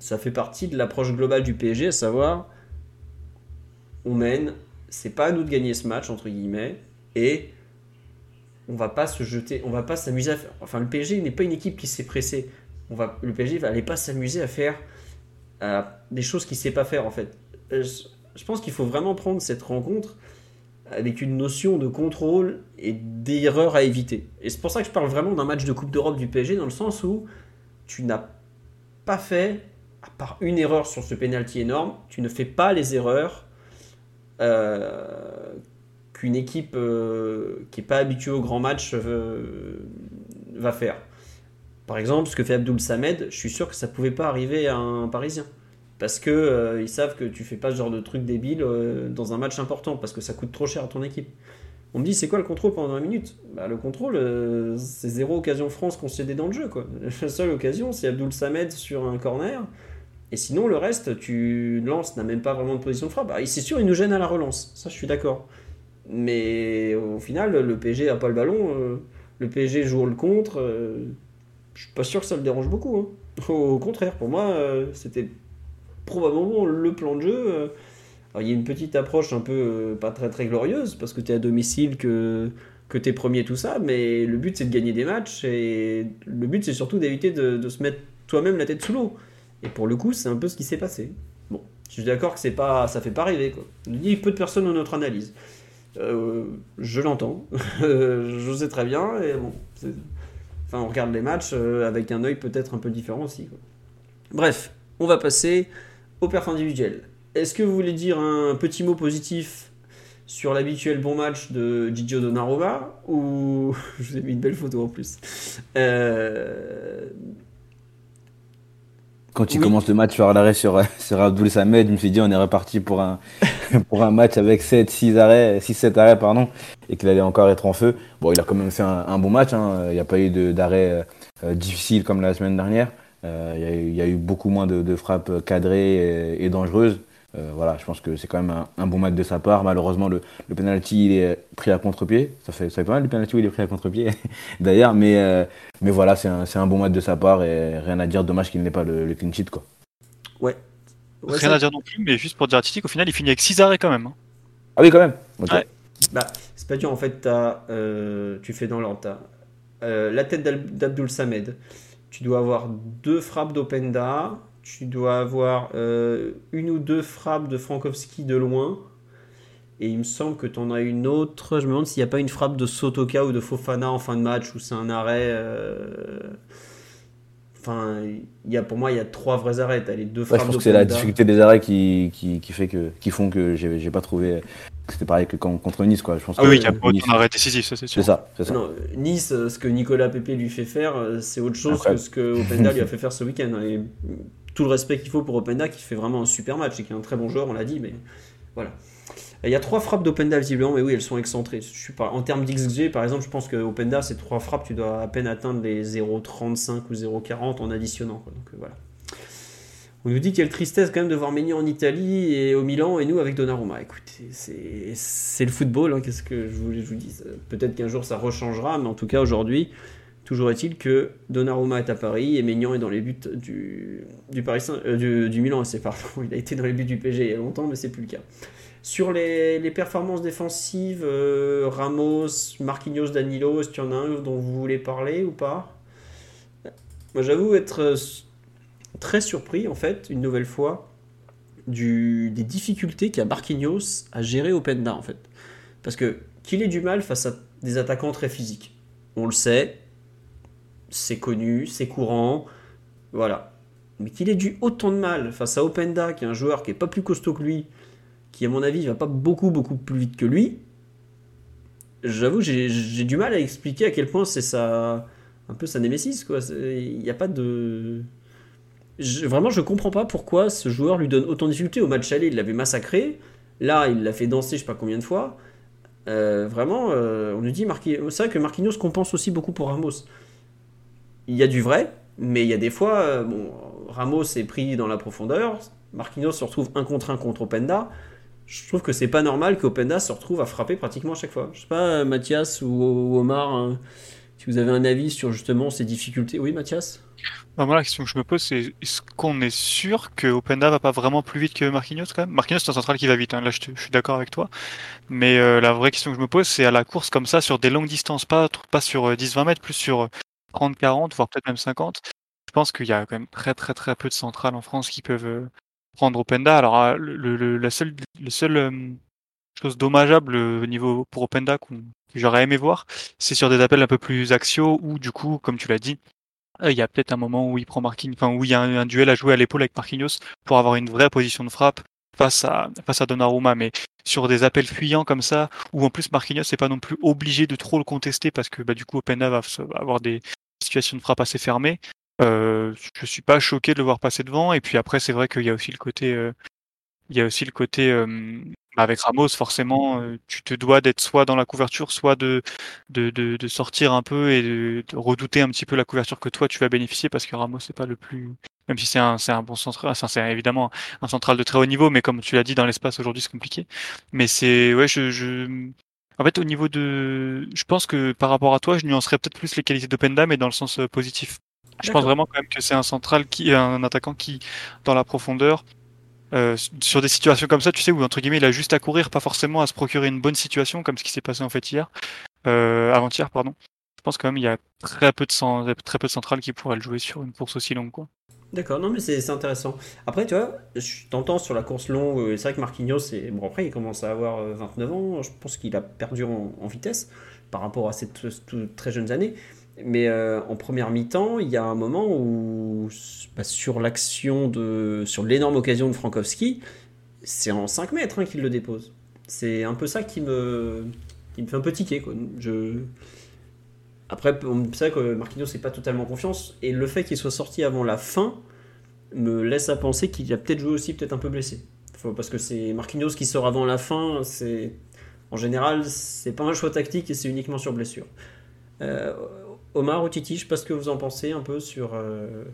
S1: ça fait partie de l'approche globale du PSG, à savoir, on mène, c'est pas à nous de gagner ce match, entre guillemets, et on va pas se jeter, on va pas s'amuser à faire. Enfin, le PSG n'est pas une équipe qui s'est pressée. On va, le PSG va aller pas s'amuser à faire des choses qu'il sait pas faire, en fait. Euh, je pense qu'il faut vraiment prendre cette rencontre avec une notion de contrôle et d'erreur à éviter. Et c'est pour ça que je parle vraiment d'un match de Coupe d'Europe du PSG, dans le sens où tu n'as pas fait à part une erreur sur ce penalty énorme, tu ne fais pas les erreurs euh, qu'une équipe euh, qui n'est pas habituée au grand match euh, va faire. Par exemple, ce que fait Abdul Samed, je suis sûr que ça ne pouvait pas arriver à un Parisien. Parce que ils savent que tu fais pas ce genre de truc débile dans un match important, parce que ça coûte trop cher à ton équipe. On me dit, c'est quoi le contrôle pendant 20 minutes? Bah, Le contrôle, c'est zéro occasion France concédée dans le jeu. <laughs> La seule occasion, c'est Abdul Samed sur un corner. Et sinon, le reste, tu lances, n'a même pas vraiment de position de frappe. Bah, c'est sûr, il nous gêne à la relance. Ça, je suis d'accord. Mais au final, le PSG n'a pas le ballon. Euh, le PSG joue le contre. Euh, je suis pas sûr que ça le dérange beaucoup. Hein. Au contraire, pour moi, euh, c'était probablement le plan de jeu. Euh. Il y a une petite approche un peu pas très très glorieuse parce que tu es à domicile, que, que tu es premier, tout ça, mais le but c'est de gagner des matchs et le but c'est surtout d'éviter de, se mettre toi-même la tête sous l'eau. Et pour le coup, c'est un peu ce qui s'est passé. Bon, je suis d'accord que c'est pas, ça fait pas rêver. Quoi. Il y a peu de personnes dans notre analyse. Euh, je l'entends, <laughs> je sais très bien, et bon, enfin, on regarde les matchs avec un œil peut-être un peu différent aussi. Bref, on va passer au perf individuel. Est-ce que vous voulez dire un petit mot positif sur l'habituel bon match de Gigio Donnarumma ou <laughs> je vous ai mis une belle photo en plus? Euh,
S2: Quand il commence le match sur l'arrêt sur, <laughs> sur Abdoul Samed, je me suis dit on est reparti pour un, <laughs> pour un match avec 7, 6 arrêts, 6-7 arrêts pardon, et qu'il allait encore être en feu. Bon, il a quand même fait un, bon match, hein. il n'y a pas eu d'arrêt euh, difficile comme la semaine dernière. Euh, il y, a eu beaucoup moins de, frappes cadrées et, dangereuses. Euh, voilà, je pense que c'est quand même un, bon match de sa part. Malheureusement, le, le penalty il est pris à contre-pied. Ça fait, ça fait pas mal le penalty où il est pris à contre-pied <laughs> d'ailleurs, mais, euh, mais voilà, c'est un, un, bon match de sa part et rien à dire. Dommage qu'il n'ait pas le, clean sheet quoi.
S1: Ouais.
S3: rien à dire non plus, mais juste pour dire à Titi qu'au final il finit avec 6 arrêts quand même. Hein.
S2: Ah oui, quand même.
S1: Bah, c'est pas dur en fait. As, tu fais dans l'ordre. la tête d'Abdul Samed tu dois avoir deux frappes d'Openda, tu dois avoir euh, une ou deux frappes de Frankowski de loin, et il me semble que tu en as une autre. Je me demande s'il n'y a pas une frappe de Sotoka ou de Fofana en fin de match où c'est un arrêt. Euh, enfin, il y a, pour moi, il y a trois vrais arrêts. As les deux frappes
S2: je pense que c'est la difficulté des arrêts qui, qui, qui, fait que, qui font que j'ai pas trouvé c'était pareil que contre Nice. Quoi. Je pense
S3: ah oui, il y a pas autant d'arrêt décisif, ça c'est sûr.
S2: C'est ça, ça.
S1: Non, Nice, ce que Nicolas Pepe lui fait faire, euh, c'est autre chose que ce que Openda lui a fait faire ce week-end. Et tout le respect qu'il faut pour Openda, qui fait vraiment un super match et qui est un très bon joueur, on l'a dit, mais voilà. Il y a trois frappes d'Openda visiblement, mais oui, elles sont excentrées. Je suis pas... En termes d'XG, par exemple, je pense que Openda, ces trois frappes, tu dois à peine atteindre les 0,35 ou 0,40 en additionnant. Donc euh, voilà. On nous dit quelle tristesse quand même de voir Meunier en Italie et au Milan et nous avec Donnarumma. Écoutez, c'est le football, hein, qu'est-ce que je voulais je vous dise? Peut-être qu'un jour ça rechangera, mais en tout cas aujourd'hui, toujours est-il que Donnarumma est à Paris et Maignan est dans les buts du, du, Paris euh, du, Milan c'est pardon, <laughs> il a été dans les buts du PG il y a longtemps, mais c'est plus le cas. Sur les, performances défensives, euh, Ramos, Marquinhos, Danilo, est-ce qu'il y en a un dont vous voulez parler ou pas? Moi j'avoue être très surpris, en fait, une nouvelle fois, du, des difficultés qu'a Marquinhos à gérer Openda, en fait. Parce que qu'il ait du mal face à des attaquants très physiques, on le sait, c'est connu, c'est courant, voilà. Mais qu'il ait du autant de mal face à Openda, qui est un joueur qui est pas plus costaud que lui, qui à mon avis va pas beaucoup beaucoup plus vite que lui, j'avoue j'ai du mal à expliquer à quel point c'est ça un peu sa némésis quoi. Il n'y a pas de vraiment, je comprends pas pourquoi ce joueur lui donne autant de difficultés. Au match aller, il l'avait massacré. Là, il l'a fait danser, je sais pas combien de fois. Euh, vraiment, euh, on nous dit C'est vrai que Marquinhos compense aussi beaucoup pour Ramos. Il y a du vrai, mais il y a des fois, euh, bon, Ramos est pris dans la profondeur. Marquinhos se retrouve un contre un contre Openda. Je trouve que c'est pas normal qu'Openda se retrouve à frapper pratiquement à chaque fois. Je sais pas, Mathias ou, Omar, hein, si vous avez un avis sur justement ces difficultés. Oui, Mathias?
S3: Bah, moi, la question que je me pose, c'est est-ce qu'on est sûr que Openda va pas vraiment plus vite que Marquinhos quand même? Marquinhos, c'est un central qui va vite, hein. là je, suis d'accord avec toi. Mais euh, la vraie question que je me pose, c'est à la course comme ça, sur des longues distances, pas, pas sur 10-20 euh, mètres, plus sur 30, 40, voire peut-être même 50. Je pense qu'il y a quand même très très très peu de centrales en France qui peuvent euh, prendre Openda. Alors, ah, le, la seule, le seul chose dommageable au niveau pour Openda que j'aurais aimé voir, c'est sur des appels un peu plus axiaux où du coup, comme tu l'as dit, euh, il y a peut-être un moment où il prend Marquinhos, enfin où il y a un, duel à jouer à l'épaule avec Marquinhos pour avoir une vraie position de frappe face à face à Donnarumma, mais sur des appels fuyants comme ça, où en plus Marquinhos n'est pas non plus obligé de trop le contester parce que bah, du coup Openda va, avoir des situations de frappe assez fermées. Euh, je suis pas choqué de le voir passer devant. Et puis après, c'est vrai qu'il y a aussi le côté, euh, il y a aussi le côté euh, avec Ramos, forcément, euh, tu te dois d'être soit dans la couverture, soit de, de, de, sortir un peu et de, redouter un petit peu la couverture que toi tu vas bénéficier parce que Ramos c'est pas le plus, même si c'est un, c'est un bon central, c'est évidemment un central de très haut niveau, mais comme tu l'as dit dans l'espace aujourd'hui c'est compliqué. Mais c'est, ouais, je, je, en fait au niveau de, je pense que par rapport à toi, je nuancerais peut-être plus les qualités d'Openda, mais dans le sens euh, positif. Je pense vraiment quand même que c'est un central qui, un attaquant qui, dans la profondeur, Euh, sur des situations comme ça, tu sais, où entre guillemets, il a juste à courir, pas forcément à se procurer une bonne situation, comme ce qui s'est passé en fait hier, euh, avant-hier, pardon. Je pense quand même il y a très peu de, très peu de centrales qui pourraient le jouer sur une course aussi longue, quoi.
S1: D'accord, non mais c'est intéressant. Après, tu vois, je t'entends sur la course longue, euh, c'est vrai que Marquinhos, bon après il commence à avoir 29 ans, je pense qu'il a perdu en, vitesse par rapport à ces très jeunes années. Mais en première mi-temps, il y a un moment où bah, sur l'action de. sur l'énorme occasion de Frankowski, c'est en 5 mètres hein, qu'il le dépose. C'est un peu ça qui me, qui me fait un peu tiquer. Quoi. Je... Après, c'est vrai que Marquinhos n'est pas totalement confiance. Et le fait qu'il soit sorti avant la fin me laisse à penser qu'il a peut-être joué aussi, peut-être un peu blessé. Parce que c'est Marquinhos qui sort avant la fin. C'est En général, c'est pas un choix tactique et c'est uniquement sur blessure. Euh, Omar ou Titi, je sais pas ce que vous en pensez un peu sur. Euh,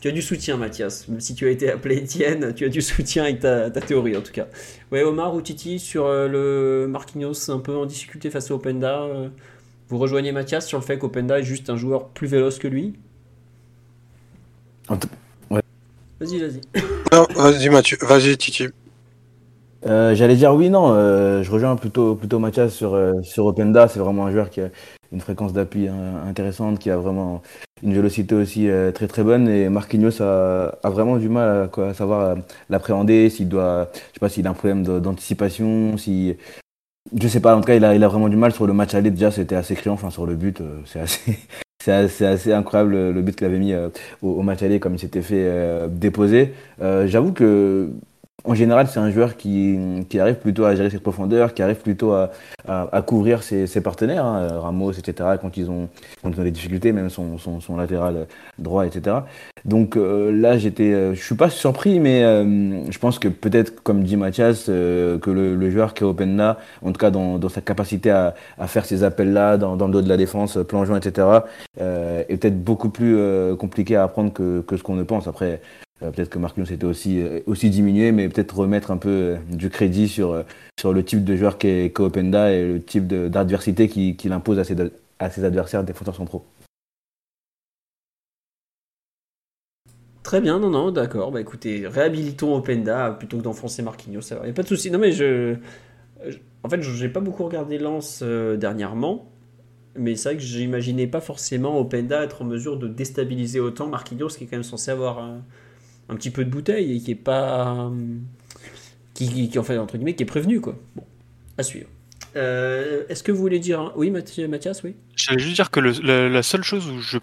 S1: tu as du soutien, Mathias. Même si tu as été appelé Étienne, tu as du soutien avec ta, théorie en tout cas. Ouais, Omar ou Titi sur euh, le Marquinhos un peu en difficulté face à Openda. Euh, vous rejoignez Mathias sur le fait qu'Openda est juste un joueur plus véloce que lui
S2: ouais.
S1: Vas-y, vas-y. <coughs>
S4: vas-y, Mathieu. Vas-y, Titi.
S2: J'allais dire oui, non. je rejoins plutôt, plutôt Mathias sur, sur Openda. C'est vraiment un joueur qui a, une fréquence d'appui hein, intéressante, qui a vraiment une vélocité aussi euh, très très bonne. Et Marquinhos a, a vraiment du mal à, quoi, à savoir euh, l'appréhender, s'il doit, je sais pas s'il a un problème d'anticipation, si, je sais pas. En tout cas, il a, il a vraiment du mal sur le match aller. Déjà, c'était assez criant. Enfin, sur le but, euh, c'est assez. <laughs> C'est assez, assez, incroyable le but qu'il avait mis au, match aller comme il s'était fait déposer. J'avoue que en général, c'est un joueur qui, qui, arrive plutôt à gérer ses profondeurs, qui arrive plutôt à, à, couvrir ses, ses partenaires, hein, Ramos, etc., quand ils, ont, quand ils ont des difficultés, même son, son, son latéral droit, etc. Donc euh, là, j'étais, euh, je suis pas surpris, mais euh, je pense que peut-être, comme dit Mathias, que le, le, joueur qui est Openda, en tout cas dans, dans sa capacité à, à faire ces appels-là, dans, dans, le dos de la défense, plongeant, etc., est peut-être beaucoup plus compliqué à apprendre que, que ce qu'on ne pense. Après, euh, peut-être que Marquinhos était aussi, euh, aussi diminué, mais peut-être remettre un peu euh, du crédit sur, sur le type de joueur qu'est Openda et le type d'adversité qu'il impose à ses, à ses adversaires défenseurs centraux.
S1: Très bien, non, non, d'accord. Bah écoutez, réhabilitons Openda plutôt que d'enfoncer Marquinhos. Il n'y a pas de souci. Non, mais je. En fait, je n'ai pas beaucoup regardé Lens dernièrement. Mais c'est vrai que j'imaginais pas forcément Openda être en mesure de déstabiliser autant Marquinhos, qui est quand même censé avoir un petit peu de bouteille et qui est pas. qui, qui, en fait, entre guillemets, qui est prévenu, quoi. Bon, à suivre. Euh, est-ce que vous voulez dire. Oui, Mathias, oui?
S3: J'allais juste dire que la, seule chose où je,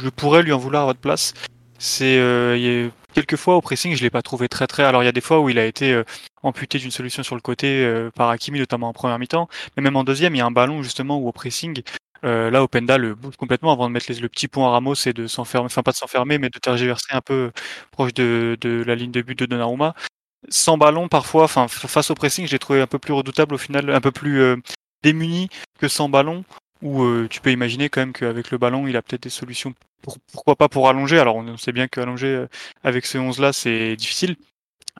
S3: je pourrais lui en vouloir à votre place, c'est. Euh, il y a quelques fois au pressing, je l'ai pas trouvé très très. Alors il y a des fois où il a été euh, amputé d'une solution sur le côté par Hakimi, notamment en première mi-temps, mais même en deuxième, il y a un ballon justement où au pressing, euh, là, Openda le bouge complètement avant de mettre le petit point à Ramos et de s'enfermer, enfin pas de s'enfermer, mais de tergiverser un peu proche de, la ligne de but de Donnarumma. Sans ballon, parfois, enfin face au pressing, j'ai trouvé un peu plus redoutable au final, un peu plus euh, démuni que sans ballon. Où euh, tu peux imaginer quand même qu'avec le ballon, il a peut-être des solutions. pourquoi pas pour allonger Alors on sait bien qu'allonger avec ce 11 là, c'est difficile.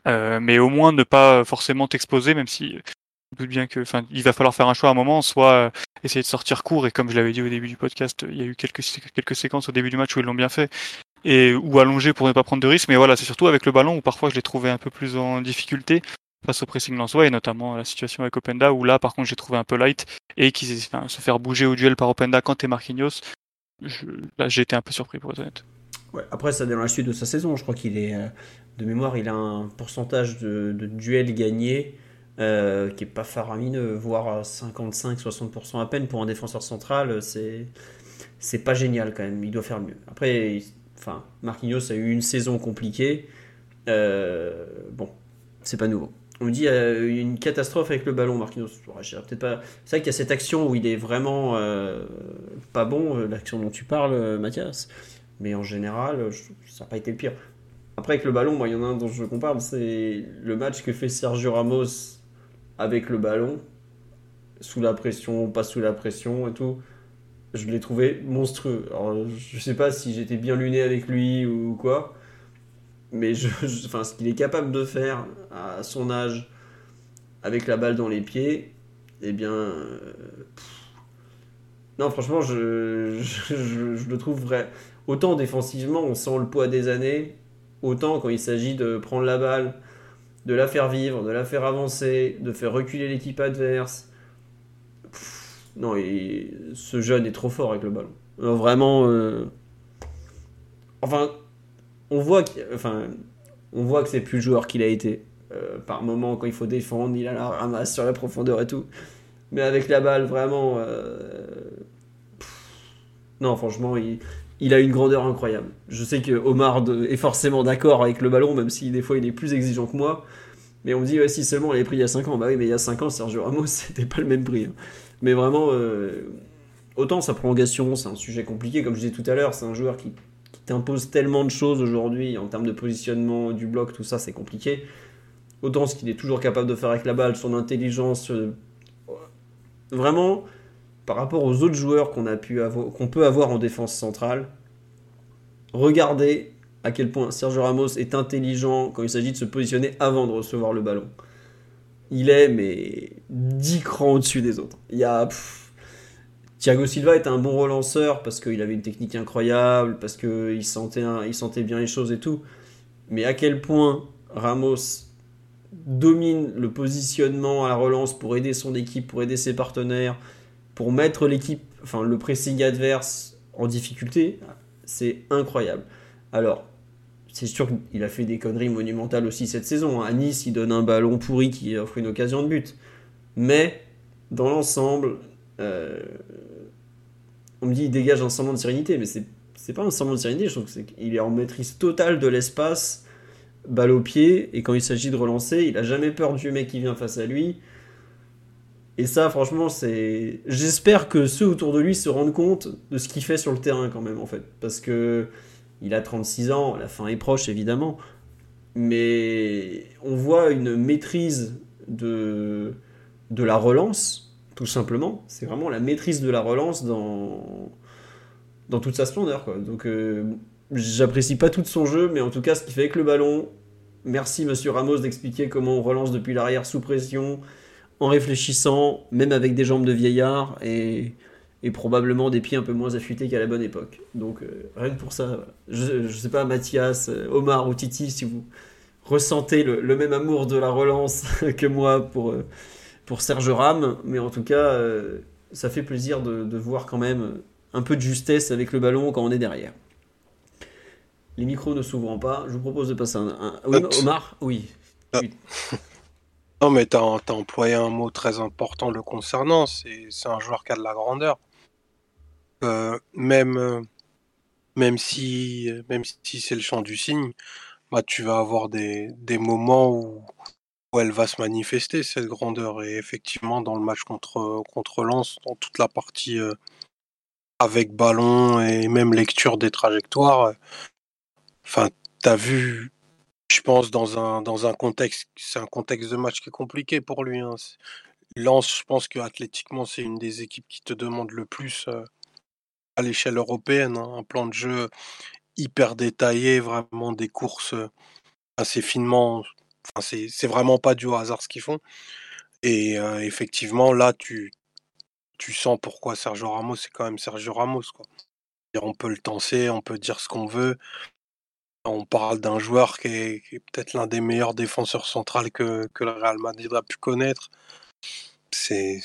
S3: mais au moins ne pas forcément t'exposer, même si bien que, enfin, il va falloir faire un choix à un moment, soit euh, essayer de sortir court, et comme je l'avais dit au début du podcast, il y a eu quelques, quelques séquences au début du match où ils l'ont bien fait, et ou allonger pour ne pas prendre de risques, mais voilà, c'est surtout avec le ballon où parfois je l'ai trouvé un peu plus en difficulté face au pressing lensois, et notamment la situation avec Openda, où là, par contre, j'ai trouvé un peu light, et qui enfin, se faire bouger au duel par Openda quand t'es Marquinhos, là, j'ai été un peu surpris, pour être honnête.
S1: Ouais, après, ça dans la suite de sa saison, je crois qu'il est, euh, de mémoire, il a un pourcentage de duels gagnés euh, qui est pas faramineux, voire 55-60% à peine pour un défenseur central, c'est c'est pas génial quand même. Il doit faire mieux. Après, enfin, Marquinhos a eu une saison compliquée. Euh, bon, c'est pas nouveau. On me dit euh, une catastrophe avec le ballon, Marquinhos. peut-être pas. C'est vrai qu'il y a cette action où il est vraiment pas bon, l'action dont tu parles, Mathias. Mais en général, ça n'a pas été le pire. Après, avec le ballon, moi, il y en a un dont je compare, c'est le match que fait Sergio Ramos avec le ballon, sous la pression, pas sous la pression et tout. Je l'ai trouvé monstrueux. Alors, je sais pas si j'étais bien luné avec lui ou quoi, mais je, enfin, ce qu'il est capable de faire à son âge avec la balle dans les pieds, eh bien. Euh, non, franchement, je, je, le trouve vrai. Autant défensivement, on sent le poids des années, autant quand il s'agit de prendre la balle, de la faire vivre, de la faire avancer, de faire reculer l'équipe adverse. non, ce jeune est trop fort avec le ballon. vraiment, euh, enfin, on voit, enfin, on voit que c'est plus le joueur qu'il a été. Euh, par moment, quand il faut défendre, il a la ramasse sur la profondeur et tout. Mais avec la balle, vraiment, euh, non, franchement, il, il a une grandeur incroyable. Je sais que Omar est forcément d'accord avec le ballon, même si des fois il est plus exigeant que moi. Mais on me dit, ouais, si seulement on l'avait pris il y a 5 ans. Bah oui, mais il y a 5 ans, Sergio Ramos, <laughs> c'était pas le même prix. Hein. Mais vraiment, euh, autant sa prolongation, c'est un sujet compliqué, comme je disais tout à l'heure, c'est un joueur qui, t'impose tellement de choses aujourd'hui en termes de positionnement, du bloc, tout ça, c'est compliqué. Autant ce qu'il est toujours capable de faire avec la balle, son intelligence. Euh, vraiment, par rapport aux autres joueurs qu'on peut avoir en défense centrale, regardez à quel point Sergio Ramos est intelligent quand il s'agit de se positionner avant de recevoir le ballon. Il est mais 10 crans au-dessus des autres. Il y Thiago Silva est un bon relanceur parce qu'il avait une technique incroyable, parce qu'il sentait, sentait bien les choses et tout. Mais à quel point Ramos domine le positionnement à la relance pour aider son équipe, pour aider ses partenaires, pour mettre l'équipe, enfin le pressing adverse en difficulté, c'est incroyable. Alors, c'est sûr qu'il a fait des conneries monumentales aussi cette saison. À Nice, il donne un ballon pourri qui offre une occasion de but. Mais, dans l'ensemble, euh, on me dit il dégage un semblant de sérénité, mais c'est, c'est pas un semblant de sérénité, je trouve qu'il est en maîtrise totale de l'espace, balle au pied, et quand il s'agit de relancer, il a jamais peur du mec qui vient face à lui. Et ça, franchement, c'est. J'espère que ceux autour de lui se rendent compte de ce qu'il fait sur le terrain, quand même, en fait. Parce que il a 36 ans, la fin est proche, évidemment. Mais on voit une maîtrise de, de la relance, tout simplement. C'est vraiment la maîtrise de la relance dans, dans toute sa splendeur. Donc, euh, j'apprécie pas tout son jeu, mais en tout cas, ce qu'il fait avec le ballon. Merci, monsieur Ramos, d'expliquer comment on relance depuis l'arrière sous pression en réfléchissant, même avec des jambes de vieillard et, probablement des pieds un peu moins affûtés qu'à la bonne époque. Donc euh, rien que pour ça, je, ne sais pas Mathias, euh, Omar ou Titi, si vous ressentez le, même amour de la relance <laughs> que moi pour, euh, pour Serge Ram, mais en tout cas, ça fait plaisir de, voir quand même un peu de justesse avec le ballon quand on est derrière. Les micros ne s'ouvrant pas, je vous propose de passer un... Omar Oui. oui.
S4: Non, mais tu as, employé un mot très important le concernant, c'est un joueur qui a de la grandeur. Euh, même, euh, même si, même si c'est le champ du cygne, bah, tu vas avoir des, moments où, elle va se manifester, cette grandeur. Et effectivement, dans le match contre, contre Lens, dans toute la partie euh, avec ballon et même lecture des trajectoires, enfin, tu as vu je pense dans un dans un contexte c'est un contexte de match qui est compliqué pour lui. Hein. Lens, je pense que athlétiquement c'est une des équipes qui te demande le plus euh, à l'échelle européenne. Hein. Un plan de jeu hyper détaillé, vraiment des courses euh, assez finement. Enfin, c'est vraiment pas du hasard ce qu'ils font. Et euh, effectivement, là, tu, tu sens pourquoi Sergio Ramos, c'est quand même Sergio Ramos. Quoi. On peut le tenser, on peut dire ce qu'on veut. On parle d'un joueur qui est, peut-être l'un des meilleurs défenseurs centrales que, le Real Madrid a pu connaître. C'est,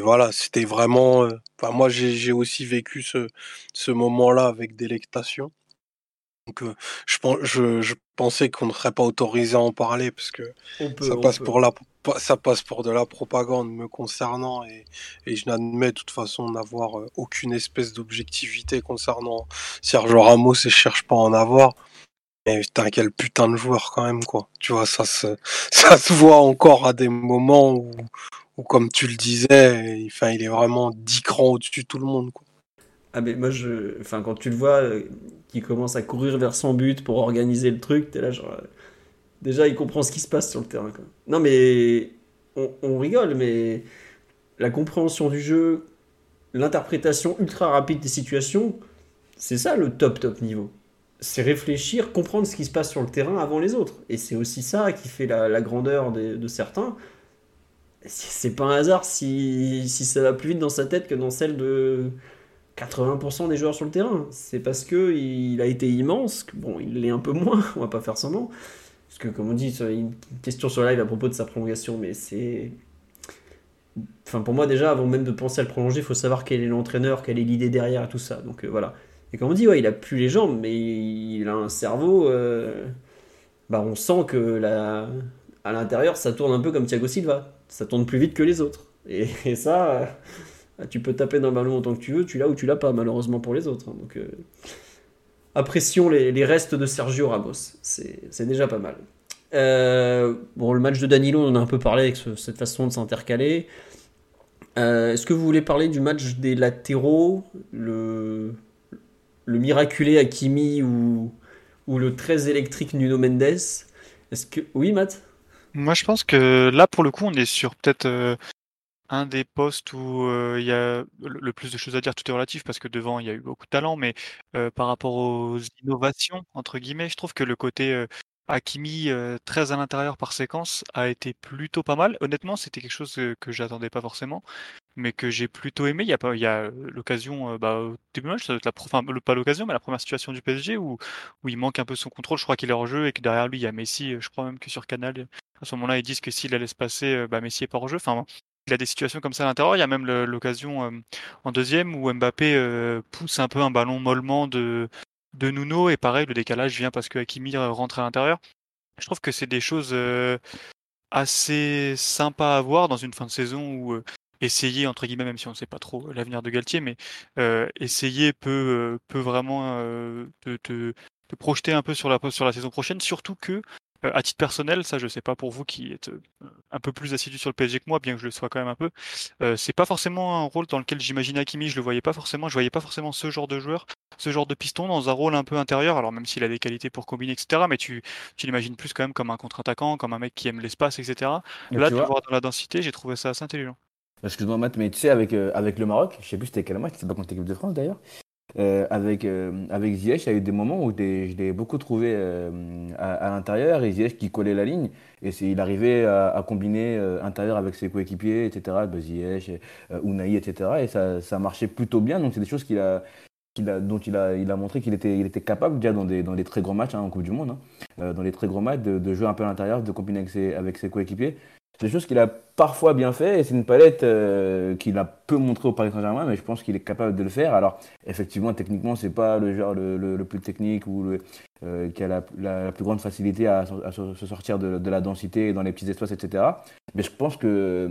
S4: voilà, c'était vraiment. Euh, moi, j'ai aussi vécu ce, moment-là avec délectation. Donc, euh, je, je, pensais qu'on ne serait pas autorisé à en parler parce que ça passe pour la, ça passe pour de la propagande me concernant et, je n'admets de toute façon n'avoir euh, aucune espèce d'objectivité concernant Sergio Ramos et je cherche pas à en avoir. Mais putain, quel putain de joueur quand même, quoi. Tu vois, ça se, <laughs> ça se voit encore à des moments où, comme tu le disais, il, il est vraiment 10 crans au-dessus de tout le monde, quoi.
S1: Ah, mais moi, je, enfin, quand tu le vois, euh, qui commence à courir vers son but pour organiser le truc, t'es là, genre. Euh, déjà, il comprend ce qui se passe sur le terrain, quoi. Non, mais. On, on rigole, mais. La compréhension du jeu, l'interprétation ultra rapide des situations, c'est ça le top, top niveau c'est réfléchir, comprendre ce qui se passe sur le terrain avant les autres. Et c'est aussi ça qui fait la, grandeur de, certains. C'est pas un hasard si, ça va plus vite dans sa tête que dans celle de 80% des joueurs sur le terrain. C'est parce que il a été immense, bon, il l'est un peu moins, <laughs> on va pas faire semblant, Parce que, comme on dit, une question sur live à propos de sa prolongation, mais c'est. Enfin, pour moi, déjà, avant même de penser à le prolonger, il faut savoir quel est l'entraîneur, quelle est l'idée derrière et tout ça. Donc euh, voilà. Et comme on dit, ouais, il a plus les jambes, mais il a un cerveau. euh, Bah, on sent que la... à l'intérieur, ça tourne un peu comme Thiago Silva. Ça tourne plus vite que les autres. Et, ça, euh, tu peux taper dans le ballon autant que tu veux, tu l'as ou tu l'as pas, malheureusement pour les autres. hein. Donc, euh, apprécions les, restes de Sergio Ramos. C'est déjà pas mal. Bon, le match de Danilo, on en a un peu parlé avec ce- cette façon de s'intercaler. Est-ce que vous voulez parler du match des latéraux, le, le miraculé Hakimi ou, ou le très électrique Nuno Mendes Est-ce que oui, Matt?
S3: Moi, je pense que là, pour le coup, on est sur peut-être euh, un des postes où euh, il y a le plus de choses à dire. Tout est relatif parce que devant, il y a eu beaucoup de talent, mais euh, par rapport aux innovations, entre guillemets, je trouve que le côté Hakimi euh, très à l'intérieur par séquence a été plutôt pas mal. Honnêtement, c'était quelque chose que j'attendais pas forcément, mais que j'ai plutôt aimé. Il y a il y a euh, l'occasion, euh, bah, au début match, ça doit être la, enfin, pas l'occasion, mais la première situation du PSG où, où il manque un peu son contrôle. Je crois qu'il est hors jeu et que derrière lui, il y a Messi. euh, Je crois même que sur Canal, à ce moment-là, ils disent que s'il la laisse passer, bah, Messi est pas hors jeu. Enfin, il a des situations comme ça à l'intérieur. Il y a même l'occasion euh, en deuxième où Mbappé euh, pousse un peu un ballon mollement de, de Nuno et pareil, le décalage vient parce que Hakimi rentre à l'intérieur. Je trouve que c'est des choses euh, assez sympas à voir dans une fin de saison où essayer, entre guillemets, même si on ne sait pas trop l'avenir de Galtier, mais euh, essayer peut, euh, peut vraiment euh, te, te- te projeter un peu sur la, sur la saison prochaine, surtout que, euh, à titre personnel, ça je sais pas pour vous qui êtes euh, un peu plus assidu sur le PSG que moi, bien que je le sois quand même un peu, euh, c'est pas forcément un rôle dans lequel j'imaginais Hakimi, je le voyais pas forcément, je voyais pas forcément ce genre de joueur, ce genre de piston dans un rôle un peu intérieur, alors même s'il a des qualités pour combiner, etc., mais tu, tu l'imagines plus quand même comme un contre-attaquant, comme un mec qui aime l'espace, etc. Là, de le voir dans la densité, j'ai trouvé ça assez intelligent.
S2: Excuse-moi Matt, mais tu sais, avec, euh, avec le Maroc, je sais plus c'était quel match, c'est pas contre l'équipe de France d'ailleurs. Euh, avec, euh, avec Ziyech, il y a eu des moments où je l'ai- beaucoup trouvé euh, à, l'intérieur et Ziyech qui collait la ligne et il arrivait à, combiner intérieur avec ses coéquipiers, etc. Bah, Ziyech, Unai, etc. Et ça, ça marchait plutôt bien. Donc c'est des choses dont il a, il a montré qu'il était, il était capable déjà dans des, dans des très grands matchs hein, en Coupe du Monde, hein, dans les très grands matchs, de, de jouer un peu à l'intérieur, de combiner avec ses, avec ses coéquipiers. C'est des choses qu'il a parfois bien fait et c'est une palette euh, qu'il a peu montré au Paris Saint-Germain, mais je pense qu'il est capable de le faire. Alors, effectivement, techniquement, c'est pas le genre le, le- plus technique ou le, euh, qui a la, plus grande facilité à, se sortir de, de la densité dans les petits espaces, etc. Mais je pense que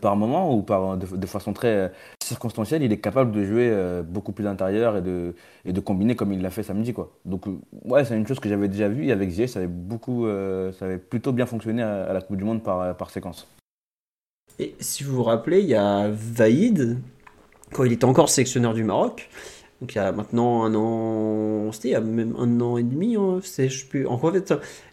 S2: par moment ou par, de, de façon très euh, circonstancielle, il est capable de jouer euh, beaucoup plus intérieur et de, et de combiner comme il l'a fait samedi. Quoi. Donc, euh, ouais, c'est une chose que j'avais déjà vue et avec Ziyech, ça avait, beaucoup, euh, ça avait plutôt bien fonctionné à, la Coupe du Monde par, par séquence.
S1: Et si vous vous rappelez, il y a Vaïd, quand il était encore sélectionneur du Maroc, donc il y a maintenant un an, c'était il y a même un an et demi, hein, je sais plus. En fait,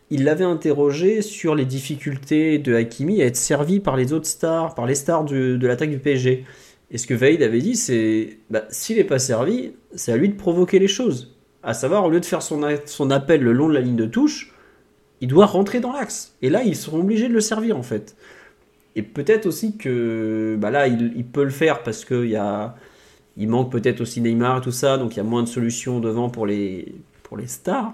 S1: il l'avait interrogé sur les difficultés de Hakimi à être servi par les autres stars, par les stars de l'attaque du PSG. Et ce que Vaïd avait dit, c'est bah, s'il n'est pas servi, c'est à lui de provoquer les choses. À savoir, au lieu de faire son, appel le long de la ligne de touche, il doit rentrer dans l'axe. Et là, ils seront obligés de le servir en fait. Et peut-être aussi que bah là, il, peut le faire parce qu'il a, manque peut-être aussi Neymar et tout ça, donc il y a moins de solutions devant pour les stars.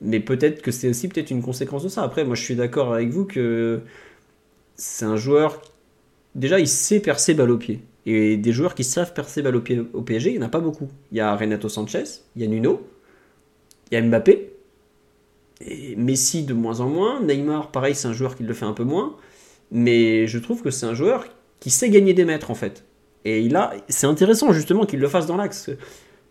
S1: Mais peut-être que c'est aussi peut-être une conséquence de ça. Après, moi, je suis d'accord avec vous que c'est un joueur. Déjà, il sait percer balle au pied. Et des joueurs qui savent percer balle au pied au PSG, il n'y en a pas beaucoup. Il y a Renato Sanchez, il y a Nuno, il y a Mbappé, et Messi de moins en moins. Neymar, pareil, c'est un joueur qui le fait un peu moins. Mais je trouve que c'est un joueur qui sait gagner des mètres en fait. Et a, c'est intéressant justement qu'il le fasse dans l'axe.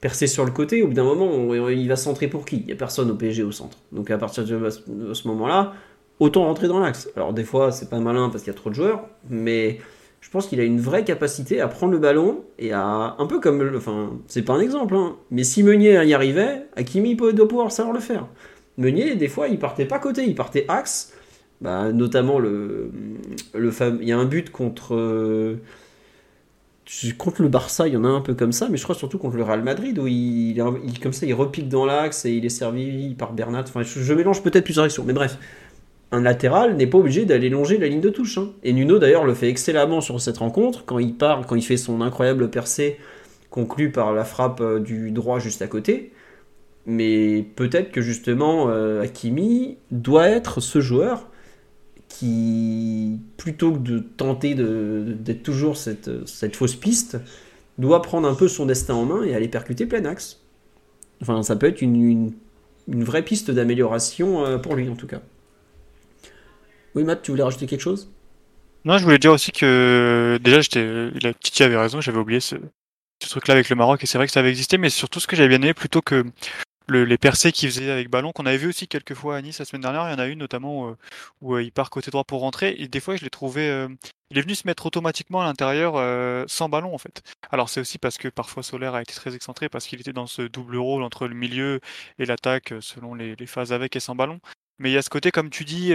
S1: Percer sur le côté, au bout d'un moment, il va centrer pour qui? Il n'y a personne au PSG au centre. Donc à partir de ce- moment-là, autant rentrer dans l'axe. Alors des fois, c'est pas malin parce qu'il y a trop de joueurs, mais je pense qu'il a une vraie capacité à prendre le ballon et à. Un peu comme. Enfin, c'est pas un exemple, hein, mais si Meunier y arrivait, Hakimi peut- doit pouvoir savoir le faire. Meunier, des fois, il partait pas côté, il partait axe. Bah, notamment le, le il y a un but contre euh, contre le Barça, il y en a un peu comme ça, mais je crois surtout contre le Real Madrid où il, comme ça il repique dans l'axe et il est servi par Bernat. Enfin, je, je mélange peut-être plusieurs actions, mais bref, un latéral n'est pas obligé d'aller longer la ligne de touche. hein. Et Nuno d'ailleurs le fait excellemment sur cette rencontre quand il part, quand il fait son incroyable percée conclue par la frappe euh, du droit juste à côté. Mais peut-être que justement, euh, Hakimi doit être ce joueur qui, plutôt que de tenter d'être toujours cette, fausse piste, doit prendre un peu son destin en main et aller percuter plein axe. Enfin, ça peut être une, une, vraie piste d'amélioration euh, pour lui en tout cas. Oui, Matt, tu voulais rajouter quelque chose?
S3: Non, je voulais dire aussi que déjà, Titi avait raison, j'avais oublié ce, ce truc-là avec le Maroc et c'est vrai que ça avait existé, mais surtout ce que j'avais bien aimé plutôt que le, les percées qu'il faisait avec ballon, qu'on avait vu aussi quelques fois à Nice la semaine dernière. Il y en a une notamment euh, où euh, il part côté droit pour rentrer. Et des fois, je l'ai trouvé. Euh, il est venu se mettre automatiquement à l'intérieur sans ballon en fait. Alors c'est aussi parce que parfois Solaire a été très excentré parce qu'il était dans ce double rôle entre le milieu et l'attaque selon les, les, phases avec et sans ballon. Mais il y a ce côté, comme tu dis,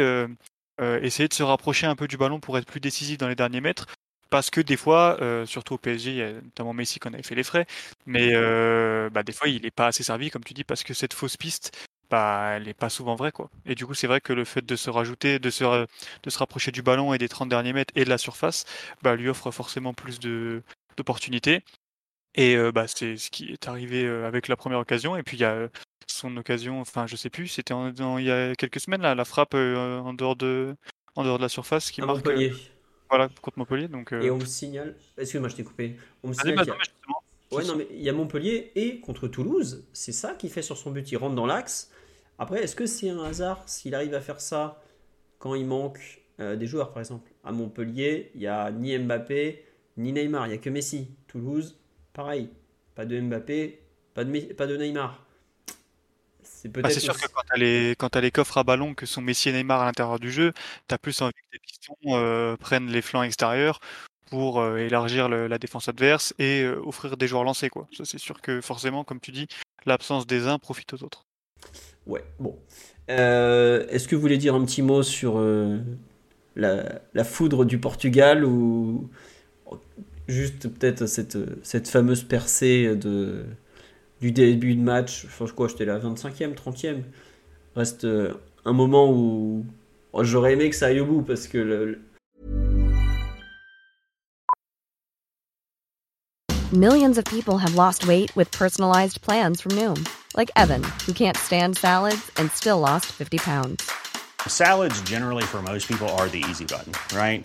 S3: essayer de se rapprocher un peu du ballon pour être plus décisif dans les derniers mètres parce que des fois, euh, surtout au PSG, il y a notamment Messi qui en avait fait les frais, mais euh, bah, des fois il n'est pas assez servi, comme tu dis, parce que cette fausse piste, bah, elle n'est pas souvent vraie. Quoi. Et du coup, c'est vrai que le fait de se rajouter, de se, de se rapprocher du ballon et des 30 derniers mètres et de la surface, bah, lui offre forcément plus d'opportunités. Et euh, bah, c'est ce qui est arrivé avec la première occasion. Et puis il y a son occasion, enfin je sais plus, c'était il y a quelques semaines, là, la frappe en, dehors de, en dehors de la surface qui marque. Voilà, contre Montpellier. Donc,
S1: Et on me signale. Excuse-moi, je t'ai coupé. On me signale. Ouais, non, mais il y a Montpellier et contre Toulouse, c'est ça qui fait sur son but. Il rentre dans l'axe. Après, est-ce que c'est un hasard s'il arrive à faire ça quand il manque euh, des joueurs, par exemple? À Montpellier, il n'y a ni Mbappé ni Neymar, il n'y a que Messi. Toulouse, pareil. Pas de Mbappé, pas de, pas de Neymar.
S3: C'est bah, sûr que quand tu les, as les coffres à ballon que sont Messi et Neymar à l'intérieur du jeu, tu as plus envie que les pistons euh, prennent les flancs extérieurs pour euh, élargir la défense adverse et euh, offrir des joueurs lancés. Quoi. Ça, c'est sûr que forcément, comme tu dis, l'absence des uns profite aux autres.
S1: Ouais, bon. Est-ce que vous voulez dire un petit mot sur la, la, foudre du Portugal ou juste peut-être cette, cette fameuse percée de du début de match, je quoi, j'étais là 25e, 30e. Reste euh, un moment où oh, j'aurais aimé que ça aille au bout parce que le...
S5: Millions of people have lost weight with personalized plans from Noom, like Evan, who can't stand salads and still lost 50 pounds.
S6: Salads generally for most people are the easy button, right?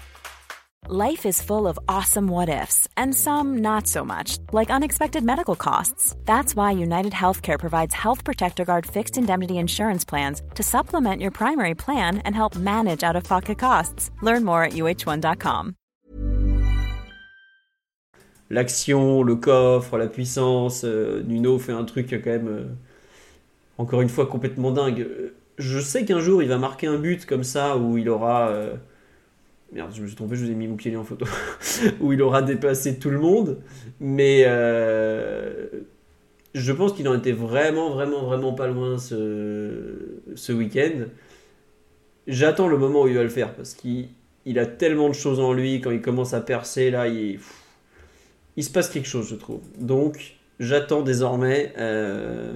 S7: Life is full of awesome what ifs, and some not so much, like unexpected medical costs. That's why United Healthcare provides Health Protector Guard fixed indemnity insurance plans to supplement your primary plan and help manage out of pocket costs. Learn more at uh1.com.
S1: L'action, le coffre, la puissance, euh, Nuno fait un truc quand même, euh, encore une fois, complètement dingue. Je sais qu'un jour il va marquer un but comme ça où il aura. Euh, Merde, je me suis trompé, je vous ai mis pied en photo. <laughs> où il aura dépassé tout le monde. Mais euh, je pense qu'il en était vraiment, vraiment, vraiment pas loin ce, week-end. J'attends le moment où il va le faire parce qu'il a tellement de choses en lui. Quand il commence à percer, là, il, il se passe quelque chose, je trouve. Donc, j'attends désormais euh,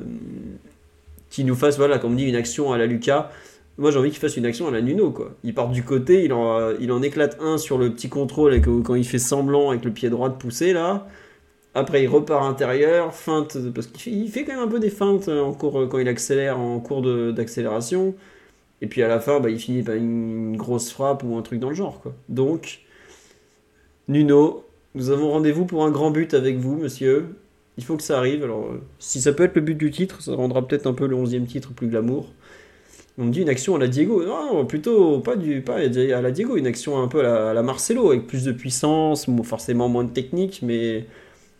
S1: qu'il nous fasse, voilà, comme dit, une action à la Lucas moi, j'ai envie qu'il fasse une action à la Nuno, quoi. Il part du côté, il en, éclate un sur le petit contrôle quand il fait semblant avec le pied droit de pousser, là. Après, il repart intérieur, feinte, parce qu'il fait, quand même un peu des feintes en cours, quand il accélère en cours d'accélération. Et puis à la fin, bah, il finit par une grosse frappe ou un truc dans le genre, quoi. Donc, Nuno, nous avons rendez-vous pour un grand but avec vous, monsieur. Il faut que ça arrive. Alors, si ça peut être le but du titre, ça rendra peut-être un peu le 11 titre plus glamour. On me dit une action à la Diego. Non, plutôt pas, du, pas à la Diego, une action un peu à la, Marcelo, avec plus de puissance, forcément moins de technique, mais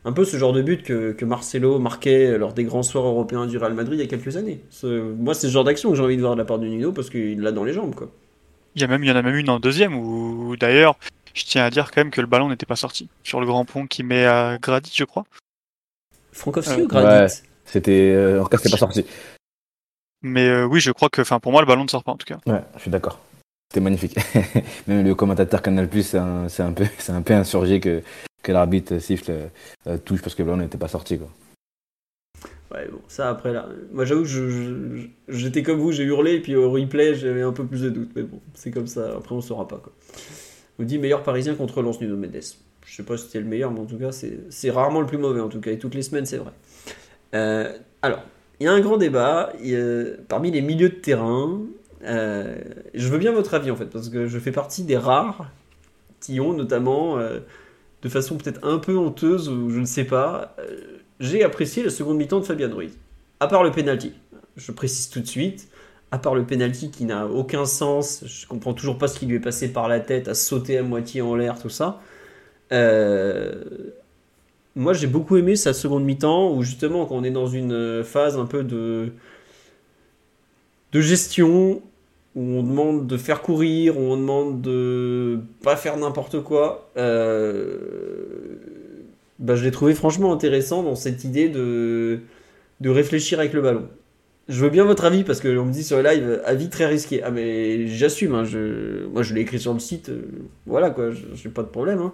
S1: un peu ce genre de but que, Marcelo marquait lors des grands soirs européens du Real Madrid il y a quelques années. Moi, c'est ce genre d'action que j'ai envie de voir de la part de Nino parce qu'il l'a dans les jambes. Quoi.
S3: Il, y a même, il y en a même une en deuxième où, d'ailleurs, je tiens à dire quand même que le ballon n'était pas sorti. Sur le grand pont qui met à Gradit, je crois.
S1: Francovski ou Gradit?
S2: C'était. Euh, en tout cas, c'était pas sorti.
S3: Mais euh, oui, je crois que, enfin, pour moi, le ballon ne sort pas en tout cas.
S2: Ouais, je suis d'accord. C'était magnifique. <laughs> Même le commentateur Canal Plus, c'est un, peu, <laughs> c'est un peu insurgé que, que l'arbitre siffle euh, touche parce que le ballon n'était pas sorti. Quoi.
S1: Ouais, bon, ça après là. Moi j'avoue j'étais comme vous, j'ai hurlé, et puis au replay j'avais un peu plus de doutes. Mais bon, c'est comme ça, après on saura pas quoi. On dit meilleur parisien contre Lance Nuno Mendes. Je sais pas si c'était le meilleur, mais en tout cas c'est rarement le plus mauvais en tout cas, et toutes les semaines c'est vrai. Euh, alors, il y a un grand débat parmi les milieux de terrain. Euh, je veux bien votre avis en fait, parce que je fais partie des rares qui ont notamment, euh, de façon peut-être un peu honteuse ou je ne sais pas, euh, j'ai apprécié la seconde mi-temps de Fabian Ruiz. À part le penalty, je précise tout de suite, à part le penalty qui n'a aucun sens, je comprends toujours pas ce qui lui est passé par la tête, à sauter à moitié en l'air, tout ça. Moi j'ai beaucoup aimé sa seconde mi-temps où justement quand on est dans une phase un peu de de gestion où on demande de faire courir, où on demande de pas faire n'importe quoi, euh, bah, je l'ai trouvé franchement intéressant dans cette idée de, de réfléchir avec le ballon. Je veux bien votre avis parce que on me dit sur le live avis très risqué. Ah mais j'assume, hein, moi je l'ai écrit sur le site, euh, voilà quoi, j'ai pas de problème. Hein.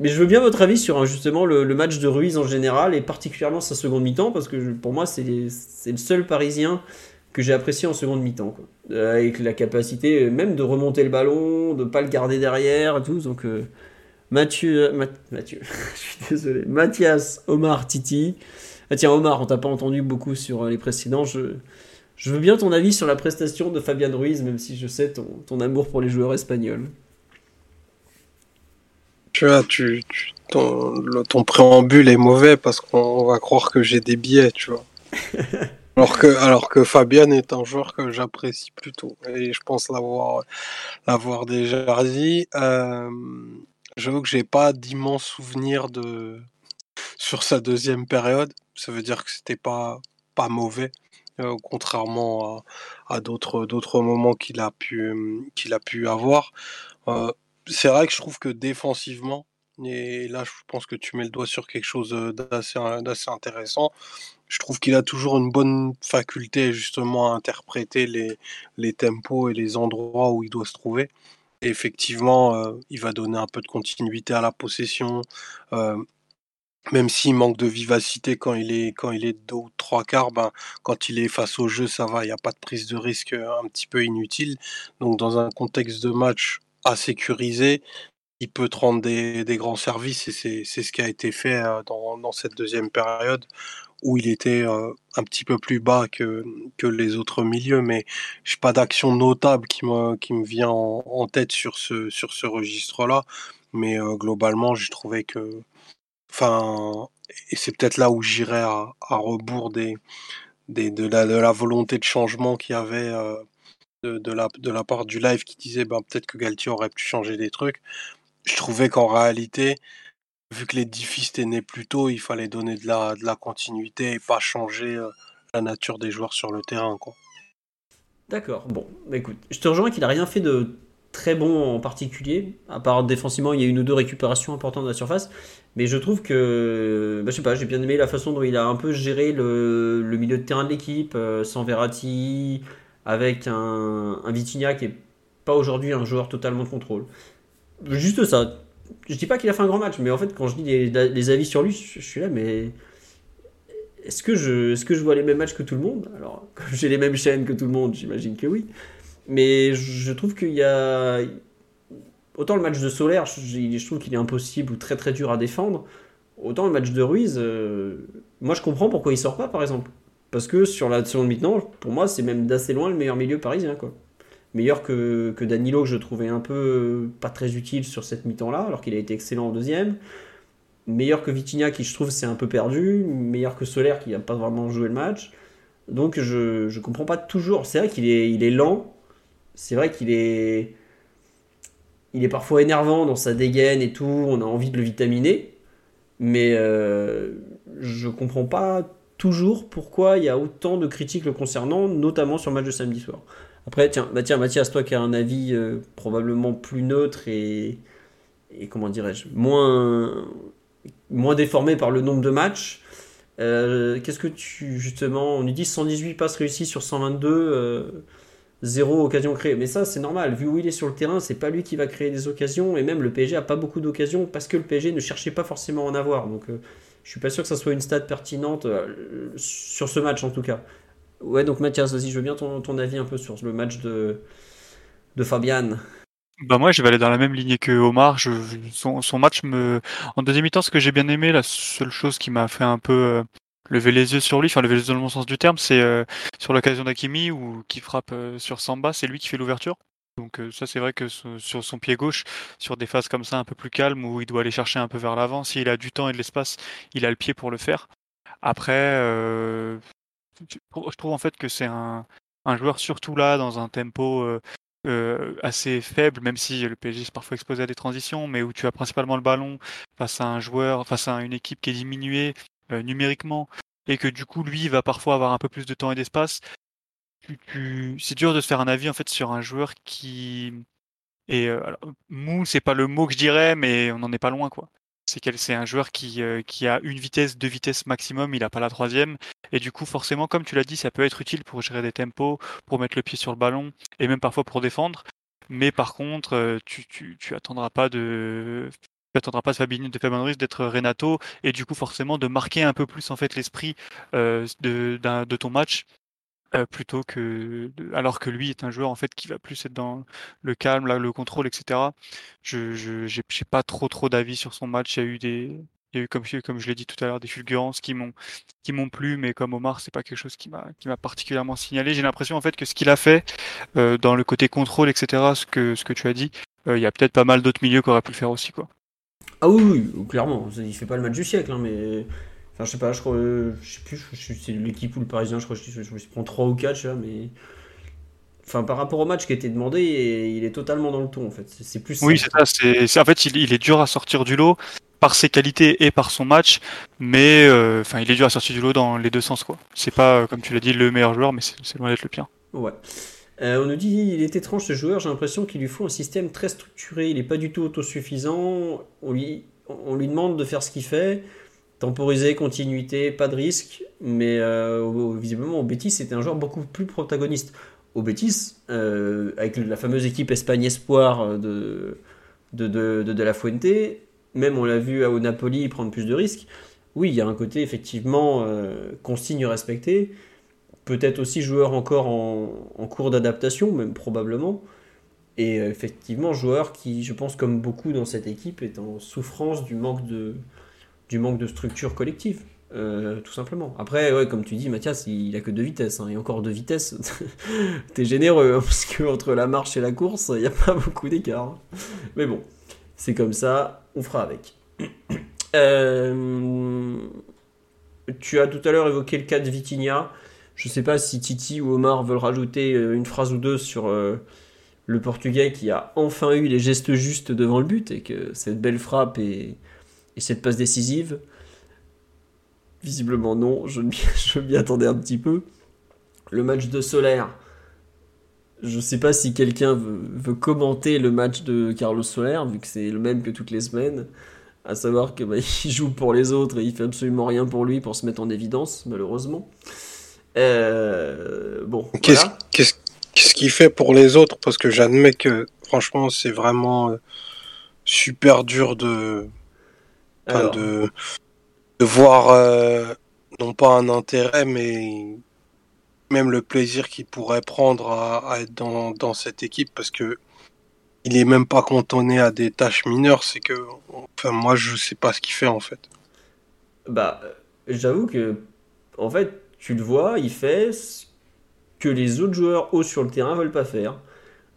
S1: Mais je veux bien votre avis sur justement le, match de Ruiz en général et particulièrement sa seconde mi-temps parce que pour moi c'est le seul Parisien que j'ai apprécié en seconde mi-temps. Euh, avec la capacité euh, même de remonter le ballon, de pas le garder derrière, tout. Donc euh, Mathieu, Mathieu, <laughs> je suis désolé, Mathias, Omar, Titi. Ah tiens Omar, on t'a pas entendu beaucoup sur les précédents. Je, je veux bien ton avis sur la prestation de Fabian Ruiz, même si je sais ton, ton amour pour les joueurs espagnols.
S4: Tu vois, tu, ton, ton préambule est mauvais parce qu'on va croire que j'ai des billets, tu vois. <laughs> Alors que, alors que Fabian est un joueur que j'apprécie plutôt. Et je pense l'avoir, l'avoir déjà dit. Euh, J'avoue que j'ai pas d'immenses souvenirs de, sur sa deuxième période. Ça veut dire que c'était pas, pas mauvais. Euh, contrairement à, à d'autres, d'autres moments qu'il a pu, qu'il a pu avoir. Euh, c'est vrai que je trouve que défensivement, et là je pense que tu mets le doigt sur quelque chose d'assez, d'assez intéressant, je trouve qu'il a toujours une bonne faculté justement à interpréter les, les tempos et les endroits où il doit se trouver. Effectivement, euh, il va donner un peu de continuité à la possession, euh, même s'il manque de vivacité quand il est quand il est deux ou trois quarts, ben, quand il est face au jeu, ça va, il n'y a pas de prise de risque euh, un petit peu inutile. Donc dans un contexte de match à sécuriser, il peut te rendre des, grands services et c'est ce qui a été fait dans, dans cette deuxième période où il était un petit peu plus bas que, les autres milieux, mais je n'ai pas d'action notable qui me, vient en, tête sur ce, registre-là. Mais globalement, j'ai trouvé que. Enfin, et c'est peut-être là où j'irais à, rebours des, des, de la volonté de changement qu'il y avait de, la, part du live qui disait ben, peut-être que Galtier aurait pu changer des trucs. Je trouvais qu'en réalité, vu que l'édifice était né plus tôt, il fallait donner de la, continuité et pas changer euh, la nature des joueurs sur le terrain.
S1: D'accord, bon, bah, écoute, je te rejoins qu'il n'a rien fait de très bon en particulier, à part défensivement, il y a une ou deux récupérations importantes de la surface, mais je trouve que, bah, je sais pas, j'ai bien aimé la façon dont il a un peu géré le, milieu de terrain de l'équipe, euh, Verratti, avec un, un Vitinha qui est pas aujourd'hui un joueur totalement de contrôle. Juste ça, je dis pas qu'il a fait un grand match, mais en fait, quand je dis les, avis sur lui, je, suis là, mais est-ce que, je, est-ce que je vois les mêmes matchs que tout le monde? Alors, <laughs> comme j'ai les mêmes chaînes que tout le monde, j'imagine que oui. Mais je trouve qu'il y a. Autant le match de Solaire, je, trouve qu'il est impossible ou très très dur à défendre. Autant le match de Ruiz, euh, moi je comprends pourquoi il sort pas par exemple. Parce que sur la seconde mi-temps, pour moi, c'est même d'assez loin le meilleur milieu parisien. quoi meilleur que, que, Danilo, que je trouvais un peu euh, pas très utile sur cette mi-temps-là, alors qu'il a été excellent en deuxième. Meilleur que Vitinha, qui je trouve s'est un peu perdu. Meilleur que Solaire, qui n'a pas vraiment joué le match. Donc je ne comprends pas toujours. C'est vrai qu'il est, il est lent. C'est vrai qu'il est, il est parfois énervant dans sa dégaine et tout. On a envie de le vitaminer. Mais euh, je comprends pas toujours pourquoi il y a autant de critiques le concernant, notamment sur le match de samedi soir. Après, tiens, bah Mathias, toi qui as un avis euh, probablement plus neutre et, et comment dirais-je, moins, moins déformé par le nombre de matchs, euh, qu'est-ce que tu, justement, on nous dit 118 passes réussies sur 122, euh, zéro occasion créée. Mais ça, c'est normal. Vu où il est sur le terrain, c'est pas lui qui va créer des occasions. Et même le PSG a pas beaucoup d'occasions parce que le PSG ne cherchait pas forcément à en avoir. Donc, je suis pas sûr que ça soit une stat pertinente euh, sur ce match en tout cas. Ouais, donc Mathias, vas-y, je veux bien ton, ton avis un peu sur le match de, de Fabian.
S3: Bah moi, je vais aller dans la même lignée que Omar. Je, son, son match me, en deuxième mi-temps, ce que j'ai bien aimé, la seule chose qui m'a fait un peu euh, lever les yeux sur lui, enfin lever les yeux dans le bon sens du terme, c'est euh, sur l'occasion d'Akimi ou qui frappe sur Samba, c'est lui qui fait l'ouverture. Donc euh, ça, c'est vrai que sur, son pied gauche, sur des phases comme ça un peu plus calmes où il doit aller chercher un peu vers l'avant, s'il a du temps et de l'espace, il a le pied pour le faire. Après, euh, je trouve en fait que c'est un, joueur surtout là dans un tempo euh, assez faible, même si le PSG est parfois exposé à des transitions, mais où tu as principalement le ballon face à un joueur, face à une équipe qui est diminuée numériquement, et que du coup lui va parfois avoir un peu plus de temps et d'espace. C'est dur de se faire un avis sur un joueur qui est euh, mou, c'est pas le mot que je dirais, mais on n'en est pas loin quoi. C'est quel, c'est un joueur qui, euh, qui a une vitesse, deux vitesses maximum, il a pas la troisième, et du coup forcément, comme tu l'as dit, ça peut être utile pour gérer des tempos, pour mettre le pied sur le ballon, et même parfois pour défendre. Mais par contre, euh, tu, tu, tu attendras pas de tu attendras pas de Fabinho, de d'être Renato et du coup forcément de marquer un peu plus en fait l'esprit euh, de ton match euh, plutôt que alors que lui est un joueur en fait qui va plus être dans le calme, là, le contrôle, etc. Je je pas trop trop d'avis sur son match. Il y a eu des il y a eu comme comme je l'ai dit tout à l'heure des fulgurances qui m'ont qui m'ont plu, mais comme Omar, c'est pas quelque chose qui m'a qui m'a particulièrement signalé. J'ai l'impression en fait que ce qu'il a fait euh, dans le côté contrôle, etc. Ce que ce que tu as dit, euh, il y a peut-être pas mal d'autres milieux qui auraient pu le faire aussi quoi.
S1: Ah oui, oui, clairement. Il fait pas le match du siècle, hein, mais. Enfin, je sais pas, je crois. euh, Je sais plus, je- je- c'est l'équipe ou le Parisien, je crois je, je, je me prends 3 ou 4, tu vois, mais. Enfin, par rapport au match qui a été demandé, il est totalement dans le ton, en fait. C'est plus
S3: Oui, c'est ça. C'est, en fait, il, il est dur à sortir du lot par ses qualités et par son match, mais euh, enfin, il est dur à sortir du lot dans les deux sens, quoi. C'est pas, euh, comme tu l'as dit, le meilleur joueur, mais c'est, c'est loin d'être le pire.
S1: Ouais. Euh, on nous dit il est étrange ce joueur, j'ai l'impression qu'il lui faut un système très structuré, il n'est pas du tout autosuffisant, on lui, on lui demande de faire ce qu'il fait, temporiser, continuité, pas de risque, mais euh, visiblement au Betis c'était un joueur beaucoup plus protagoniste. Au Betis, euh, avec la fameuse équipe Espagne Espoir de, de, de, la Fuente, même on l'a vu au Napoli prendre plus de risques, oui il y a un côté effectivement euh, consigne respectée, peut-être aussi joueur encore en, en cours d'adaptation, même probablement. Et euh, effectivement, joueur qui, je pense, comme beaucoup dans cette équipe, est en souffrance du manque de, du manque de structure collective. euh, tout simplement. Après, comme tu dis, Mathias, il, a que deux vitesses. hein, et encore deux vitesses, <laughs> t'es généreux, hein, parce que entre la marche et la course, il n'y a pas beaucoup d'écart. hein. Mais bon, c'est comme ça, on fera avec. <clears throat> Euh, tu as tout à l'heure évoqué le cas de Vitinha. Je sais pas si Titi ou Omar veulent rajouter euh, une phrase ou deux sur le Portugais qui a enfin eu les gestes justes devant le but et que cette belle frappe et, et cette passe décisive. Visiblement non, je m'y <laughs> je m'y attendais un petit peu. Le match de Solaire. Je sais pas si quelqu'un veut, veut commenter le match de Carlos Soler, vu que c'est le même que toutes les semaines. À savoir que bah, <laughs> il joue pour les autres et il fait absolument rien pour lui pour se mettre en évidence, malheureusement. Euh, bon,
S4: Qu'est-ce
S1: voilà.
S4: qu'est-ce- qu'est-ce qu'il fait pour les autres? Parce que j'admets que franchement, c'est vraiment euh, super dur de, enfin, de, de voir euh, non pas un intérêt, mais même le plaisir qu'il pourrait prendre à, à être dans, dans cette équipe parce que il est même pas cantonné à des tâches mineures. C'est que, enfin, moi, je sais pas ce qu'il fait en fait.
S1: Bah, j'avoue que, en fait, tu le vois, il fait ce que les autres joueurs hauts sur le terrain veulent pas faire.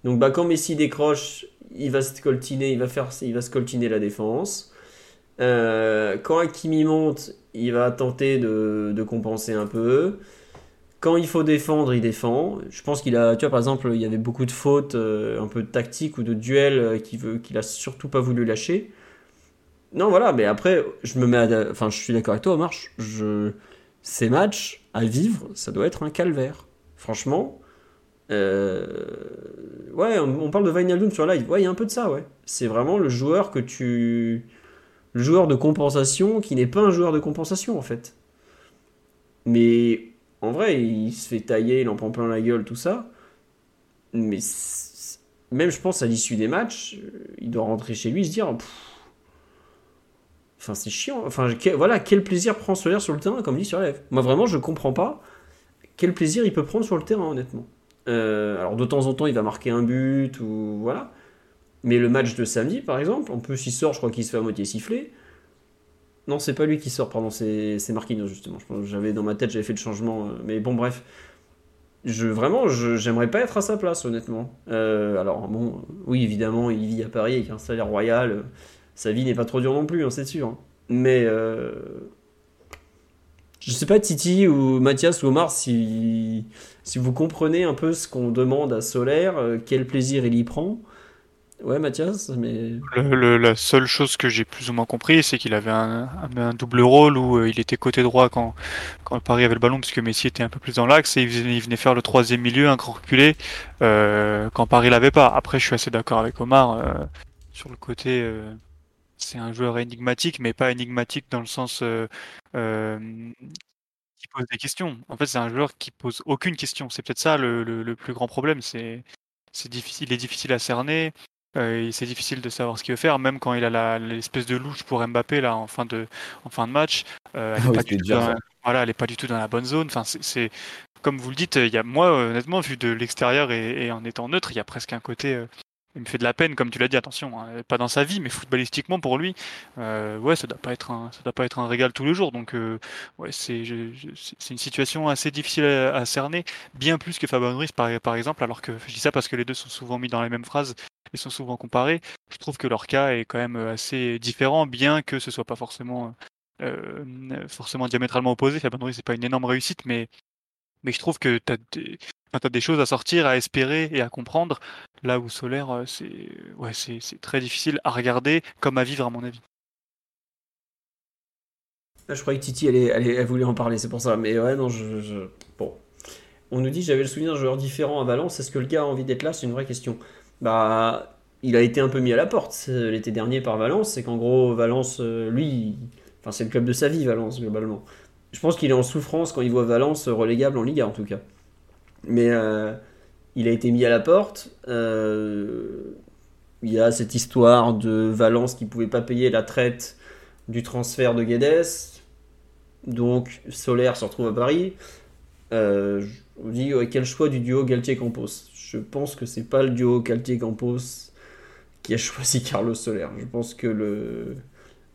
S1: Donc, bah, quand Messi décroche, il va se coltiner, il va faire, il va se coltiner la défense. Euh, quand Hakimi monte, il va tenter de, compenser un peu. Quand il faut défendre, il défend. Je pense qu'il a, tu vois, par exemple, il y avait beaucoup de fautes, euh, un peu de tactique ou de duel euh, qu'il veut, qu'il a surtout pas voulu lâcher. Non, voilà, mais après, je me mets. Enfin, je suis d'accord avec toi, Omar. Je... Ces matchs à vivre, ça doit être un calvaire. Franchement. Ouais, on, on parle de Wijnaldum sur live. Ouais, il y a un peu de ça, ouais. C'est vraiment le joueur que tu... Le joueur de compensation qui n'est pas un joueur de compensation, en fait. Mais en vrai, il se fait tailler, il en prend plein la gueule, tout ça. Mais même, je pense, à l'issue des matchs, il doit rentrer chez lui et se dire. Enfin, c'est chiant. Enfin, voilà, quel plaisir prend Solaire sur le terrain, comme dit sur F. Moi, vraiment, je comprends pas quel plaisir il peut prendre sur le terrain, honnêtement. Euh, alors, de temps en temps, il va marquer un but ou voilà. Mais le match de samedi, par exemple, en plus, il sort, je crois qu'il se fait à moitié siffler. Non, c'est pas lui qui sort, pardon, c'est Marquinhos, justement. J'avais dans ma tête, j'avais fait le changement. Euh, mais bon, bref. Je, vraiment, j'aimerais pas être à sa place, honnêtement. Euh, alors, bon, oui, évidemment, il vit à Paris avec un salaire royal sa vie n'est pas trop dure non plus, hein, c'est sûr. Hein. Mais euh, je sais pas, Titi ou Mathias ou Omar, si, si vous comprenez un peu ce qu'on demande à Solaire, euh, quel plaisir il y prend. Ouais, Mathias, mais.
S3: la seule chose que j'ai plus ou moins compris, c'est qu'il avait un, double rôle où euh, il était côté droit quand, quand Paris avait le ballon, puisque Messi était un peu plus dans l'axe, et il venait, faire le troisième milieu, un grand reculé, quand Paris l'avait pas. Après, je suis assez d'accord avec Omar sur le côté c'est un joueur énigmatique, mais pas énigmatique dans le sens euh, qui pose des questions. En fait, c'est un joueur qui pose aucune question. C'est peut-être ça le, plus grand problème. C'est difficile, il est difficile à cerner. Euh, c'est difficile de savoir ce qu'il veut faire, même quand il a l'espèce de louche pour Mbappé là en fin de, en fin de match. Euh, elle n'est pas, voilà, elle est pas du tout dans la bonne zone. Enfin, c'est comme vous le dites. Il y a moi honnêtement vu de l'extérieur et, et, en étant neutre, il y a presque un côté il me fait de la peine, comme tu l'as dit, attention, hein, pas dans sa vie, mais footballistiquement pour lui, euh, ouais, ça doit pas être un, ça doit pas être un régal tous les jours. Donc, euh, ouais, c'est, c'est une situation assez difficile à, cerner, bien plus que Fabien Ruiz par, exemple. Alors que je dis ça parce que les deux sont souvent mis dans les mêmes phrases et sont souvent comparés. Je trouve que leur cas est quand même assez différent, bien que ce soit pas forcément, euh, forcément diamétralement opposé. Fabien Ruiz c'est pas une énorme réussite, mais mais je trouve que tu as des, as des choses à sortir, à espérer et à comprendre, là où Solaire, euh, c'est ouais, très difficile à regarder comme à vivre, à mon avis.
S1: Ah, je croyais que Titi, elle, elle, voulait en parler, c'est pour ça. Mais ouais, non, je, Bon. On nous dit, j'avais le souvenir d'un joueur différent à Valence. Est-ce que le gars a envie d'être là? C'est une vraie question. Bah, il a été un peu mis à la porte l'été dernier par Valence. C'est qu'en gros, Valence, euh, lui, enfin, c'est le club de sa vie, Valence, globalement je pense qu'il est en souffrance quand il voit Valence relégable en Liga en tout cas. Mais euh, il a été mis à la porte. Euh, il y a cette histoire de Valence qui ne pouvait pas payer la traite du transfert de Guedes. Donc Solaire se retrouve à Paris. Euh, on dit quel choix du duo Galtier-Campos Je pense que c'est pas le duo Galtier-Campos qui a <laughs> choisi Carlos Solaire. Je pense que le,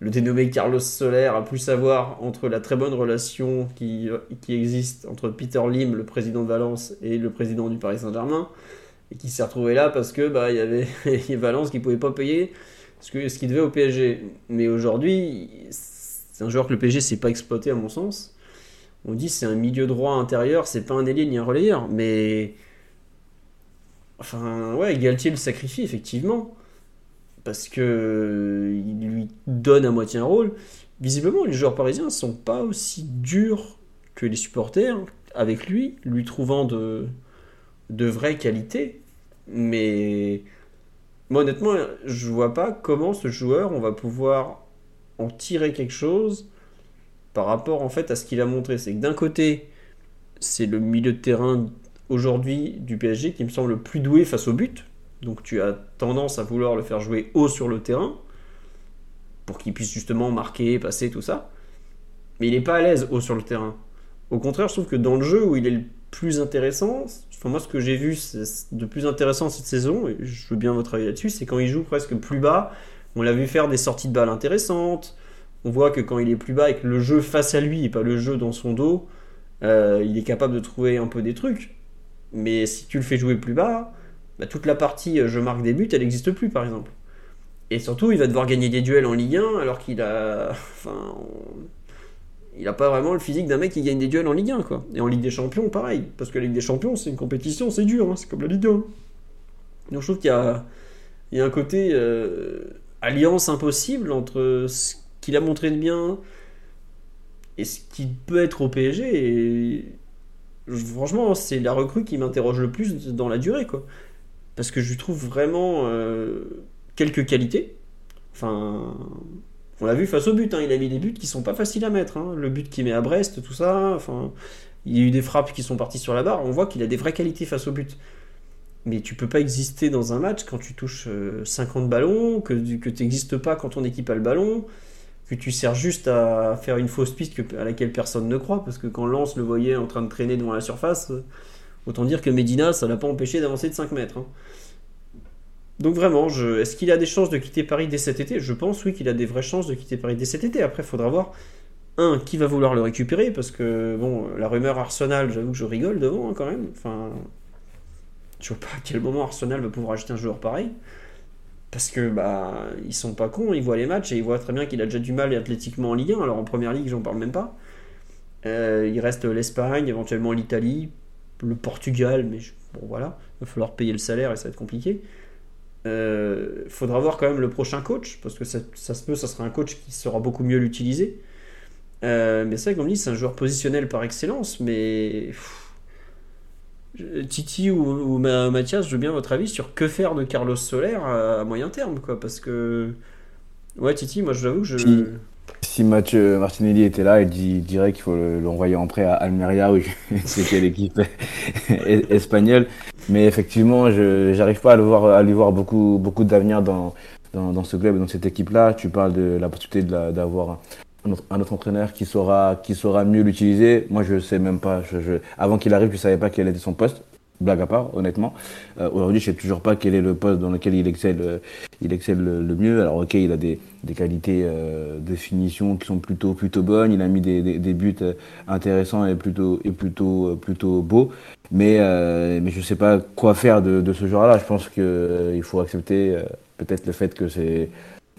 S1: le dénommé Carlos Soler a pu savoir entre la très bonne relation qui, qui existe entre Peter Lim, le président de Valence, et le président du Paris Saint-Germain, et qui s'est retrouvé là parce que bah, il y avait <laughs> Valence qui pouvait pas payer ce qu'il devait au PSG. Mais aujourd'hui, c'est un joueur que le PSG s'est pas exploité à mon sens. On dit c'est un milieu droit intérieur, c'est pas un ailier ni un relayeur, mais enfin ouais, Galtier le sacrifie effectivement parce que il lui donne à moitié un rôle. Visiblement, les joueurs parisiens ne sont pas aussi durs que les supporters avec lui, lui trouvant de, de vraies qualités. Mais moi, honnêtement, je vois pas comment ce joueur, on va pouvoir en tirer quelque chose par rapport en fait à ce qu'il a montré. C'est que d'un côté, c'est le milieu de terrain aujourd'hui du PSG qui me semble le plus doué face au but. Donc tu as tendance à vouloir le faire jouer haut sur le terrain pour qu'il puisse justement marquer, passer, tout ça. Mais il n'est pas à l'aise haut sur le terrain. Au contraire, je trouve que dans le jeu où il est le plus intéressant, enfin moi ce que j'ai vu de plus intéressant cette saison, et je veux bien votre avis là-dessus, c'est quand il joue presque plus bas. On l'a vu faire des sorties de balles intéressantes. On voit que quand il est plus bas avec le jeu face à lui et pas le jeu dans son dos, euh, il est capable de trouver un peu des trucs. Mais si tu le fais jouer plus bas, bah, toute la partie euh, je marque des buts, elle n'existe plus par exemple. Et surtout, il va devoir gagner des duels en Ligue 1 alors qu'il a. <laughs> Enfin. Il n'a pas vraiment le physique d'un mec qui gagne des duels en Ligue 1, quoi. Et en Ligue des Champions, pareil. Parce que la Ligue des Champions, c'est une compétition, c'est dur, hein, c'est comme la Ligue 1. Donc je trouve qu'il y a, un côté euh, alliance impossible entre ce qu'il a montré de bien et ce qu'il peut être au PSG. Et franchement, c'est la recrue qui m'interroge le plus dans la durée, quoi parce que je lui trouve vraiment euh, quelques qualités. Enfin, on l'a vu face au but, hein, il a mis des buts qui sont pas faciles à mettre. Hein. Le but qu'il met à Brest, tout ça, enfin, il y a eu des frappes qui sont parties sur la barre, on voit qu'il a des vraies qualités face au but. Mais tu peux pas exister dans un match quand tu touches 50 ballons, que, que tu n'existes pas quand ton équipe a le ballon, que tu sers juste à faire une fausse piste à laquelle personne ne croit, parce que quand Lance le voyait en train de traîner devant la surface, autant dire que Medina, ça l'a pas empêché d'avancer de 5 mètres. Hein. Donc vraiment, est-ce qu'il a des chances de quitter Paris dès cet été? Je pense oui qu'il a des vraies chances de quitter Paris dès cet été. Après, il faudra voir, un, qui va vouloir le récupérer, parce que, bon, la rumeur Arsenal, j'avoue que je rigole devant hein, quand même. Enfin, je vois pas à quel moment Arsenal va pouvoir acheter un joueur pareil. Parce que bah ils sont pas cons, ils voient les matchs et ils voient très bien qu'il a déjà du mal athlétiquement en Ligue 1. Alors en première ligue, j'en parle même pas. Euh, il reste l'Espagne, éventuellement l'Italie, le Portugal, mais bon voilà, il va falloir payer le salaire et ça va être compliqué. Il euh, faudra voir quand même le prochain coach, parce que ça, se peut, ça sera un coach qui saura beaucoup mieux l'utiliser. Euh, mais c'est vrai, comme dit, c'est un joueur positionnel par excellence, mais Titi ou, Mathias, je veux bien votre avis sur que faire de Carlos Soler à, moyen terme, quoi, parce que ouais, Titi, moi, j'avoue que je
S2: si, Mathieu Martinelli était là, il dirait qu'il faut l'envoyer en prêt à Almeria, oui, <laughs> c'était l'équipe <laughs> espagnole. Mais effectivement, je n'arrive pas à, le à lui voir beaucoup, d'avenir dans, ce club dans cette équipe-là. Tu parles de la possibilité d'avoir un autre, entraîneur qui saura, mieux l'utiliser. Moi, je sais même pas. Avant qu'il arrive, je savais pas quel était son poste. Blague à part, honnêtement. Euh, aujourd'hui, je sais toujours pas quel est le poste dans lequel il excelle, euh, il excelle le, mieux. Alors, ok, il a des, des qualités euh, de finition qui sont plutôt, plutôt bonnes. Il a mis des, des, des buts intéressants et plutôt, et plutôt, plutôt beaux. Mais, mais je sais pas quoi faire de, de ce genre-là. Je pense qu'il faut accepter peut-être le fait que c'est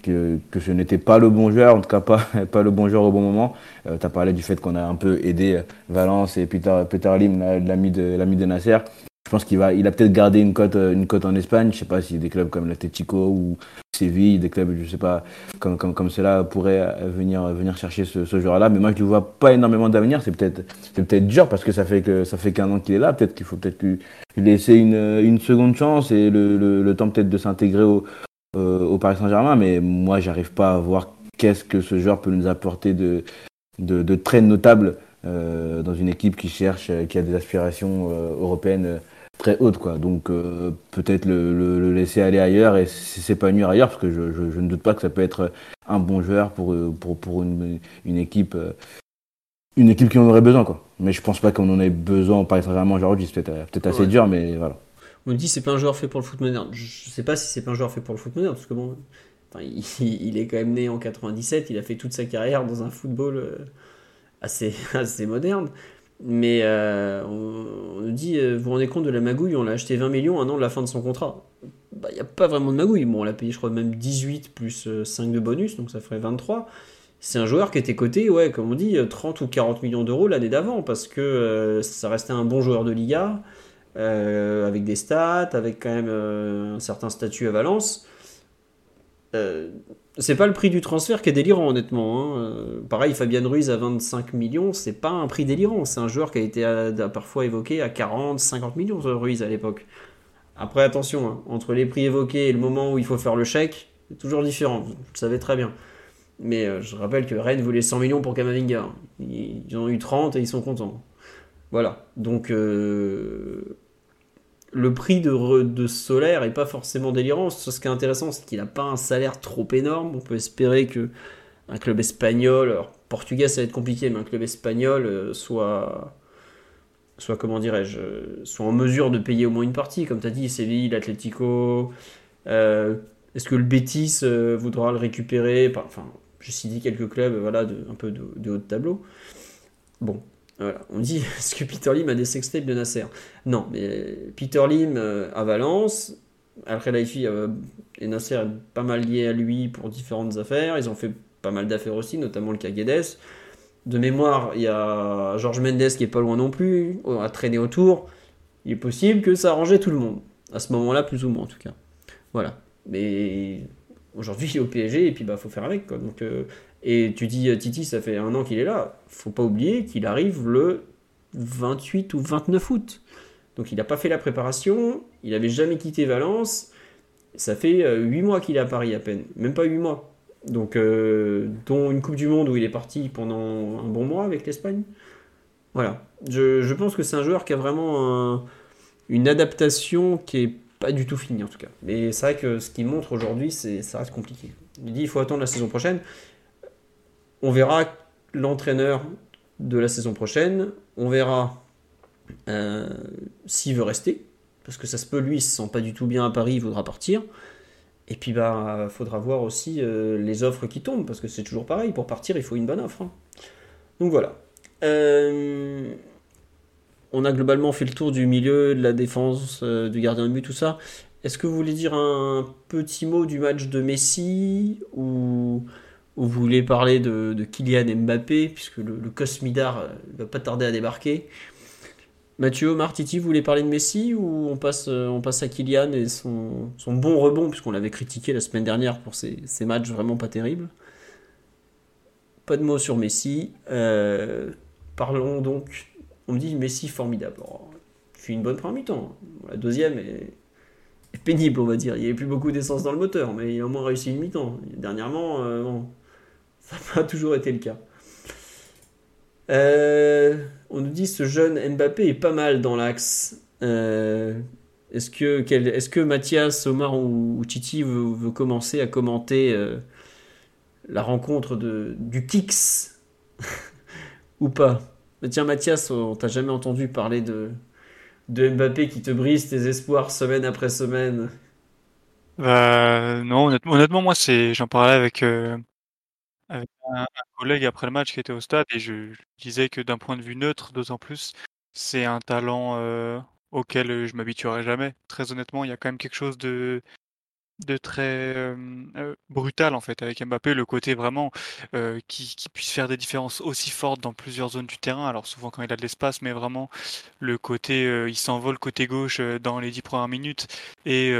S2: que, que ce n'était pas le bon joueur, en tout cas pas, <laughs> pas le bon joueur au bon moment. Euh, tu as parlé du fait qu'on a un peu aidé Valence et Peter, Peter Lim, l'ami de, l'ami de Nasser. Je pense qu'il va, il a peut-être gardé une cote, une cote en Espagne. Je sais pas si des clubs comme l'Atletico ou Séville, des clubs, je sais pas, comme, comme, comme cela pourraient venir, venir chercher ce, joueur-là. Mais moi, je ne vois pas énormément d'avenir. C'est peut-être, c'est peut-être dur parce que ça fait que, ça fait qu'un an qu'il est là. Peut-être qu'il faut peut-être lui, laisser une, une seconde chance et le, le, temps peut-être de s'intégrer au, euh, au Paris Saint-Germain, mais moi, j'arrive pas à voir qu'est-ce que ce joueur peut nous apporter de, de, très notable euh, dans une équipe qui cherche, euh, qui a des aspirations européennes très hautes. Quoi. Donc peut-être le, laisser aller ailleurs et s'épanouir ailleurs, parce que je, ne doute pas que ça peut être un bon joueur pour, pour, pour une, une, équipe. une équipe qui en aurait besoin, quoi. Mais je pense pas qu'on en ait besoin au Paris Saint-Germain aujourd'hui. C'est peut-être peut assez dur, mais voilà.
S1: On me dit c'est pas un joueur fait pour le foot moderne. Je sais pas si c'est pas un joueur fait pour le foot moderne, parce que bon, <laughs> il, est quand même né en 97, il a fait toute sa carrière dans un football euh, assez, <laughs> assez moderne. Mais euh, on, nous dit, euh, vous vous rendez compte de la magouille, on l'a acheté 20 millions un an de la fin de son contrat. Il bah, n'y a pas vraiment de magouille. Bon, on l'a payé, je crois, même 18 plus 5 de bonus, donc ça ferait 23. C'est un joueur qui était coté, ouais, comme on dit, 30 ou 40 millions d'euros l'année d'avant, parce que ça restait un bon joueur de Liga. Euh, avec des stats, avec quand même euh, un certain statut à Valence. Euh, c'est pas le prix du transfert qui est délirant, honnêtement. Hein. pareil, Fabien Ruiz à 25 millions, c'est pas un prix délirant. C'est un joueur qui a été parfois évoqué à 40, 50 millions, Ruiz à l'époque. Après, attention, hein, entre les prix évoqués et le moment où il faut faire le chèque, c'est toujours différent. Vous le savez très bien. Mais je rappelle que Rennes voulait 100 millions pour Kamavinga. Ils, ils ont eu 30 et ils sont contents. Voilà. Donc, le prix de, Solaire est pas forcément délirant. Ce qui est intéressant, c'est qu'il n'a pas un salaire trop énorme. On peut espérer que un club espagnol, alors portugais ça va être compliqué, mais un club espagnol euh, soit, soit comment dirais-je, soit en mesure de payer au moins une partie. Comme tu as dit, Séville, l'Atlético. Euh, est-ce que le Betis euh, voudra le récupérer? Enfin, j'ai cité quelques clubs, voilà, un peu de, de haut de tableau. Bon, voilà. On dit, <laughs> est-ce que Peter Lim a des sextapes de Nasser? Non, mais Peter Lim euh, à Valence, Al Khelaifi euh, et Nasser est pas mal lié à lui pour différentes affaires. Ils ont fait pas mal d'affaires aussi, notamment le cas Guedes. De mémoire, il y a Georges Mendes qui est pas loin non plus, à traîner autour. Il est possible que ça arrangeait tout le monde. À ce moment-là, plus ou moins en tout cas. Voilà. Mais aujourd'hui, il est au PSG et puis bah faut faire avec. Donc, euh, et tu dis, euh, Titi, ça fait un an qu'il est là. Faut pas oublier qu'il arrive le 28 ou 29 août. Donc il n'a pas fait la préparation, il n'avait jamais quitté Valence. Ça fait 8 euh, mois qu'il est à Paris à peine, même pas 8 mois. Donc, euh, dont une Coupe du Monde où il est parti pendant un bon mois avec l'Espagne. Voilà. Je, pense que c'est un joueur qui a vraiment une adaptation qui est pas du tout finie en tout cas. Mais c'est vrai que ce qu'il montre aujourd'hui, ça reste compliqué. Il dit il faut attendre la saison prochaine. On verra l'entraîneur de la saison prochaine. On verra euh, s'il veut rester. Parce que ça se peut, lui, il se sent pas du tout bien à Paris, il voudra partir. Et puis, bah, faudra voir aussi euh, les offres qui tombent, parce que c'est toujours pareil. Pour partir, il faut une bonne offre. hein. Donc voilà. Euh, on a globalement fait le tour du milieu, de la défense, du gardien de but, tout ça. Est-ce que vous voulez dire un petit mot du match de Messi ou, ou vous voulez parler de, de Kylian Mbappé, puisque le, le Cosmidar euh, va pas tarder à débarquer Mathieu, Omar, Titi, vous voulez parler de Messi ou on passe, euh, on passe à Kylian et son, son bon rebond, puisqu'on l'avait critiqué la semaine dernière pour ses, ses matchs vraiment pas terribles? Pas de mots sur Messi. Euh, parlons donc. On me dit Messi formidable. Oh, il fait une bonne première mi-temps. La deuxième est, pénible, on va dire. Il n'y avait plus beaucoup d'essence dans le moteur, mais il a au moins réussi une mi-temps. Dernièrement, bon, ça n'a pas <laughs> toujours été le cas. Euh, on nous dit ce jeune Mbappé est pas mal dans l'axe. Euh, est-ce que, est-ce que Mathias, Omar ou, Titi veut, commencer à commenter euh, la rencontre de, du Kix <laughs> ou pas? Mais Tiens Mathias, on t'a jamais entendu parler de, de Mbappé qui te brise tes espoirs semaine après semaine.
S3: Non, honnêtement, honnêtement, moi, j'en parlais avec un, collègue après le match qui était au stade et je, disais que d'un point de vue neutre, d'autant plus, c'est un talent euh, auquel euh, je m'habituerai jamais. Très honnêtement, il y a quand même quelque chose de, de très euh, brutal en fait avec Mbappé, le côté vraiment qui, qui puisse faire des différences aussi fortes dans plusieurs zones du terrain. Alors souvent quand il a de l'espace, mais vraiment le côté, il s'envole côté gauche dans les dix premières minutes et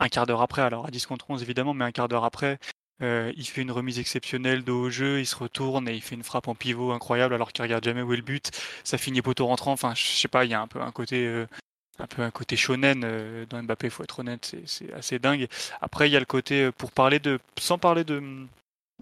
S3: un quart d'heure après, alors à 10 contre 11 évidemment, mais un quart d'heure après, euh, il fait une remise exceptionnelle de haut jeu, il se retourne et il fait une frappe en pivot incroyable alors qu'il regarde jamais où est le but. Ça finit poteau rentrant. Enfin, je sais pas, il y a un peu un côté, euh, un peu un côté shonen euh, dans Mbappé. Faut être honnête, c'est assez dingue. Après, il y a le côté pour parler de, sans parler de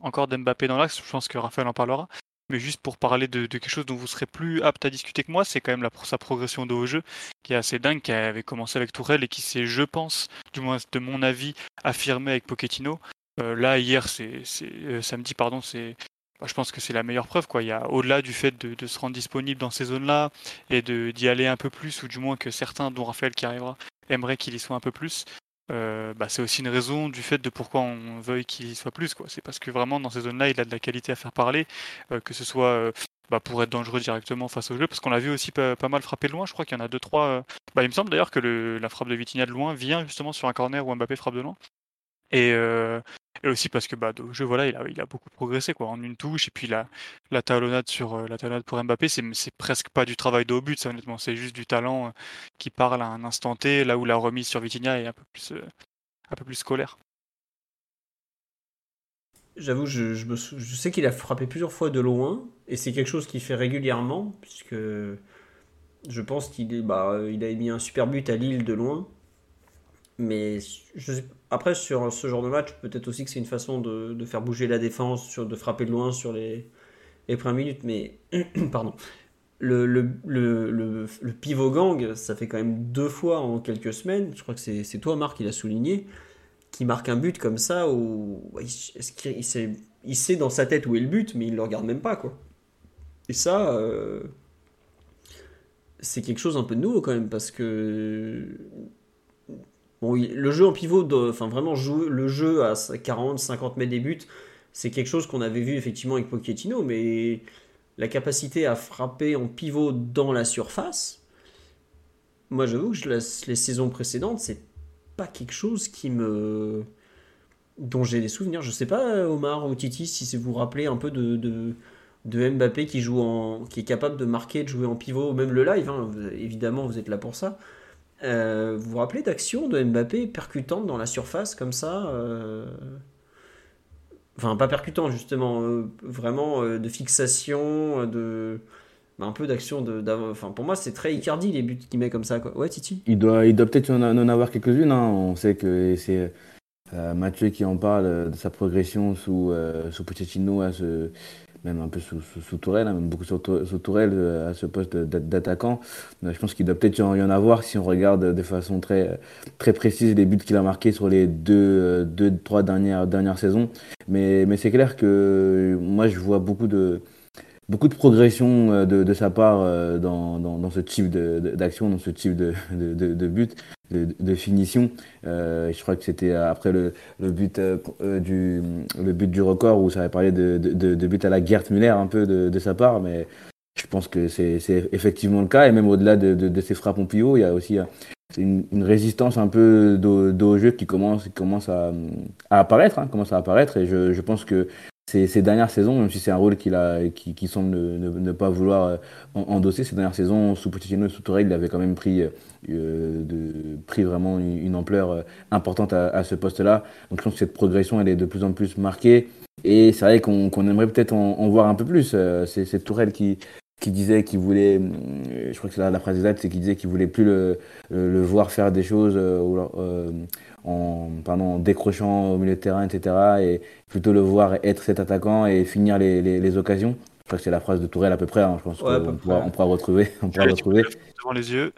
S3: encore d'Mbappé dans l'axe. Je pense que Raphaël en parlera. Mais juste pour parler de, quelque chose dont vous serez plus apte à discuter que moi, c'est quand même sa progression de haut jeu qui est assez dingue, qui avait commencé avec Tourelle et qui s'est, je pense, du moins de mon avis, affirmé avec Pochettino. Euh, là, hier, c'est, euh, samedi, pardon, c'est, bah, je pense que c'est la meilleure preuve. Quoi. Il y a au-delà du fait de, se rendre disponible dans ces zones-là et d'y aller un peu plus, ou du moins que certains, dont Raphaël qui arrivera, aimeraient qu'il y soit un peu plus. Euh, bah, c'est aussi une raison du fait de pourquoi on veuille qu'il y soit plus. Quoi. C'est parce que vraiment dans ces zones-là, il a de la qualité à faire parler, euh, que ce soit bah, pour être dangereux directement face au jeu, parce qu'on l'a vu aussi pas, mal frapper de loin. Je crois qu'il y en a deux trois. Bah, il me semble d'ailleurs que le, la frappe de Vitinha de loin vient justement sur un corner où Mbappé frappe de loin. Et, euh, et aussi parce que bah, de jeu, voilà, il a, beaucoup progressé quoi, en une touche. Et puis la, talonnade sur euh, la talonnade pour Mbappé, c'est presque pas du travail de haut but, ça, honnêtement. C'est juste du talent euh, qui parle à un instant T, là où la remise sur Vitinha est un peu plus, un peu plus scolaire.
S1: J'avoue, je, je, sais qu'il a frappé plusieurs fois de loin, et c'est quelque chose qu'il fait régulièrement, puisque je pense qu'il bah, il a mis un super but à Lille de loin. Mais après, sur ce genre de match, peut-être aussi que c'est une façon de, faire bouger la défense, sur, de frapper de loin sur les, les premières minutes. Mais, <clears throat> pardon, le, le, le, le, pivot gang, ça fait quand même deux fois en quelques semaines, je crois que c'est toi, Marc, qui l'a souligné, qui marque un but comme ça où il, sait, il sait dans sa tête où est le but, mais il le regarde même pas quoi. Et ça, euh, c'est quelque chose un peu de nouveau quand même parce que bon, le jeu en pivot, enfin vraiment le jeu à 40-50 mètres des buts, c'est quelque chose qu'on avait vu effectivement avec Pochettino, mais la capacité à frapper en pivot dans la surface, moi j'avoue que les saisons précédentes, c'est pas quelque chose qui me dont j'ai des souvenirs. Je sais pas Omar ou Titi si c'est vous rappelez un peu de, Mbappé qui joue en qui est capable de marquer, de jouer en pivot, même le live. hein, vous- évidemment, vous êtes là pour ça. Euh, vous vous rappelez d'actions de Mbappé percutantes dans la surface comme ça euh, Enfin, pas percutant justement, euh, vraiment de fixation, de bah, un peu d'action de. Enfin, pour moi, c'est très Icardi les buts qu'il met comme ça. Ouais, Titi?
S2: Il doit, il doit peut-être en, en avoir quelques-unes. hein. On sait que c'est Mathieu qui en parle de sa progression sous, sous Pochettino à ce, même un peu sous, sous, Tourelle, hein, même beaucoup sous, Tourelle à ce poste d'attaquant. Je pense qu'il doit peut-être y en avoir si on regarde de façon très, très précise les buts qu'il a marqués sur les deux, deux trois dernières, dernières saisons. Mais, mais c'est clair que moi, je vois beaucoup de, beaucoup de progression euh, de, de sa part euh, dans, dans, dans ce type d'action, dans ce type de, de, de but, de, finition. Euh, je crois que c'était après le, le but du le but du record où ça avait parlé de, de, but à la Gert Müller un peu de, sa part, mais je pense que c'est effectivement le cas et même au-delà de, ces frappes en pivot, il y a aussi une, résistance un peu au jeu qui commence, qui commence à, à apparaître, hein, commence à apparaître et je, je pense que ces, dernières saisons, même si c'est un rôle qu'il a, qui, qui semble ne, ne, pas vouloir euh, endosser, ces dernières saisons, sous Pochettino et sous Tourelle, il avait quand même pris, euh, de, pris vraiment une, ampleur euh, importante à, ce poste-là. Donc je pense que cette progression, elle est de plus en plus marquée. Et c'est vrai qu'on aimerait peut-être en, voir un peu plus. c'est Tourelle qui, qui disait qu'il voulait, je crois que c'est la, phrase exacte, c'est qu'il disait qu'il voulait plus le, le, voir faire des choses en, pardon, décrochant au milieu de terrain, etc. Et plutôt le voir être cet attaquant et finir les, les, occasions. Je crois que c'est la phrase de Tourelle à peu près. Hein. Je pense qu'on pourra, on pourra retrouver. On pourra retrouver.
S3: Devant les yeux.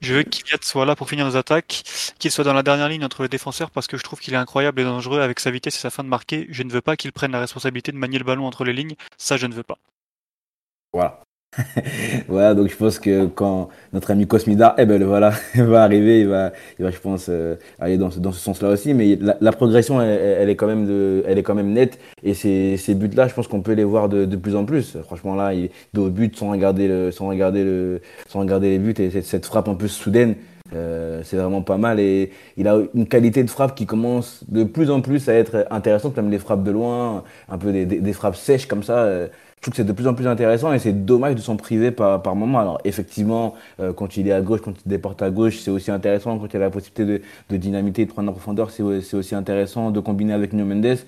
S3: Je veux qu'il soit là pour finir nos attaques, qu'il soit dans la dernière ligne entre les défenseurs parce que je trouve qu'il est incroyable et dangereux avec sa vitesse et sa fin de marquer. Je ne veux pas qu'il prenne la responsabilité de manier le ballon entre les lignes. Ça, je ne veux pas.
S2: Voilà. <laughs> voilà, donc je pense que quand notre ami Cosmida, eh ben voilà, <laughs> va arriver, il va, il va je pense, euh, aller dans ce, dans ce sens-là aussi. Mais la, progression, elle, est quand même de, elle est quand même nette. Et ces, ces buts-là, je pense qu'on peut les voir de, de, plus en plus. Franchement, là, il est au but sans regarder, le, sans, regarder le, sans regarder les buts et cette frappe un peu soudaine. Euh, c'est vraiment pas mal et il a une qualité de frappe qui commence de plus en plus à être intéressante, comme les frappes de loin, un peu des, frappes sèches comme ça. Euh, je trouve que c'est de plus en plus intéressant et c'est dommage de s'en priver par, par moment. Alors effectivement, euh, quand il est à gauche, quand il déporte à gauche, c'est aussi intéressant. Quand il a la possibilité de, dynamiter de prendre en profondeur, c'est aussi intéressant de combiner avec Nuno Mendes.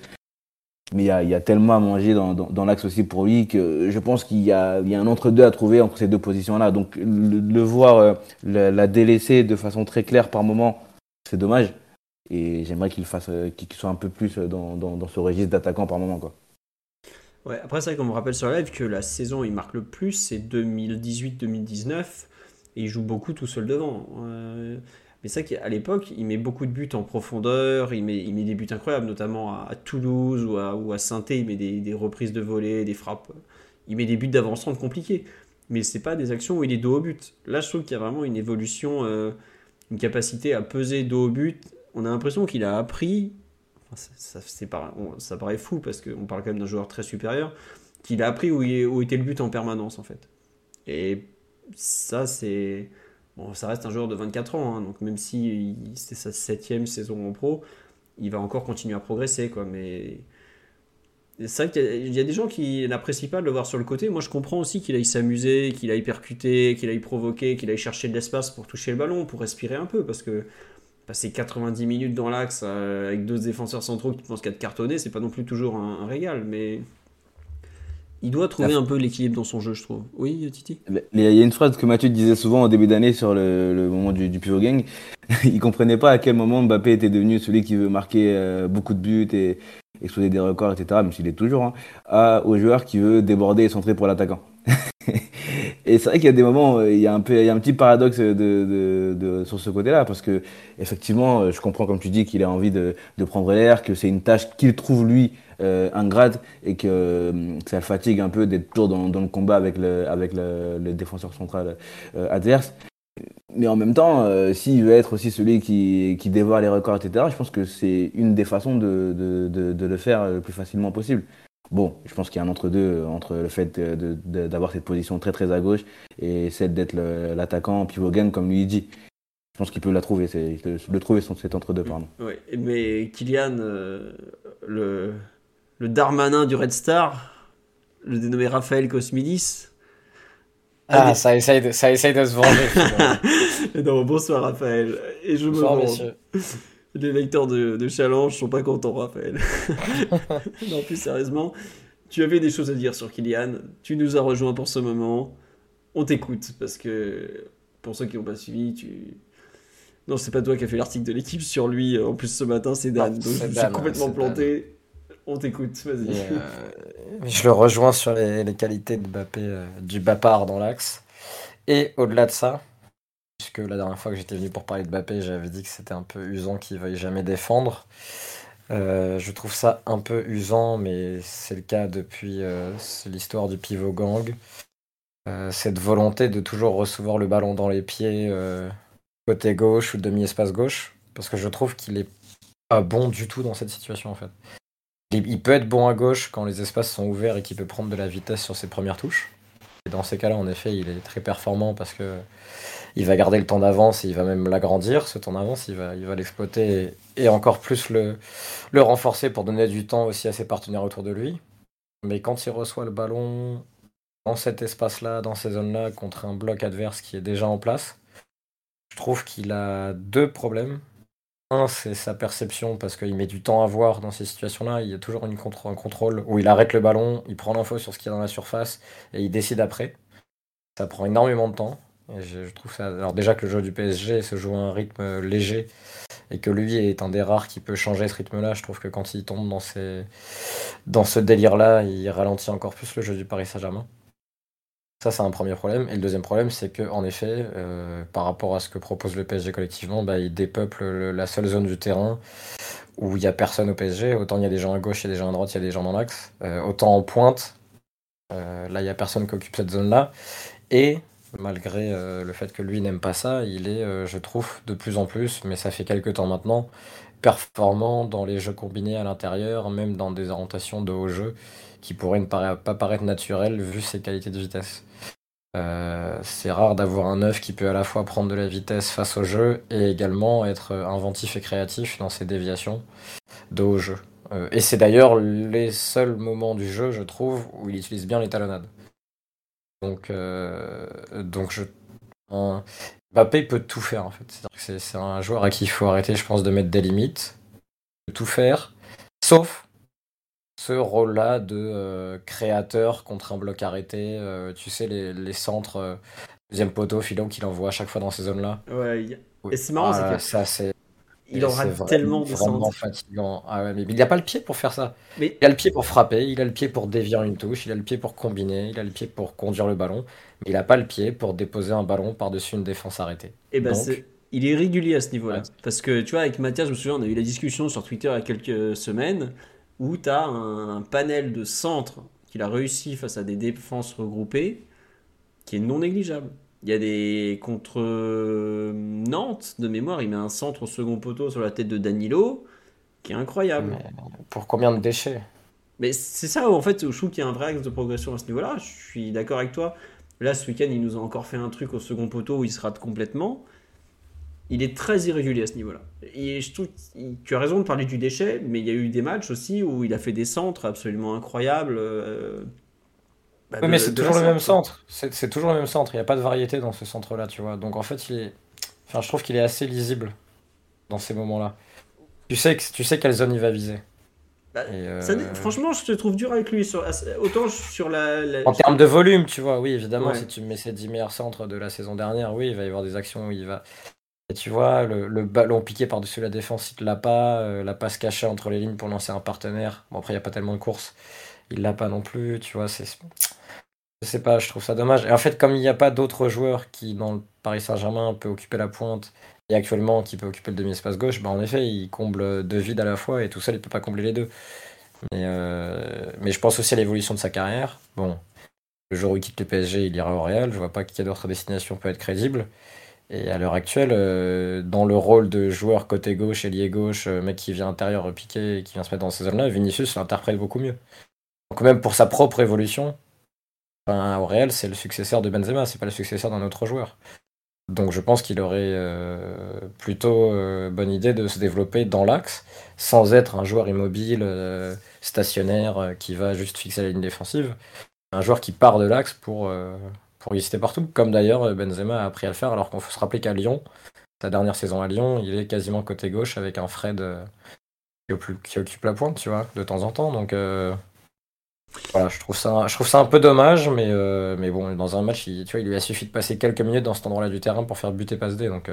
S2: Mais il y a, tellement à manger dans, l'axe aussi pour lui que je pense qu'il y a, un entre-deux à trouver entre ces deux positions-là. Donc le, voir euh, la, délaisser de façon très claire par moment, c'est dommage. Et j'aimerais qu'il fasse, euh, qu'il soit un peu plus dans, dans, ce registre d'attaquant par moment. Quoi.
S1: Ouais, après, c'est vrai qu'on me rappelle sur live que la saison il marque le plus, c'est 2018-2019, et il joue beaucoup tout seul devant. Euh, mais c'est vrai qu'à l'époque, il met beaucoup de buts en profondeur, il met, il met des buts incroyables, notamment à, Toulouse ou à, ou à saint il met des, des, reprises de volée, des frappes. Il met des buts d'avancement compliqués. Mais c'est pas des actions où il est dos au but. Là, je trouve qu'il y a vraiment une évolution, euh, une capacité à peser dos au but. On a l'impression qu'il a appris ça, ça, paraît fou parce qu'on parle quand même d'un joueur très supérieur, qu'il a appris où, où, était le but en permanence en fait. Et ça, c'est. Bon, ça reste un joueur de 24 ans, hein, donc même si c'est sa septième saison en pro, il va encore continuer à progresser, quoi. Mais c'est vrai qu'il y, a des gens qui n'apprécient pas de le voir sur le côté. Moi, je comprends aussi qu'il aille s'amuser, qu'il aille percuter, qu'il aille provoquer, qu'il aille chercher de l'espace pour toucher le ballon, pour respirer un peu, parce que passer 90 minutes dans l'axe euh, avec deux défenseurs centraux qui pensent qu'à te cartonner, c'est pas non plus toujours un, régal, mais il doit trouver un peu l'équilibre dans son jeu, je trouve. Oui, Titi?
S2: Il y a une phrase que Mathieu disait souvent au début d'année sur le, moment du, du Pure Gang. <laughs> il comprenait pas à quel moment Mbappé était devenu celui qui veut marquer euh, beaucoup de buts et exploser des records, etc., même s'il est toujours, hein, à, au joueur qui veut déborder et centrer pour l'attaquant. Et c'est vrai qu'il y a des moments, il y a un peu, il y a un petit paradoxe sur ce côté-là, parce que effectivement, je comprends comme tu dis qu'il a envie de, prendre l'air, que c'est une tâche qu'il trouve lui euh, ingrate et que, euh, ça fatigue un peu d'être toujours dans, le combat avec le, défenseur central euh, adverse. Mais en même temps, euh, s'il veut être aussi celui qui, qui dévoile les records, etc., je pense que c'est une des façons de le faire le plus facilement possible. Bon, je pense qu'il y a un entre-deux entre le fait d'avoir cette position très très à gauche et celle d'être l'attaquant pivot game comme lui dit. Je pense qu'il peut la trouver, le trouver cet entre-deux, pardon.
S1: Oui, mais Kylian, euh, le, le Darmanin du Red Star, le dénommé Raphaël Cosmidis.
S8: Ah, ça, essaye de, ça essaye de se
S1: venger. <laughs> non, bonsoir Raphaël. Et je bonsoir, me messieurs. Les lecteurs de, de Challenge sont pas contents, Raphaël. <laughs> non, plus sérieusement, tu avais des choses à dire sur Kylian. Tu nous as rejoint pour ce moment. On t'écoute parce que pour ceux qui n'ont pas suivi, tu. Non, c'est pas toi qui as fait l'article de l'équipe sur lui. En plus, ce matin, c'est Dan. donc je suis complètement planté. On t'écoute, vas-y.
S8: Euh, je le rejoins sur les, qualités de Mbappé, euh, du Bapard dans l'axe. Et au-delà de ça, puisque la dernière fois que j'étais venu pour parler de Mbappé, j'avais dit que c'était un peu usant qu'il veuille jamais défendre. Euh, je trouve ça un peu usant, mais c'est le cas depuis l'histoire du pivot gang. cette volonté de toujours recevoir le ballon dans les pieds côté gauche ou demi-espace gauche, parce que je trouve qu'il est pas bon du tout dans cette situation en fait. Il peut être bon à gauche quand les espaces sont ouverts et qu'il peut prendre de la vitesse sur ses premières touches. Et dans ces cas-là, en effet, il est très performant parce que il va garder le temps d'avance et il va même l'agrandir, ce temps d'avance, il va il va l'exploiter et, encore plus le, le renforcer pour donner du temps aussi à ses partenaires autour de lui. Mais quand il reçoit le ballon dans cet espace-là, dans ces zones-là, contre un bloc adverse qui est déjà en place, je trouve qu'il a deux problèmes. Un, c'est sa perception, parce qu'il met du temps à voir dans ces situations-là. Il y a toujours une un contrôle où il arrête le ballon, il prend l'info sur ce qu'il y a dans la surface et il décide après. Ça prend énormément de temps. Je, trouve ça. Alors, déjà que le jeu du PSG se joue à un rythme léger et que lui est un des rares qui peut changer ce rythme-là, je trouve que quand il tombe dans, ces... dans ce délire-là, il ralentit encore plus le jeu du Paris Saint-Germain. Ça, c'est un premier problème. Et le deuxième problème, c'est que en effet, euh, par rapport à ce que propose le PSG collectivement, bah, il dépeuple la seule zone du terrain où il n'y a personne au PSG. Autant il y a des gens à gauche, il y a des gens à droite, il y a des gens dans l'axe. Euh, autant en pointe, euh, là, il n'y a personne qui occupe cette zone-là. Et malgré le fait que lui n'aime pas ça, il est, je trouve, de plus en plus, mais ça fait quelques temps maintenant, performant dans les jeux combinés à l'intérieur, même dans des orientations de haut jeu qui pourraient ne pas paraître naturelles vu ses qualités de vitesse. Euh, c'est rare d'avoir un neuf qui peut à la fois prendre de la vitesse face au jeu et également être inventif et créatif dans ses déviations de haut jeu. Euh, et c'est d'ailleurs les seuls moments du jeu, je trouve, où il utilise bien les talonnades. Donc, euh, donc je, un, Mbappé peut tout faire en fait. C'est un joueur à qui il faut arrêter, je pense, de mettre des limites, de tout faire, sauf ce rôle-là de euh, créateur contre un bloc arrêté. Euh, tu sais, les, les centres, euh, deuxième poteau, filon qu'il envoie à chaque fois dans ces zones-là.
S1: Ouais, et c'est marrant,
S8: c'est que ça, c'est.
S1: Il rate tellement de
S8: vraiment fatigant. Ah ouais, mais il n'a pas le pied pour faire ça. Mais... Il a le pied pour frapper, il a le pied pour dévier une touche, il a le pied pour combiner, il a le pied pour conduire le ballon, mais il n'a pas le pied pour déposer un ballon par-dessus une défense arrêtée.
S1: Et eh ben il est régulier à ce niveau-là. Parce que tu vois, avec Mathias, je me souviens, on a eu la discussion sur Twitter il y a quelques semaines où tu as un, panel de centres qu'il a réussi face à des défenses regroupées qui est non négligeable. Il y a des contre euh, Nantes de mémoire, il met un centre au second poteau sur la tête de Danilo qui est incroyable.
S8: pour combien de déchets?
S1: Mais c'est ça, en fait, je trouve qu'il y a un vrai axe de progression à ce niveau-là. Je suis d'accord avec toi. Là, ce week-end, il nous a encore fait un truc au second poteau où il se rate complètement il est très irrégulier à ce niveau-là. Et je trouve, tu as raison de parler du déchet, mais il y a eu des matchs aussi où il a fait des centres absolument incroyables. Euh,
S8: bah, oui, mais c'est toujours le même centre. C'est toujours le même centre. Il n'y a pas de variété dans ce centre-là, tu vois. Donc en fait, il est... enfin, je trouve qu'il est assez lisible dans ces moments-là. Tu sais, que, tu sais quelle zone il va viser.
S1: Bah, euh, franchement, je te trouve dur avec lui. Sur, autant sur la,
S8: En termes de volume, tu vois, oui, évidemment, si tu mets ses 10 meilleurs centres de la saison dernière, oui, il va y avoir des actions où il va, et tu vois, le, ballon piqué par-dessus la défense, il l'a pas. Euh, la passe cachée entre les lignes pour lancer un partenaire. Bon, après, il n'y a pas tellement de courses. Il l'a pas non plus, tu vois. C'est, je sais pas, je trouve ça dommage. Et en fait, comme il n'y a pas d'autres joueurs qui, dans le Paris Saint-Germain, peut occuper la pointe, et actuellement qui peut occuper le demi-espace gauche, bah en effet, il comble deux vides à la fois, et tout seul, il peut pas combler les deux. Mais, euh, mais je pense aussi à l'évolution de sa carrière. Bon, le jour où il quitte le PSG, il ira au Real. Je vois pas a d'autres destinations peut être crédibles. Et à l'heure actuelle, euh, dans le rôle de joueur côté gauche, ailier gauche, euh, mec qui vient intérieur repiquer, qui vient se mettre dans ces zones-là, Vinicius l'interprète beaucoup mieux. Donc même pour sa propre évolution, au réel, c'est le successeur de Benzema, c'est pas le successeur d'un autre joueur. Donc je pense qu'il aurait euh, plutôt bonne idée de se développer dans l'axe, sans être un joueur immobile, stationnaire, qui va juste fixer la ligne défensive. Un joueur qui part de l'axe pour pour exister partout, comme d'ailleurs euh, Benzema a appris à le faire, alors qu'on faut se rappeler qu'à Lyon, sa dernière saison à Lyon, il est quasiment côté gauche avec un Fred euh, qui, occupe la pointe, tu vois, de temps en temps. Donc euh, voilà, je trouve ça, je trouve ça un peu dommage, mais, mais bon, dans un match, il, tu vois, il lui a suffi de passer quelques minutes dans cet endroit-là du terrain pour faire buter passe D, donc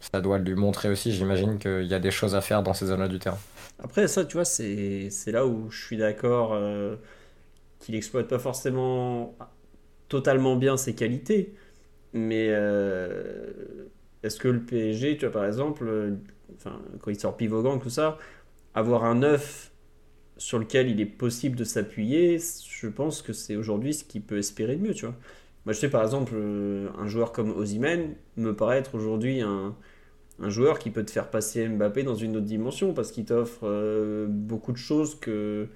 S8: ça doit lui montrer aussi, j'imagine, qu'il y a des choses à faire dans ces zones-là du terrain.
S1: Après, ça, tu vois, c'est là où je suis d'accord euh, qu'il exploite pas forcément totalement bien ses qualités. Mais euh, est-ce que le PSG, tu vois, par exemple, euh, quand il sort pivot tout ça, avoir un 9 sur lequel il est possible de s'appuyer, je pense que c'est aujourd'hui ce qu'il peut espérer de mieux, tu vois. Moi, je sais par exemple, euh, un joueur comme Ozymen me paraît être aujourd'hui un, un joueur qui peut te faire passer Mbappé dans une autre dimension parce qu'il t'offre euh, beaucoup de choses que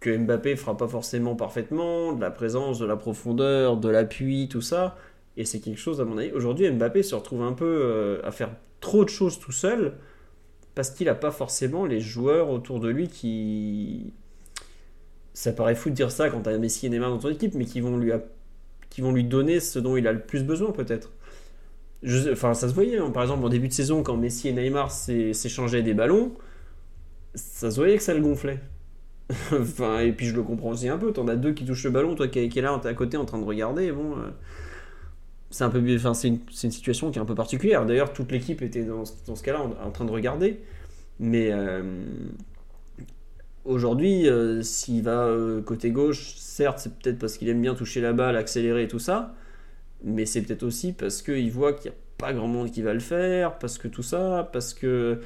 S1: que Mbappé fera pas forcément parfaitement, de la présence, de la profondeur, de l'appui, tout ça. Et c'est quelque chose, à mon avis. Aujourd'hui, Mbappé se retrouve un peu euh, à faire trop de choses tout seul parce qu'il n'a pas forcément les joueurs autour de lui qui. Ça paraît fou de dire ça quand tu Messi et Neymar dans ton équipe, mais qui vont lui, qui vont lui donner ce dont il a le plus besoin, peut-être. Enfin, ça se voyait, hein. par exemple, en début de saison, quand Messi et Neymar s'é- s'échangeaient des ballons, ça se voyait que ça le gonflait. <laughs> enfin, et puis je le comprends aussi un peu. T'en as deux qui touchent le ballon, toi qui, est là, t'es à côté en train de regarder. Bon, euh, c'est un peu, enfin, c'est une, situation qui est un peu particulière. D'ailleurs, toute l'équipe était dans, ce- cas-là en, train de regarder. Mais euh, aujourd'hui, euh, s'il va euh, côté gauche, certes, c'est peut-être parce qu'il aime bien toucher la balle, accélérer et tout ça. Mais c'est peut-être aussi parce qu'il voit qu'il n'y a pas grand monde qui va le faire, parce que tout ça, parce que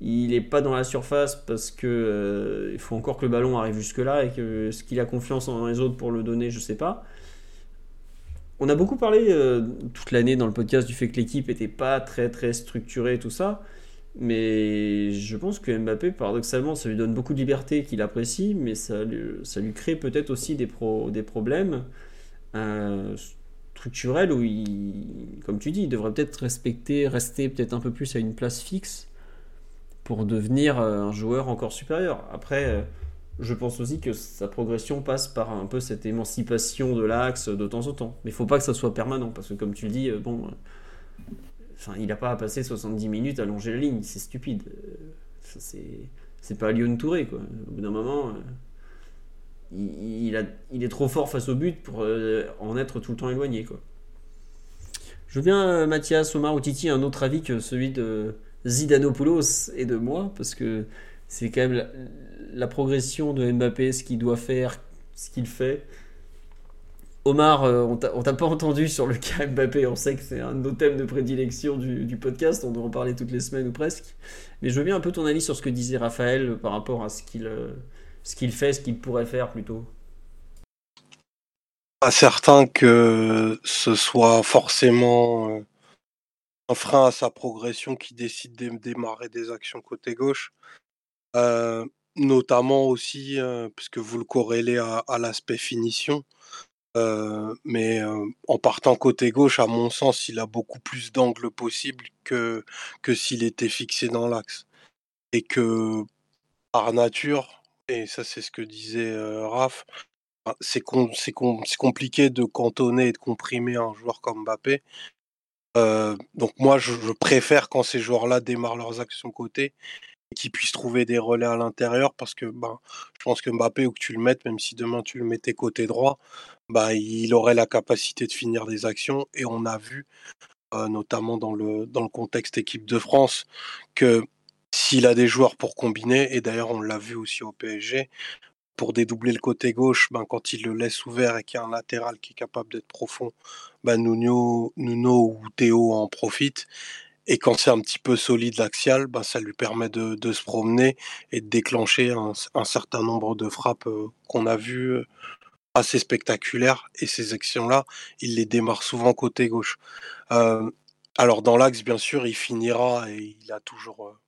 S1: il n'est pas dans la surface, parce que euh, il faut encore que le ballon arrive jusque-là et que ce qu'il a confiance en les autres pour le donner, je sais pas. On a beaucoup parlé euh, toute l'année dans le podcast du fait que l'équipe était pas très très structurée, tout ça. Mais je pense que Mbappé, paradoxalement, ça lui donne beaucoup de liberté qu'il apprécie, mais ça lui, ça lui crée peut-être aussi des, des problèmes euh, structurels où il, comme tu dis, il devrait peut-être respecter, rester peut-être un peu plus à une place fixe pour devenir euh, un joueur encore supérieur. Après, je pense aussi que sa progression passe par un peu cette émancipation de l'axe de temps en temps. Mais il faut pas que ça soit permanent, parce que comme tu le dis, euh, bon, euh, enfin, il n'a pas à passer 70 minutes à longer la ligne, c'est stupide. Euh, c'est, pas Lyon Touré, quoi. Au bout d'un moment, il, est trop fort face au but pour en être tout le temps éloigné, quoi. Je euh, Mathias, Omar ou Titi, un autre avis que celui de Zidanopoulos et de moi, parce que c'est quand même la, progression de Mbappé, ce qu'il doit faire, ce qu'il fait. Omar, euh, on t'a pas entendu sur le cas Mbappé, on sait que c'est un de nos thèmes de prédilection du, du podcast, on doit en parler toutes les semaines ou presque. Mais je veux bien un peu ton avis sur ce que disait Raphaël par rapport à ce qu'il euh, ce qu'il fait, ce qu'il pourrait faire plutôt.
S4: Pas certain que ce soit forcément euh, un frein à sa progression qui décide de démarrer des actions côté gauche. Euh, notamment aussi, euh, puisque vous le corrélez à, l'aspect finition. Euh, mais euh, en partant côté gauche, à mon sens, il a beaucoup plus d'angles possibles que, s'il était fixé dans l'axe. Et que par nature, et ça c'est ce que disait Raph, ben, c'est com- compliqué de cantonner et de comprimer un joueur comme Mbappé. Donc moi, je, je préfère quand ces joueurs-là démarrent leurs actions côté et qu'ils puissent trouver des relais à l'intérieur parce que ben, je pense que Mbappé, où que tu le mettes, même si demain tu le mettais côté droit, bah, il aurait la capacité de finir des actions. Et on a vu, euh, notamment dans le, dans le contexte équipe de France, que s'il a des joueurs pour combiner, et d'ailleurs on l'a vu aussi au PSG, pour dédoubler le côté gauche, ben, quand il le laisse ouvert et qu'il y a un latéral qui est capable d'être profond, ben, Nuno, Nuno ou Théo en profitent. Et quand c'est un petit peu solide l'axial, ben, ça lui permet de, de se promener et de déclencher un, certain nombre de frappes euh, qu'on a vues euh, assez spectaculaires. Et ces actions-là, il les démarre souvent côté gauche. Euh, alors dans l'axe, bien sûr, il finira et il a toujours...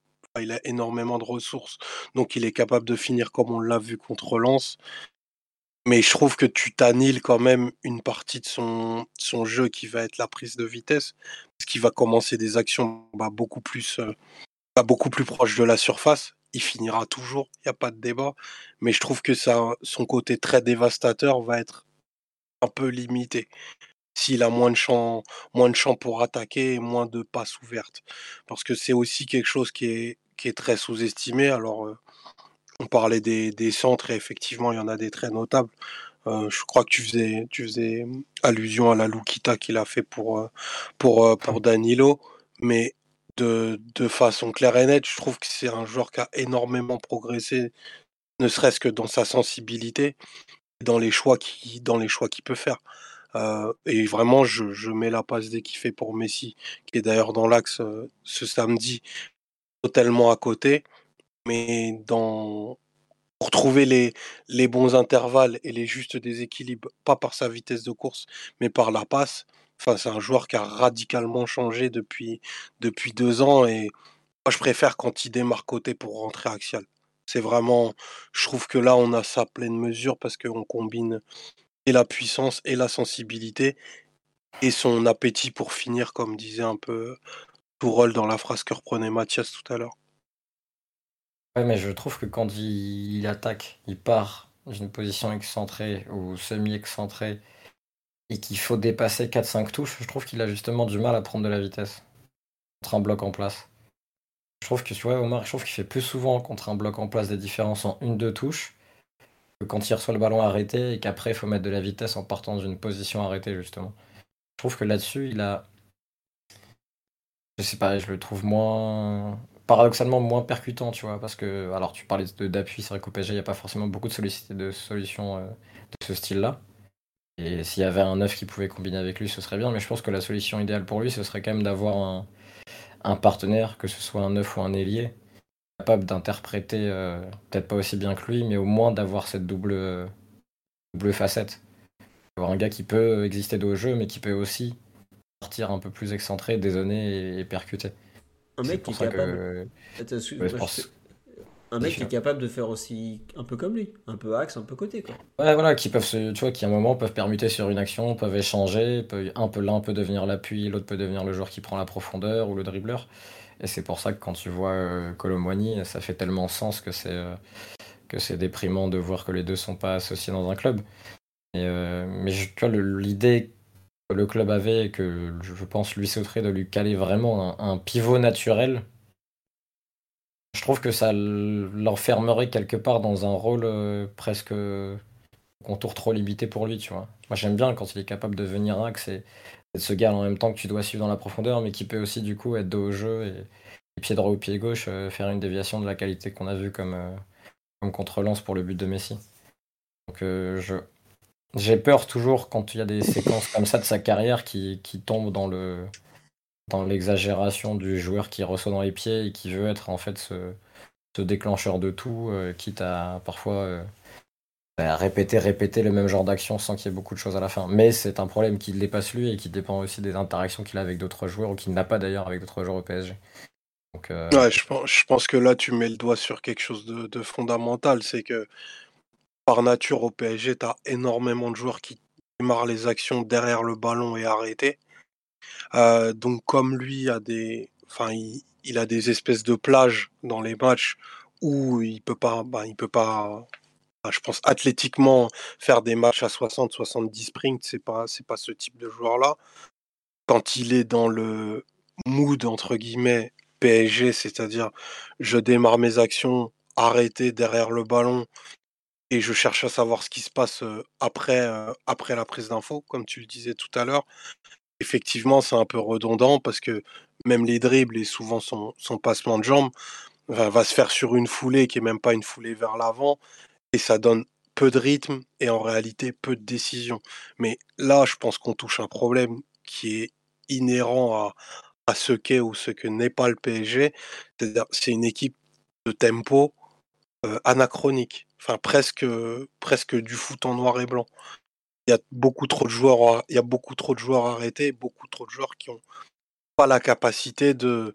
S4: il a énormément de ressources, donc il est capable de finir comme on l'a vu contre Lens. Mais je trouve que tu t'anniles quand même une partie de son, son jeu qui va être la prise de vitesse, parce qu'il va commencer des actions bah, beaucoup plus euh, bah, beaucoup plus proches de la surface. Il finira toujours, il n'y a pas de débat. Mais je trouve que ça, son côté très dévastateur va être un peu limité. S'il a moins de champs, moins de champs pour attaquer et moins de passes ouvertes. Parce que c'est aussi quelque chose qui est, qui est très sous-estimé. Alors, euh, on parlait des, des centres et effectivement, il y en a des très notables. Euh, je crois que tu faisais, tu faisais allusion à la Lukita qu'il a fait pour, euh, pour, euh, pour Danilo. mais de, de façon claire et nette, je trouve que c'est un joueur qui a énormément progressé, ne serait-ce que dans sa sensibilité, dans les choix qu'il peut faire. Euh, et vraiment, je, je mets la passe dès qu'il fait pour Messi, qui est d'ailleurs dans l'axe euh, ce samedi, totalement à côté. Mais pour trouver les, bons intervalles et les justes déséquilibres, pas par sa vitesse de course, mais par la passe. Enfin, c'est un joueur qui a radicalement changé depuis, depuis deux ans et moi je préfère quand il démarre côté pour rentrer axial. C'est vraiment, je trouve que là on a sa pleine mesure parce qu'on combine et la puissance et la sensibilité et son appétit pour finir, comme disait un peu Tourol dans la phrase que reprenait Mathias tout à l'heure.
S8: Ouais, mais je trouve que quand il, attaque, il part dans une position excentrée ou semi-excentrée et qu'il faut dépasser 4-5 touches, je trouve qu'il a justement du mal à prendre de la vitesse contre un bloc en place. Je trouve que tu vois, Omar, je trouve qu'il fait plus souvent contre un bloc en place des différences en une-deux touches que quand il reçoit le ballon arrêté et qu'après il faut mettre de la vitesse en partant d'une position arrêtée justement. Je trouve que là-dessus, il a. Je sais pas, je le trouve moins. Paradoxalement moins percutant, tu vois, parce que. Alors, tu parlais d'appui, c'est vrai qu'au il n'y a pas forcément beaucoup de, de solutions euh, de ce style-là. Et s'il y avait un neuf qui pouvait combiner avec lui, ce serait bien. Mais je pense que la solution idéale pour lui, ce serait quand même d'avoir un, partenaire, que ce soit un neuf ou un ailier, capable d'interpréter, euh, peut-être pas aussi bien que lui, mais au moins d'avoir cette double, facette. Avoir un gars qui peut exister de haut jeu, mais qui peut aussi partir un peu plus excentré, dézonner et, percuter.
S1: Un mec qui est capable un mec qui est capable de faire aussi un peu comme lui, un peu axe, un peu côté quoi.
S8: Ouais voilà, qui peuvent se, tu vois, qui à un moment peuvent permuter sur une action, peuvent échanger, peuvent, un peu l'un peut devenir l'appui, l'autre peut devenir le joueur qui prend la profondeur ou le dribbleur. Et c'est pour ça que quand tu vois euh, ça fait tellement sens que c'est euh, que c'est déprimant de voir que les deux sont pas associés dans un club. Et, euh, mais tu vois l'idée le club avait et que je pense lui sauterait de lui caler vraiment un pivot naturel je trouve que ça l'enfermerait quelque part dans un rôle euh, presque contour trop limité pour lui, tu vois. Moi j'aime bien quand il est capable de venir axe et, de ce gars en même temps que tu dois suivre dans la profondeur, mais qui peut aussi du coup être dos au jeu et, pied droit ou pied gauche euh, faire une déviation de la qualité qu'on a vu comme, euh, comme contre-lance pour le but de Messi. Donc je j'ai peur toujours quand il y a des séquences comme ça de sa carrière qui, qui tombent dans le dans l'exagération du joueur qui reçoit dans les pieds et qui veut être en fait ce, déclencheur de tout, euh, quitte à parfois euh, bah, répéter, répéter le même genre d'action sans qu'il y ait beaucoup de choses à la fin. Mais c'est un problème qui dépasse lui et qui dépend aussi des interactions qu'il a avec d'autres joueurs ou qu'il n'a pas d'ailleurs avec d'autres joueurs au PSG.
S4: Euh, ouais, je pense, je pense, que là tu mets le doigt sur quelque chose de, de fondamental, c'est que par nature au PSG, tu as énormément de joueurs qui démarrent les actions derrière le ballon et arrêtés. Euh, donc comme lui a des, enfin il, a des espèces de plages dans les matchs où il peut pas, bah, il peut pas, je pense athlétiquement faire des matchs à 60-70 sprints, c'est pas, c'est pas ce type de joueur là. Quand il est dans le mood entre guillemets PSG, c'est-à-dire je démarre mes actions arrêtées derrière le ballon et je cherche à savoir ce qui se passe après, après la prise d'info, comme tu le disais tout à l'heure effectivement, c'est un peu redondant parce que même les dribbles et souvent son, passement de jambes va, se faire sur une foulée qui est même pas une foulée vers l'avant et ça donne peu de rythme et en réalité peu de décision. Mais là, je pense qu'on touche un problème qui est inhérent à, ce qu'est ou ce que n'est pas le PSG. C'est-à-dire, c'est une équipe de tempo anachronique, enfin presque, presque du foot en noir et blanc il y a beaucoup trop de joueurs, il y a beaucoup trop de joueurs arrêtés, beaucoup trop de joueurs qui ont pas la capacité de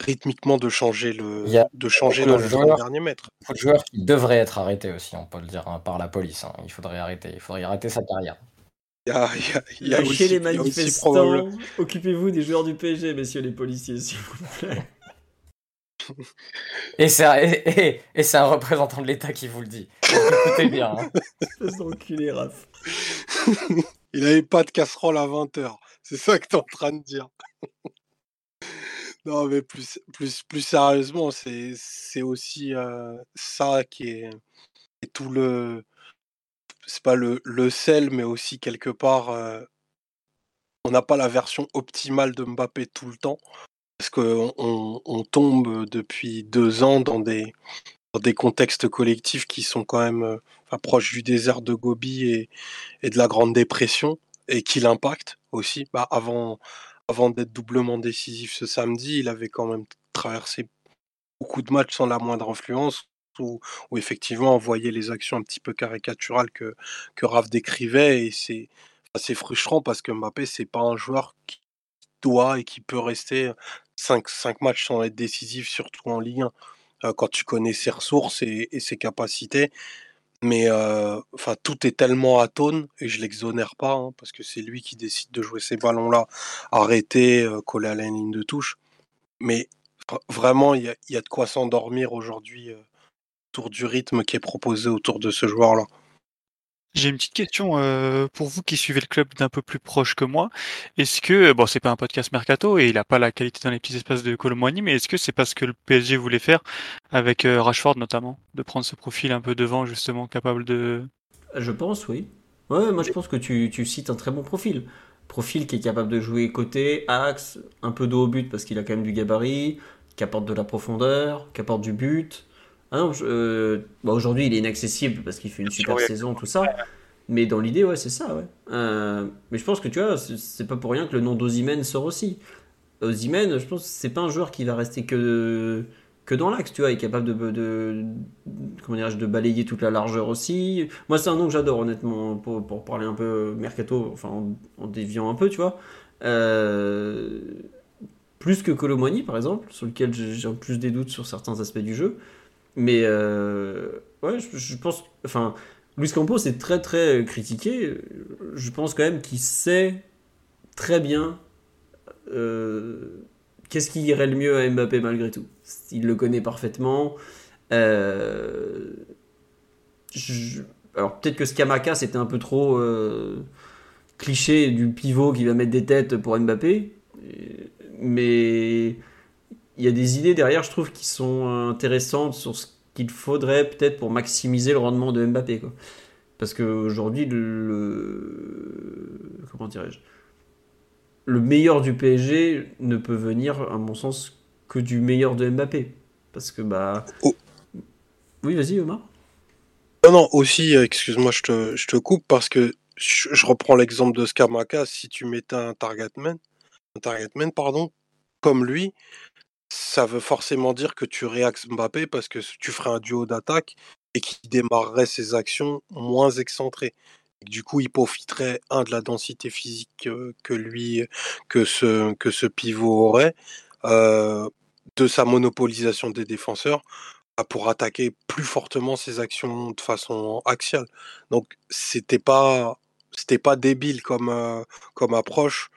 S4: rythmiquement de changer le, de changer dans le dernier mètre.
S8: Beaucoup de joueurs qui devraient être arrêtés aussi, on peut le dire hein, par la police. Hein. Il faudrait arrêter, il faudrait arrêter sa carrière.
S1: Il y a, il y a, aussi, les manifestants. Occupez-vous des joueurs du PSG, messieurs les policiers, s'il vous plaît.
S8: Et c'est un, représentant de l'État qui vous le dit. Écoutez bien. Hein.
S1: Raph. <laughs>
S4: Il avait pas de casserole à 20h. C'est ça que tu es en train de dire. <laughs> non, mais plus, plus, plus sérieusement, c'est aussi euh, ça qui est, tout le. C'est pas le, le sel, mais aussi quelque part. Euh, on n'a pas la version optimale de Mbappé tout le temps. Parce qu'on on, tombe depuis deux ans dans des, contextes collectifs qui sont quand même euh, proches du désert de Gobi et, de la Grande Dépression et qui l'impactent aussi. Bah, avant d'être doublement décisif ce samedi, il avait quand même traversé beaucoup de matchs sans la moindre influence, où effectivement on voyait les actions un petit peu caricaturales que, que Raph décrivait, et c'est assez frustrant parce que Mbappé, c'est pas un joueur qui doit et qui peut rester 5, 5 matchs sans être surtout en Ligue 1, euh, quand tu connais ses ressources et, ses capacités. Mais euh, enfin, tout est tellement atone et je l'exonère pas hein, parce que c'est lui qui décide de jouer ces ballons-là, arrêter, euh, coller à la ligne de touche. Mais vraiment, il y a, de quoi s'endormir aujourd'hui autour du rythme qui est proposé autour de ce joueur-là.
S3: J'ai une petite question euh, pour vous qui suivez le club d'un peu plus proche que moi. Est-ce que, bon, c'est pas un podcast mercato et il a pas la qualité dans les petits espaces de Colomboigny, mais est-ce que c'est parce que le PSG voulait faire avec euh, Rashford notamment, de prendre ce profil un peu devant justement, capable de.
S1: Je pense, oui. Ouais, moi je pense que tu, tu cites un très bon profil. Profil qui est capable de jouer côté, axe, un peu dos au but parce qu'il a quand même du gabarit, qui apporte de la profondeur, qui apporte du but. Ah euh, bah, aujourd'hui il est inaccessible parce qu'il fait une super saison, tout ça. Mais dans l'idée, ouais, c'est ça, ouais. Euh, mais je pense que tu vois, c'est pas pour rien que le nom d'Ozimène sort aussi. Ozimène, je pense que c'est pas un joueur qui va rester que, que dans l'axe, tu vois, il est capable de, de, comment de balayer toute la largeur aussi. Moi, c'est un nom que j'adore, honnêtement, pour, pour, parler un peu mercato, enfin, en, déviant un peu, tu vois. Euh, plus que Colomani, par exemple, sur lequel j'ai plus des doutes sur certains aspects du jeu. Mais euh, ouais, je, pense. Enfin, Luis Campos est très très critiqué. Je pense quand même qu'il sait très bien euh, qu'est-ce qui irait le mieux à Mbappé malgré tout. Il le connaît parfaitement. Euh, alors peut-être que Skamaka c'était un peu trop cliché du pivot qui va mettre des têtes pour Mbappé. Mais il y a des idées derrière, je trouve, qui sont intéressantes sur ce qu'il faudrait peut-être pour maximiser le rendement de Mbappé. Quoi. Parce qu'aujourd'hui, le, comment dirais-je Le meilleur du PSG ne peut venir, à mon sens, que du meilleur de Mbappé. Parce que, bah. Oh. Oui, vas-y, Omar.
S4: Non, non, aussi, excuse-moi, je te, je te coupe parce que je, reprends l'exemple de Skamaka. Si tu mettais un targetman, un targetman, pardon, comme lui, ça veut forcément dire que tu réaxes Mbappé parce que tu ferais un duo d'attaque et qui démarrerait ses actions moins excentrées. Du coup, il profiterait, un, de la densité physique que lui, que ce, que ce pivot aurait, de sa monopolisation des défenseurs, bah, pour attaquer plus fortement ses actions de façon axiale. Donc, c'était pas, c'était pas débile comme, comme approche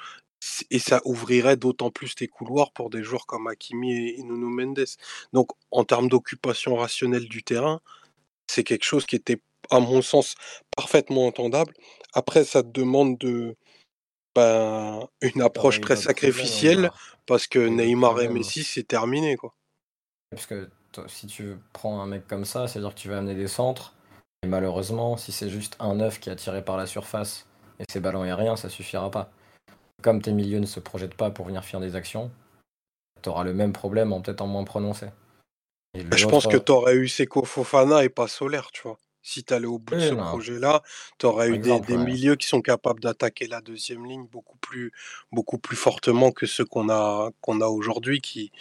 S4: et ça ouvrirait d'autant plus tes couloirs pour des joueurs comme Hakimi et Nuno Mendes. Donc, en termes d'occupation rationnelle du terrain, c'est quelque chose qui était, à mon sens, parfaitement entendable. Après, ça te demande de ben, une approche très sacrificielle parce que Neymar et Messi, c'est terminé. Quoi.
S8: Parce que si tu prends un mec comme ça, c'est-à-dire que tu vas amener des centres. Et malheureusement, si c'est juste un œuf qui est attiré par la surface et ses ballons aériens, ça suffira pas comme tes milieux ne se projettent pas pour venir faire des actions, tu auras le même problème en peut-être en moins prononcé.
S4: Je pense que tu aurais eu Seko Fofana et pas Solaire, tu vois. Si tu allais au bout de ce projet-là, tu aurais eu des, milieux qui sont capables d'attaquer la deuxième ligne beaucoup plus, beaucoup plus fortement que ceux qu'on a, qu'on a aujourd'hui, qui,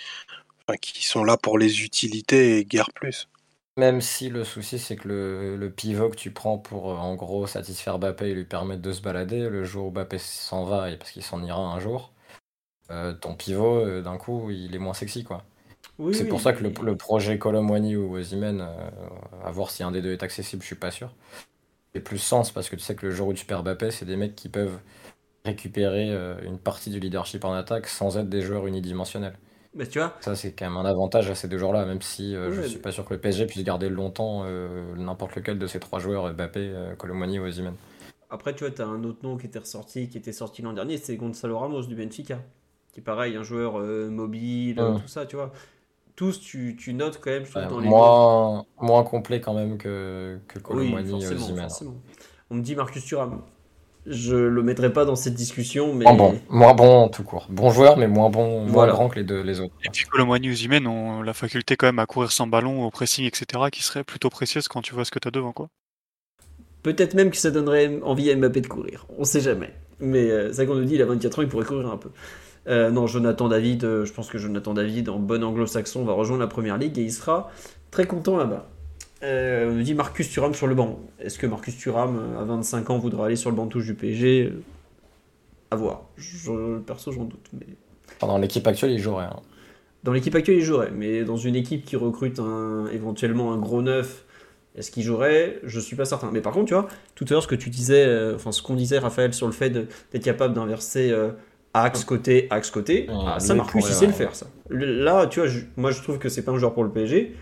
S4: qui sont là pour les utilités et guère plus.
S8: Même si le souci, c'est que le, pivot que tu prends pour, euh, en gros, satisfaire Bappé et lui permettre de se balader, le jour où Bappé s'en va, et parce qu'il s'en ira un jour, euh, ton pivot, euh, d'un coup, il est moins sexy, quoi. c'est pour ça que le, projet Colomwani ou Ozymen, à voir si un des deux est accessible, je suis pas sûr, fait plus sens, parce que tu sais que le jour où tu perds Bappé, c'est des mecs qui peuvent récupérer une partie du leadership en attaque sans être des joueurs unidimensionnels.
S1: Tu vois.
S8: Ça, c'est quand même un avantage à ces deux joueurs-là, même si euh, je suis pas sûr que le PSG puisse garder longtemps euh, n'importe lequel de ces trois joueurs, Mbappé, euh, Colomani ou Osimhen.
S1: Après, tu vois, tu as un autre nom qui était ressorti, qui était sorti l'an dernier, c'est Gonzalo Ramos du Benfica. Qui est pareil, un joueur mobile, tout ça, tu vois. Tous, tu, tu notes quand même, je
S8: trouve, dans les. Moins, moins complet quand même que, que Colomani et Osimhen.
S1: On me dit Marcus Thuram. Je le mettrai pas dans cette discussion, mais
S8: Moins bon, moins bon tout court. Bon joueur, mais moins bon, moins
S1: Voilà.
S8: grand que les deux les autres.
S3: Et puis Colomwani ou Osimhen ont la faculté quand même à courir sans ballon, au pressing, etc., qui serait plutôt précieuse quand tu vois ce que t'as devant, quoi.
S1: peut-être même que ça donnerait envie à Mbappé de courir. On sait jamais. Mais euh, c'est ça qu'on nous dit, il a 24 ans, il pourrait courir un peu. Euh, non, Jonathan David, euh, je pense que Jonathan David, en bon anglo-saxon, va rejoindre la première ligue et il sera très content là-bas. Euh, on nous dit Marcus Thuram sur le banc. Est-ce que Marcus Thuram, euh, à 25 ans, voudra aller sur le banc de touche du PSG Euh, À voir. Je, perso, j'en doute. Mais...
S8: Dans l'équipe actuelle, il jouerait. hein.
S1: Dans l'équipe actuelle, il jouerait, mais dans une équipe qui recrute un, éventuellement un gros neuf, est-ce qu'il jouerait? Je suis pas certain. Mais par contre, tu vois, tout à l'heure, ce que tu disais, euh, enfin, ce qu'on disait, Raphaël, sur le fait d'être capable d'inverser euh, axe côté, axe côté, ah, ça, Marcus, il sait le
S8: ouais.
S1: faire, ça. Le- Là, tu vois, je- moi, je trouve que c'est pas un joueur pour le PSG,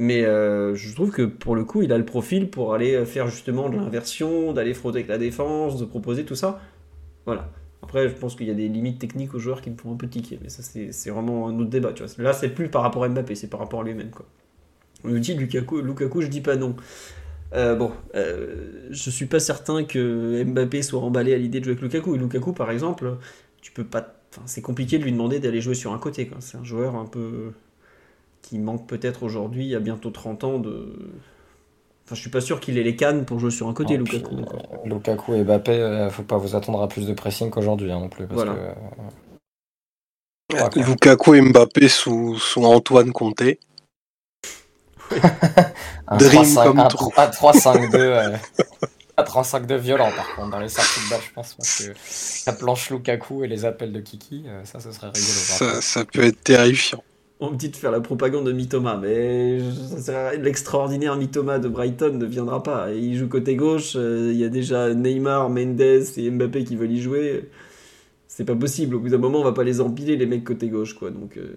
S1: mais euh, je trouve que pour le coup, il a le profil pour aller faire justement de l'inversion, d'aller frauder avec la défense, de proposer tout ça. Voilà. Après, je pense qu'il y a des limites techniques aux joueurs qui me font un peu tiquer, mais ça, c'est vraiment un autre débat. Tu vois. Là, c'est plus par rapport à Mbappé, c'est par rapport à lui-même. quoi. On nous dit Lukaku, Lukaku, je dis pas non. Euh, bon, euh, je suis pas certain que Mbappé soit emballé à l'idée de jouer avec Lukaku. Et Lukaku, par exemple, tu peux pas. Enfin, c'est compliqué de lui demander d'aller jouer sur un côté. C'est un joueur un peu qui manque peut-être aujourd'hui, à bientôt 30 ans, de. Enfin, je suis pas sûr qu'il ait les cannes pour jouer sur un côté,
S8: Non, puis,
S1: Lukaku. encore.
S8: euh, Lukaku et Mbappé, euh, faut pas vous attendre à plus de pressing qu'aujourd'hui hein, non plus. Parce
S1: Voilà.
S8: que, euh, Ouais.
S4: Lukaku et Mbappé sous, sous Antoine Comté. <laughs>
S8: un
S4: Dream
S8: 3-5
S4: comme
S8: un
S4: trop.
S8: 3- un 3-5-2 euh, un 3-5-2 violent par contre dans les sorties de balle je pense parce que la planche Lukaku et les appels de Kiki euh, ça ce serait rigolo
S4: Ça, ça peut être terrifiant.
S1: On me dit de faire la propagande de Mitoma, mais l'extraordinaire Mitoma de Brighton ne viendra pas. Il joue côté gauche, euh, il y a déjà Neymar, Mendes et Mbappé qui veulent y jouer. C'est pas possible, au bout d'un moment on va pas les empiler les mecs côté gauche quoi. Donc euh,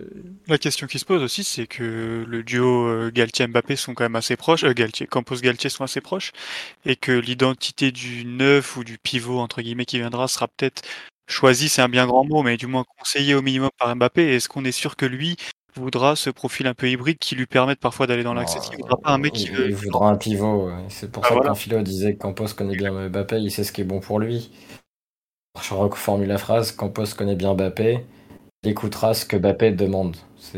S3: La question qui se pose aussi, c'est que le duo euh, Galtier-Mbappé sont quand même assez proches, Galtier, Campos-Galtier sont assez proches, et que l'identité du neuf ou du pivot, entre guillemets, qui viendra sera peut-être choisie, c'est un bien grand mot, mais du moins conseillé au minimum par Mbappé. Est-ce qu'on est sûr que lui voudra ce profil un peu hybride qui lui permette parfois d'aller dans l'axe. Est-ce qu'il voudra pas un mec qui
S8: il,
S3: veut...
S8: il voudra un pivot c'est pour
S3: Ah,
S8: ça
S3: voilà.
S8: quand Philo disait que Campos connaît bien Mbappé il sait ce qui est bon pour lui. Je reformule la phrase Campos connaît bien Mbappé il écoutera ce que Mbappé demande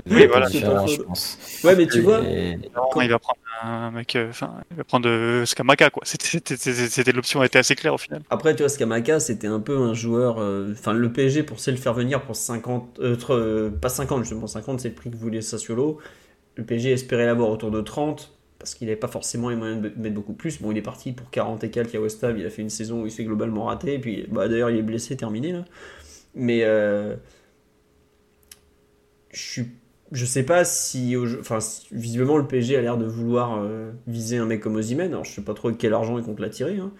S3: Oui, voilà.
S8: différent je pense
S1: Ouais, mais tu vois,
S3: il va prendre un mec, euh, enfin, il va prendre euh, Skamaka, quoi. C'était- l'option été assez claire au final.
S1: après tu vois, Skamaka c'était un peu un joueur. euh, Enfin, le PSG pour le faire venir pour 50. euh, euh, pas 50, justement, 50 c'est le prix que voulait Sassuolo. Le PSG espérait l'avoir autour de 30 parce qu'il n'avait pas forcément les moyens de mettre beaucoup plus. Bon, il est parti pour 40 et quelques à West Ham. Il a fait une saison où il s'est globalement raté. Et puis, bah, d'ailleurs, il est blessé, terminé là. Mais euh, je suis, je sais pas si, enfin, visiblement le PSG a l'air de vouloir euh, viser un mec comme Osimhen. Alors, je sais pas trop de quel argent il compte l'attirer. hein.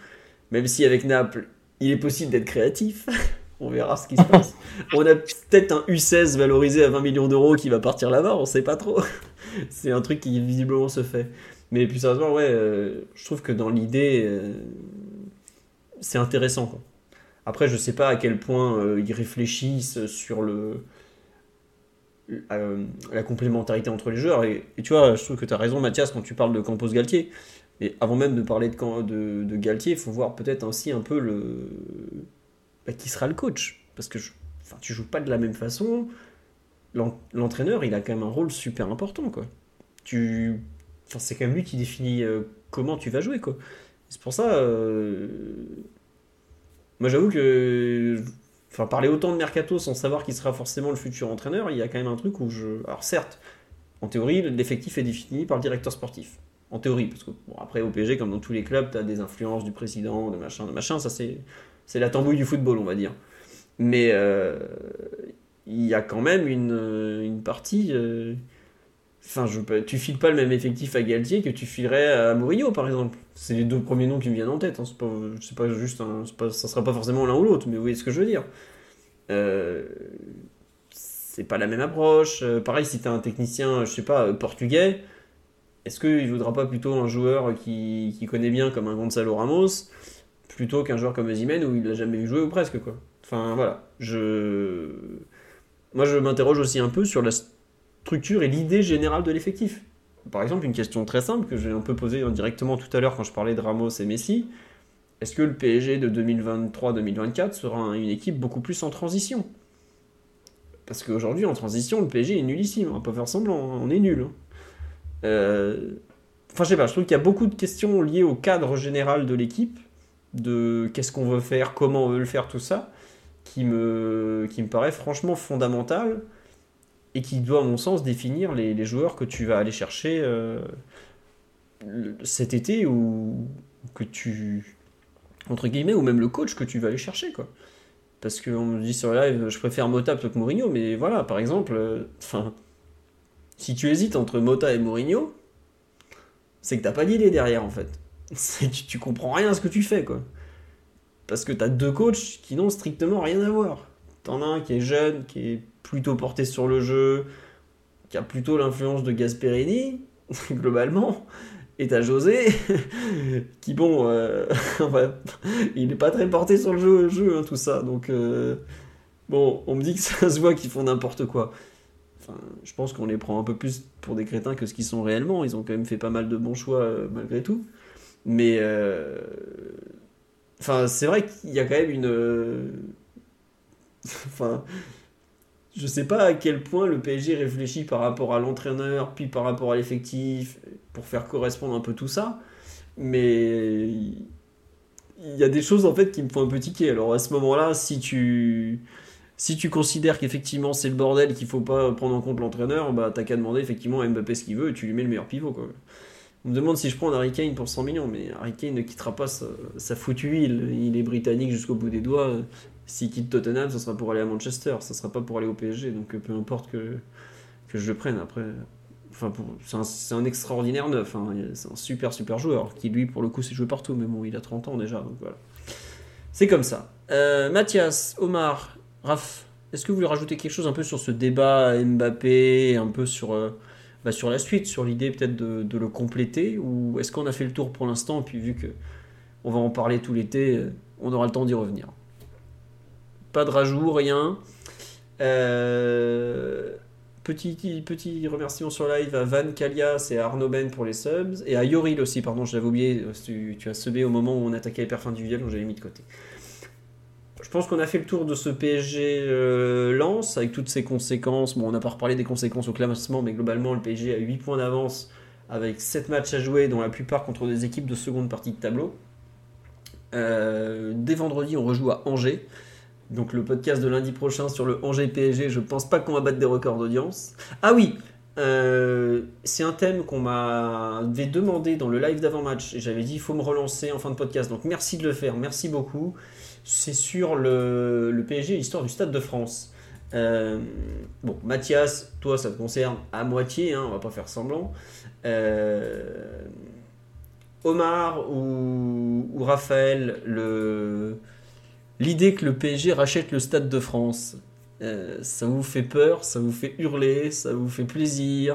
S1: Même si avec Naples, il est possible d'être créatif. <laughs> On verra ce qui se passe. <laughs> On a peut-être un U16 valorisé à 20 millions d'euros qui va partir là-bas, on sait pas trop. <laughs> C'est un truc qui visiblement se fait. Mais plus sérieusement, ouais, euh, je trouve que dans l'idée, euh, c'est intéressant. quoi. Après, je sais pas à quel point ils réfléchissent sur le euh, la complémentarité entre les joueurs. Et, tu vois, je trouve que tu as raison, Mathias, quand tu parles de Campos Galtier. Et avant même de parler de, de, Galtier, il faut voir peut-être aussi un peu le bah, qui sera le coach. Parce que je, enfin, tu joues pas de la même façon. L'en- L'entraîneur, il a quand même un rôle super important. Quoi. Tu, enfin, c'est quand même lui qui définit euh, comment tu vas jouer. Quoi. C'est pour ça, euh, moi j'avoue que enfin, parler autant de Mercato sans savoir qui sera forcément le futur entraîneur, il y a quand même un truc où je... Alors certes, en théorie, l'effectif est défini par le directeur sportif. En théorie, parce que bon, après au PSG, comme dans tous les clubs, tu as des influences du président, de machin, de machin, ça c'est, la tambouille du football, on va dire. Mais euh, il y a quand même une, une partie... euh, Enfin, tu files pas le même effectif à Galtier que tu filerais à Mourinho, par exemple. C'est les deux premiers noms qui me viennent en tête. Hein. C'est pas, juste ça sera pas forcément l'un ou l'autre, mais vous voyez ce que je veux dire. Euh, c'est pas la même approche. Euh, pareil, si t'as un technicien, je sais pas, euh, portugais, est-ce qu'il voudra pas plutôt un joueur qui, connaît bien comme un Gonzalo Ramos plutôt qu'un joueur comme Osimhen où il l'a jamais vu jouer ou presque quoi. Enfin voilà, moi je m'interroge aussi un peu sur la structure et l'idée générale de l'effectif. Par exemple, une question très simple que j'ai un peu posée indirectement tout à l'heure quand je parlais de Ramos et Messi. est-ce que le PSG de 2023-2024 sera une équipe beaucoup plus en transition? Parce qu'aujourd'hui, en transition, le PSG est nullissime. On pas faire semblant, on est nul. hein. Euh, Enfin, je sais pas, je trouve qu'il y a beaucoup de questions liées au cadre général de l'équipe, de qu'est-ce qu'on veut faire, comment on veut le faire, tout ça, qui me, qui me paraît franchement fondamental et qui doit, à mon sens, définir les, joueurs que tu vas aller chercher euh, cet été ou que tu. entre guillemets, ou même le coach que tu vas aller chercher, quoi. Parce qu'on me dit sur le live, je préfère Mota plutôt que Mourinho, mais voilà, par exemple, euh, si tu hésites entre Mota et Mourinho, c'est que t'as pas d'idée derrière en fait. <laughs> C'est que tu, tu comprends rien à ce que tu fais quoi. Parce que t'as deux coachs qui n'ont strictement rien à voir. T'en as un qui est jeune, qui est plutôt porté sur le jeu, qui a plutôt l'influence de Gasperini, <laughs> globalement. Et t'as José, <laughs> qui bon, euh, <laughs> il n'est pas très porté sur le jeu, hein, tout ça. Donc euh, bon, on me dit que ça se voit qu'ils font n'importe quoi. Enfin, je pense qu'on les prend un peu plus pour des crétins que ce qu'ils sont réellement. Ils ont quand même fait pas mal de bons choix euh, malgré tout. Mais euh, enfin, c'est vrai qu'il y a quand même une. Enfin, je sais pas à quel point le PSG réfléchit par rapport à l'entraîneur, puis par rapport à l'effectif, pour faire correspondre un peu tout ça. Mais il y a des choses en fait qui me font un peu tiquer. Alors à ce moment-là, si tu si tu considères qu'effectivement c'est le bordel qu'il faut pas prendre en compte l'entraîneur, bah t'as qu'à demander effectivement à Mbappé ce qu'il veut et tu lui mets le meilleur pivot quoi. On me demande si je prends un Harry Kane pour 100 millions, mais Harry Kane ne quittera pas sa, sa foutue île. Il est britannique jusqu'au bout des doigts. S'il quitte Tottenham, ce sera pour aller à Manchester, ce sera pas pour aller au PSG. Donc euh, peu importe que, que je le prenne après. Enfin, c'est un, extraordinaire neuf. hein. C'est un super super joueur qui lui pour le coup s'est joué partout, mais bon, il a 30 ans déjà. Donc voilà. C'est comme ça. Euh, Mathias, Omar, Raph, est-ce que vous voulez rajouter quelque chose un peu sur ce débat Mbappé, un peu sur, euh, bah, sur la suite, sur l'idée peut-être de, de le compléter Ou est-ce qu'on a fait le tour pour l'instant puis vu que on va en parler tout l'été, on aura le temps d'y revenir? Pas de rajout, rien. Euh, petit, petit remerciement sur live à Van Kalias et à Arnaud Ben pour les subs. Et à Yoril aussi, pardon, je l'avais oublié. Tu, tu as subé au moment où on attaquait les perfs individuels, donc j'avais mis de côté. Je pense qu'on a fait le tour de ce PSG euh, Lens avec toutes ses conséquences. Bon, on n'a pas reparlé des conséquences au classement, mais globalement, le PSG a 8 points d'avance avec 7 matchs à jouer, dont la plupart contre des équipes de seconde partie de tableau. Euh, dès vendredi, on rejoue à Angers. Donc le podcast de lundi prochain sur le Angers PSG, je pense pas qu'on va battre des records d'audience. Ah oui, euh, c'est un thème qu'on m'avait demandé dans le live d'avant-match j'avais dit il faut me relancer en fin de podcast. Donc merci de le faire, merci beaucoup. C'est sur le, le PSG l'histoire du Stade de France. Euh, bon, Mathias, toi ça te concerne à moitié, hein, on va pas faire semblant. Euh, Omar ou Raphaël, le, l'idée que le PSG rachète le Stade de France, euh, ça vous fait peur, ça vous fait hurler, ça vous fait plaisir.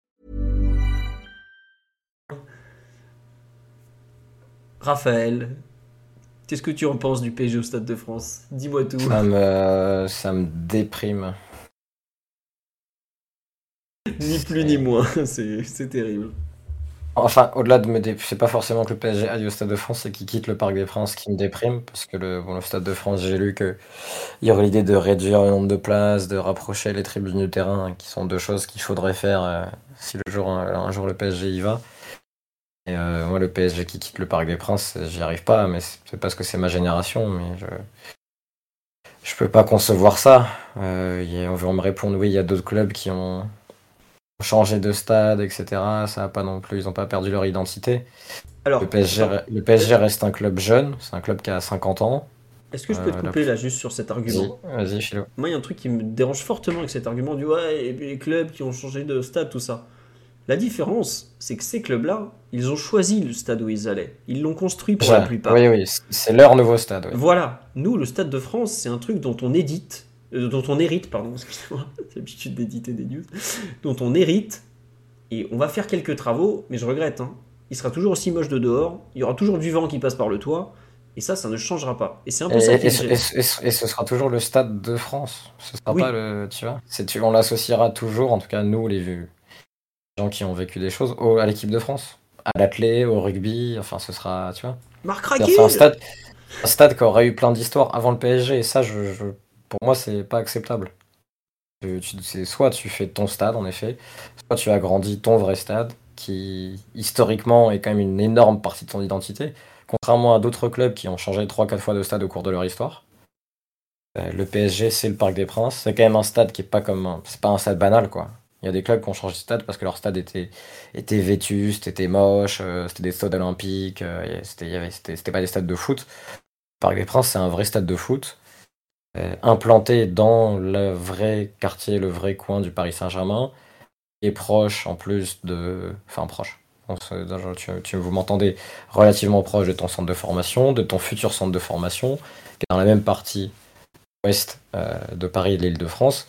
S1: Raphaël, qu'est-ce que tu en penses du PSG au Stade de France? Dis-moi tout.
S8: Ça me, ça me déprime. <laughs>
S1: Ni plus ni moins, c'est terrible.
S8: Enfin, au-delà de me dé... c'est pas forcément que le PSG aille au Stade de France, c'est qu'il quitte le Parc des Princes qui me déprime, parce que le, bon, le Stade de France, j'ai lu que il y aurait l'idée de réduire le nombre de places, de rapprocher les tribunes du terrain, hein, qui sont deux choses qu'il faudrait faire euh, si le jour, un, un jour le PSG y va. Et euh, moi, le PSG qui quitte le Parc des Princes, j'y arrive pas, mais c'est parce que c'est ma génération, mais je je peux pas concevoir ça. Euh, il y a- on me répondre, oui, il y a d'autres clubs qui ont changé de stade, etc. Ça a pas non plus, ils ont pas perdu leur identité.
S1: Alors,
S8: Le PSG, le PSG reste un club jeune, c'est un club qui a 50 ans.
S1: est-ce que je peux te
S8: Euh,
S1: couper là juste sur cet argument?
S8: Vas-y, Philo.
S1: Moi, il y a un truc qui me dérange fortement avec cet argument du ouais, les clubs qui ont changé de stade, tout ça. La différence, c'est que ces clubs-là, ils ont choisi le stade où ils allaient. Ils l'ont construit pour la plupart.
S8: Oui, oui, c'est leur nouveau stade. ouais.
S1: Voilà. Nous, le Stade de France, c'est un truc dont on édite, euh, dont on hérite, pardon, <laughs> excusez-moi, l'habitude d'éditer des news, dont on hérite, et on va faire quelques travaux, mais je regrette, hein. il sera toujours aussi moche de dehors, il y aura toujours du vent qui passe par le toit, et ça, ça ne changera pas. Et c'est un peu
S8: Et,
S1: ça
S8: et- et- et- ce sera toujours le stade de France. Ce sera
S1: Oui.
S8: pas le. Tu vois c'est, tu, On l'associera toujours, en tout cas nous, les gens qui ont vécu des choses, au- à l'équipe de France. À l'athlé, au rugby, enfin ce sera. Tu vois
S1: Marc
S8: c'est un stade, un stade qui aurait eu plein d'histoires avant le PSG, et ça, je, je- pour moi, c'est pas acceptable. Tu- soit tu fais ton stade, en effet, soit tu agrandis ton vrai stade, qui historiquement est quand même une énorme partie de ton identité, contrairement à d'autres clubs qui ont changé 3-4 fois de stade au cours de leur histoire. Euh, Le PSG, c'est le Parc des Princes. C'est quand même un stade qui est pas comme un... C'est pas un stade banal, quoi. Il y a des clubs qui ont changé de stade parce que leur stade était, était vétuste, était moche, euh, c'était des stades olympiques, euh, c'était, pas des stades de foot. Parc des Princes, c'est un vrai stade de foot, euh, implanté dans le vrai quartier, le vrai coin du Paris Saint-Germain, et proche en plus de. Enfin, proche. Tu, tu- vous m'entendez relativement proche de ton centre de formation, de ton futur centre de formation, qui est dans la même partie ouest euh, de Paris et de l'Île-de-France.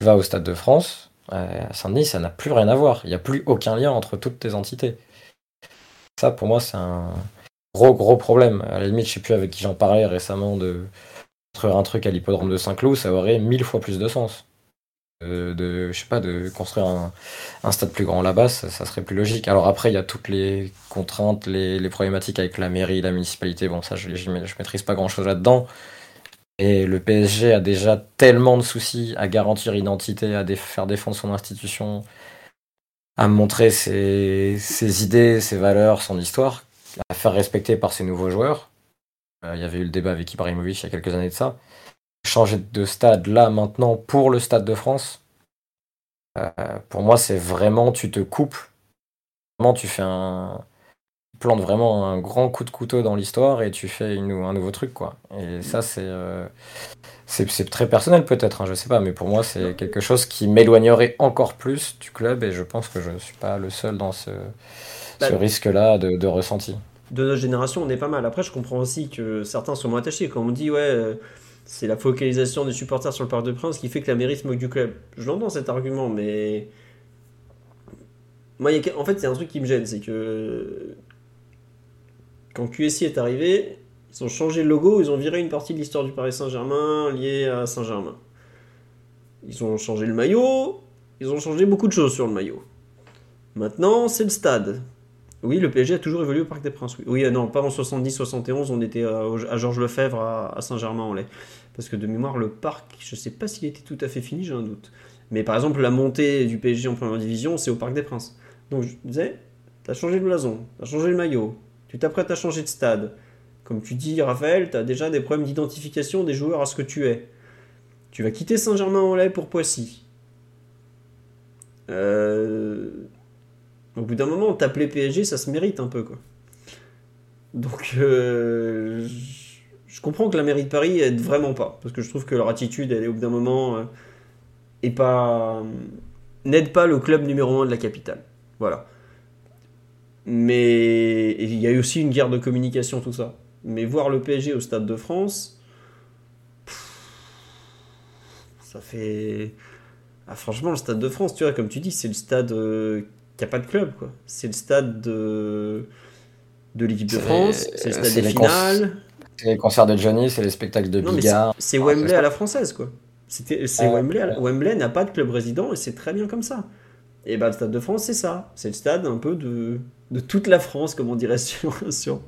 S8: Tu vas au Stade de France, à Saint-Denis, ça n'a plus rien à voir. Il n'y a plus aucun lien entre toutes tes entités. Ça, pour moi, c'est un gros, gros problème. À la limite, je sais plus avec qui j'en parlais récemment de construire un truc à l'hippodrome de Saint-Cloud, ça aurait mille fois plus de sens. Euh, de, je sais pas, de construire un, stade plus grand là-bas, ça, serait plus logique. Alors après, il y a toutes les contraintes, les, les problématiques avec la mairie, la municipalité. Bon, ça, je, je maîtrise pas grand-chose là-dedans. Et le PSG a déjà tellement de soucis à garantir l'identité, à faire défendre son institution, à montrer ses, idées, ses valeurs, son histoire, à faire respecter par ses nouveaux joueurs. Euh, Il y avait eu le débat avec Ibrahimovic il y a quelques années de ça. Changer de stade là maintenant pour le Stade de France, euh, pour moi c'est vraiment tu te coupes, vraiment tu fais un plantes vraiment un grand coup de couteau dans l'histoire et tu fais une- un nouveau truc quoi. Et ça c'est euh, c'est c'est très personnel peut-être, hein, je sais pas, mais pour moi c'est quelque chose qui m'éloignerait encore plus du club et je pense que je suis pas le seul dans ce, ce
S1: Bah,
S8: risque-là de, de ressenti.
S1: de notre génération, on est pas mal. Après, je comprends aussi que certains sont moins attachés. Quand on dit, ouais, euh, c'est la focalisation des supporters sur le Parc de Prince qui fait que la mairie se moque du club. Je l'entends cet argument, mais. Moi, il y a... en fait, a un truc qui me gêne, c'est que. Quand QSI est arrivé, ils ont changé le logo, ils ont viré une partie de l'histoire du Paris Saint-Germain liée à Saint-Germain. Ils ont changé le maillot, ils ont changé beaucoup de choses sur le maillot. Maintenant, c'est le stade. Oui, le PSG a toujours évolué au Parc des Princes. Oui, euh, non, pas en 70-71, on était à, à Georges Lefebvre à, à Saint-Germain-en-Laye. Parce que de mémoire, le parc, je sais pas s'il était tout à fait fini, j'ai un doute. Mais par exemple, la montée du PSG en première division, c'est au Parc des Princes. Donc je disais, t'as changé le blason, t'as changé le maillot, tu t'apprêtes à changer de stade. Comme tu dis, Raphaël, t'as déjà des problèmes d'identification des joueurs à ce que tu es. Tu vas quitter Saint-Germain-en-Laye pour Poissy. Euh, au bout d'un moment, t'appeler PSG, ça se mérite un peu, quoi. Donc, euh, je- comprends que la mairie de Paris aide vraiment pas, parce que je trouve que leur attitude, elle est au bout d'un moment, euh, pas n'aide pas le club numéro un de la capitale. Voilà. Mais il y a eu aussi une guerre de communication, tout ça. Mais voir le PSG au Stade de France, pff, ça fait. Ah, franchement, le Stade de France, tu vois, comme tu dis, c'est le stade euh, qui n'a pas de club, quoi. C'est le stade de, de l'équipe de France, c'est le stade des
S8: les
S1: finales.
S8: C'est les concerts de Johnny, c'est les spectacles de Bigard.
S1: c'est- c'est
S8: Ah,
S1: Wembley à la française, quoi. C'était- C'est
S8: Ah,
S1: Wembley. à la-
S8: ouais.
S1: Wembley n'a pas de club résident et c'est très bien comme ça. Et bah, le Stade de France, c'est ça. C'est le stade un peu de, de toute la France, comme on dirait <laughs> sur, sur,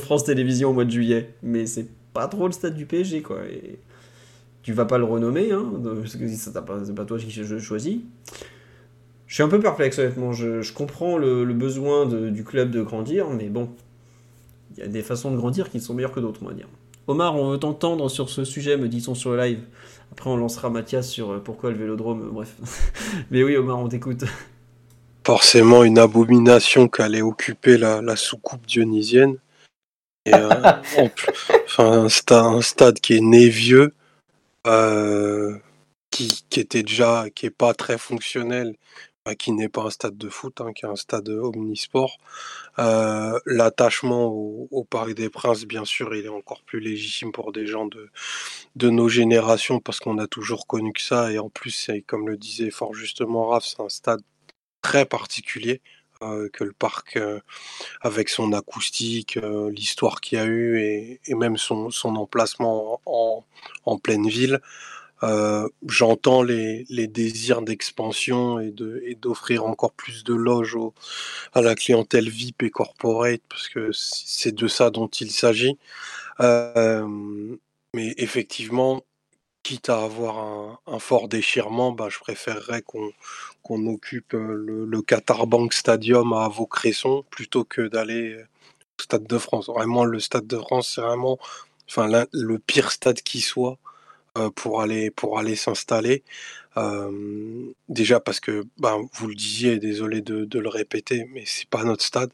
S1: France Télévisions au mois de juillet. Mais c'est pas trop le stade du PSG, quoi. Tu vas pas le renommer, hein, parce que c'est pas toi qui choisis. Je suis un peu perplexe, honnêtement. Je, comprends le, besoin du club de grandir, mais bon, il y a des façons de grandir qui sont meilleures que d'autres, on va dire. Omar, on veut t'entendre sur ce sujet, me dit-on sur le live. Après, on lancera Mathias sur euh, pourquoi le vélodrome, euh, bref. <laughs> Mais oui, Omar, on t'écoute.
S4: Forcément une abomination qu'allait occuper la, la soucoupe dionysienne. Et, euh, <laughs> enfin, un, sta- un stade qui est né vieux, euh, qui, qui était déjà, qui est pas très fonctionnel, qui n'est pas un stade de foot, hein, qui est un stade omnisport. Euh, l'attachement au, Parc des Princes, bien sûr, il est encore plus légitime pour des gens de, nos générations parce qu'on a toujours connu que ça. Et en plus, comme le disait fort justement Raph, c'est un stade très particulier. Euh, que le parc, euh, avec son acoustique, euh, l'histoire qu'il y a eu et, même son, emplacement en, en, pleine ville, j'entends les, désirs d'expansion et d'offrir encore plus de loges à la clientèle VIP et corporate, parce que c'est de ça dont il s'agit. mais effectivement, quitte à avoir un, fort déchirement, bah, je préférerais qu'on occupe le, le, Qatar Bank Stadium à Vaucresson plutôt que d'aller au Stade de France. Vraiment, le Stade de France, c'est vraiment enfin, le pire stade qui soit euh, pour aller, pour aller s'installer. Euh, déjà parce que, ben, vous le disiez, désolé de, le répéter, mais c'est pas notre stade.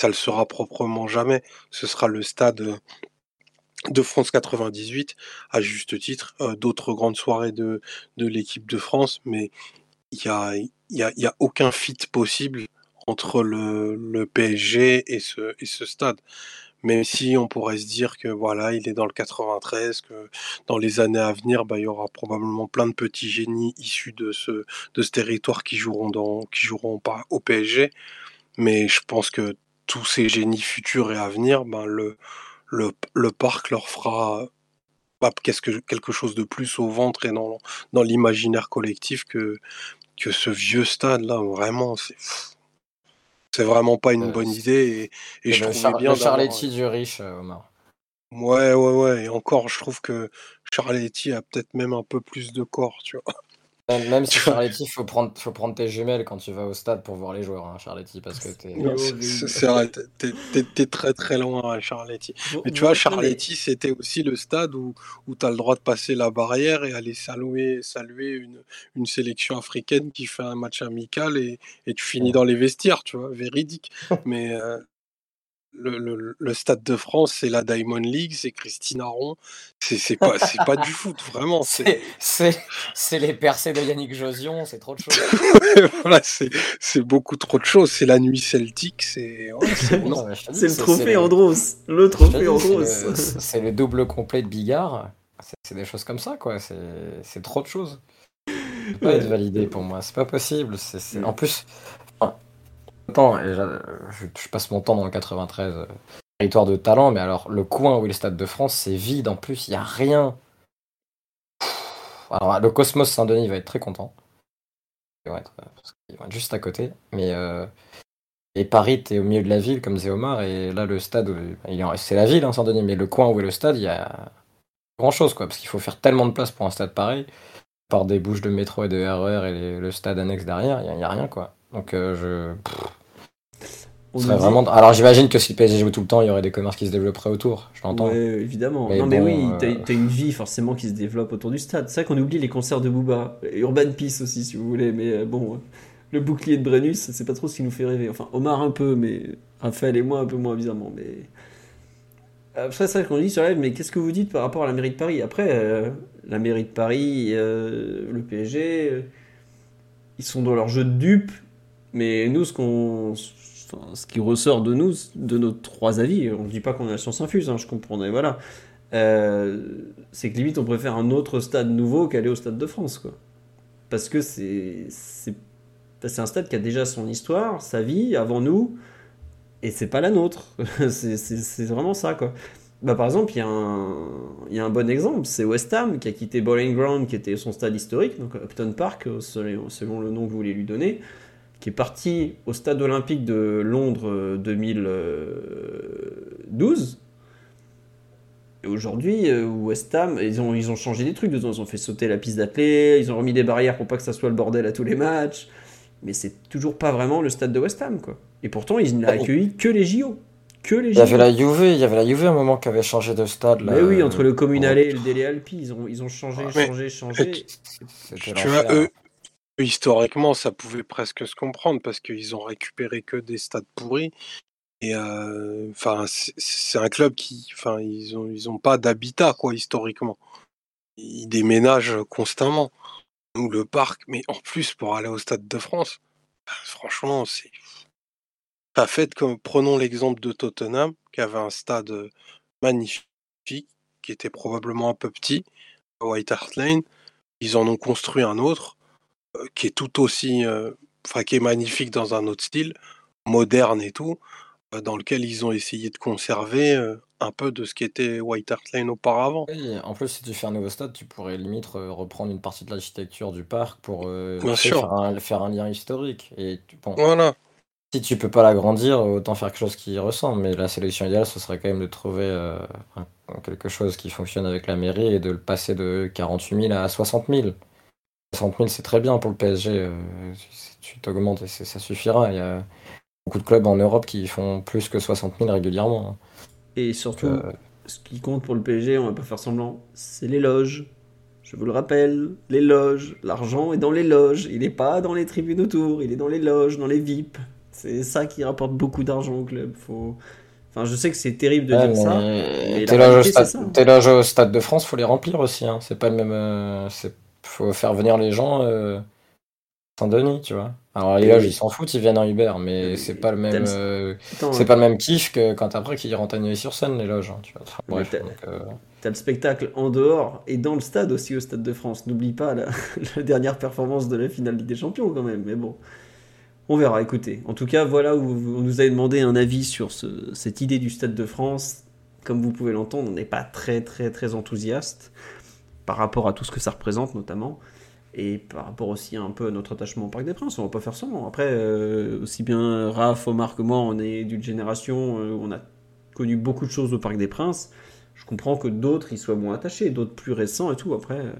S4: Ça le sera proprement jamais. Ce sera le stade de France 98, à juste titre, euh, d'autres grandes soirées de, de l'équipe de France, mais il y a, y, a, y a aucun fit possible entre le, le PSG et ce, et ce stade. Même si on pourrait se dire que voilà, il est dans le 93, que dans les années à venir, bah, il y aura probablement plein de petits génies issus de ce, de ce territoire qui joueront, dans, qui joueront pas au PSG. Mais je pense que tous ces génies futurs et à venir, ben le, le, le parc leur fera pas qu'est-ce que quelque chose de plus au ventre et dans, dans l'imaginaire collectif que, que ce vieux stade là vraiment c'est c'est vraiment pas une bonne idée et, et je trouve bien
S8: le Charletti du riche Omar.
S4: Ouais ouais ouais et encore je trouve que Charletti a peut-être même un peu plus de corps tu vois
S8: même si Charletti, il faut prendre, faut prendre tes jumelles quand tu vas au stade pour voir les joueurs, hein, Charletti, parce que t'es.
S4: C'est vrai, t'es très très loin à Charletti. Mais tu vois, Charletti, c'était aussi le stade où, où tu as le droit de passer la barrière et aller saluer, saluer une, une sélection africaine qui fait un match amical et, et tu finis dans les vestiaires, tu vois, véridique. <laughs> Mais euh, le, le, Stade de France, c'est la Diamond League, c'est Christine Aron, c'est pas, pas du foot, vraiment. <laughs>
S8: C'est les percées de Yannick Josion, c'est trop de choses. <laughs>
S4: voilà, c'est beaucoup trop de choses. C'est la nuit celtique, c'est ouais, <laughs>
S1: le trophée Andros. Le trophée Andros.
S8: C'est le double complet de Bigard. C'est des choses comme ça, quoi. C'est trop de choses. Pas être validé pour moi, c'est pas possible. En plus, je, passe mon temps dans le 93, euh, territoire de talent, mais alors le coin où est le Stade de France, c'est vide en plus, il n'y a rien. Alors le Cosmos Saint-Denis va être très content. Il va être, juste à côté, mais euh, et Paris, t'es au milieu de la ville comme Zéomar, et là le stade, c'est la ville hein, Saint-Denis, mais le coin où est le stade, il y a grand chose quoi, parce qu'il faut faire tellement de place pour un stade pareil, par des bouches de métro et de RER et le stade annexe derrière, il n'y a, rien quoi. Donc euh, je. vraiment... Alors j'imagine que si le PSG joue tout le temps, il y aurait des commerces qui se développeraient autour, je l'entends.
S1: Ouais, évidemment. non mais oui, euh, t'as une vie forcément qui se développe autour du stade. C'est vrai qu'on oublie les concerts de Booba, Urban Peace aussi si vous voulez, mais euh, bon, le bouclier de Brennus, c'est pas trop ce qui nous fait rêver. Enfin, Omar un peu, mais Raphaël et moi un peu moins bizarrement, mais... Après, c'est vrai qu'on dit sur live, mais qu'est-ce que vous dites par rapport à la mairie de Paris? Après, la mairie de Paris, le PSG, ils sont dans leur jeu de dupes, mais nous, ce, qu'on, ce qui ressort de nous, de nos trois avis, on ne dit pas qu'on a la science infuse, hein, je comprends, voilà, euh, c'est que limite on préfère un autre stade nouveau qu'aller au Stade de France. Quoi. Parce que c'est, c'est, un stade qui a déjà son histoire, sa vie avant nous, et c'est pas la nôtre. <laughs> c'est, vraiment ça. Quoi. Bah, par exemple, il y, y a un bon exemple, c'est West Ham qui a quitté Bowling Ground, qui était son stade historique, donc Upton Park, selon le nom que vous voulez lui donner qui est parti au stade olympique de Londres 2012. Et aujourd'hui, euh, West Ham, ils ont, ils ont changé des trucs. Ils ont fait sauter la piste d'athlée, ils ont remis des barrières pour pas que ça soit le bordel à tous les matchs. Mais c'est toujours pas vraiment le stade de West Ham, quoi. Et pourtant, ils n'ont accueilli que les JO. Que les
S8: Il y avait la Juve, il y avait la Juve à un moment qui avait changé de stade.
S1: Là, mais oui, entre le Communale et le Dele Alpi, ils ont, ils ont changé, changé, changé.
S4: Tu vois, eux, Historiquement, ça pouvait presque se comprendre parce qu'ils ont récupéré que des stades pourris. Et euh, enfin, c'est un club qui, enfin, ils ont, ils ont pas d'habitat quoi historiquement. Ils déménagent constamment. ou le parc, mais en plus pour aller au Stade de France, bah, franchement, c'est pas fait comme prenons l'exemple de Tottenham qui avait un stade euh, magnifique qui était probablement un peu petit, White Hart Lane. Ils en ont construit un autre qui est tout aussi, euh, enfin qui est magnifique dans un autre style, moderne et tout, dans lequel ils ont essayé de conserver un peu de ce qui était White Hart Lane auparavant.
S8: Oui, en plus, si tu fais un nouveau stade, tu pourrais limite reprendre une partie de l'architecture du parc pour
S4: Faire,
S8: un, faire, un, lien historique. Et bon,
S4: voilà.
S8: Si tu peux pas l'agrandir, autant faire quelque chose qui y ressemble. Mais la sélection idéale, ce serait quand même de trouver euh, quelque chose qui fonctionne avec la mairie et de le passer de 48 000 à 60 000. 60 000, c'est très bien pour le PSG. Euh, si tu t'augmentes, et ça suffira. Il y a beaucoup de clubs en Europe qui font plus que 60 000 régulièrement. Hein.
S1: Et surtout, euh, ce qui compte pour le PSG, on va pas faire semblant, c'est les loges. Je vous le rappelle, les loges. L'argent est dans les loges. Il n'est pas dans les tribunes autour. Il est dans les loges, dans les VIP. C'est ça qui rapporte beaucoup d'argent au club. Faut... Enfin, je sais que c'est terrible de dire ça.
S8: tes loges, au stade de France, faut les remplir aussi. Hein. C'est pas le même. Euh, faut faire venir les gens. Euh... Saint-Denis, tu vois. Alors les loges, ils s'en foutent, ils viennent en Uber, mais c'est pas le même. Euh, c'est pas le même kiff que quand après qu'ils rentrent à sur scène les loges. Hein, tu vois.
S1: Euh, t'as le spectacle en dehors et dans le stade aussi au Stade de France. N'oublie pas la, <laughs> la dernière performance de la finale Ligue des Champions quand même. Mais bon. On verra, écoutez. En tout cas, voilà où on nous a demandé un avis sur cette idée du Stade de France. Comme vous pouvez l'entendre, on n'est pas très très très enthousiaste par rapport à tout ce que ça représente notamment. Et par rapport aussi un peu à notre attachement au Parc des Princes, on va pas faire ça. Après, euh, aussi bien Raph, Omar que moi, on est d'une génération, euh, on a connu beaucoup de choses au Parc des Princes. Je comprends que d'autres y soient moins attachés, d'autres plus récents et tout. Après, euh,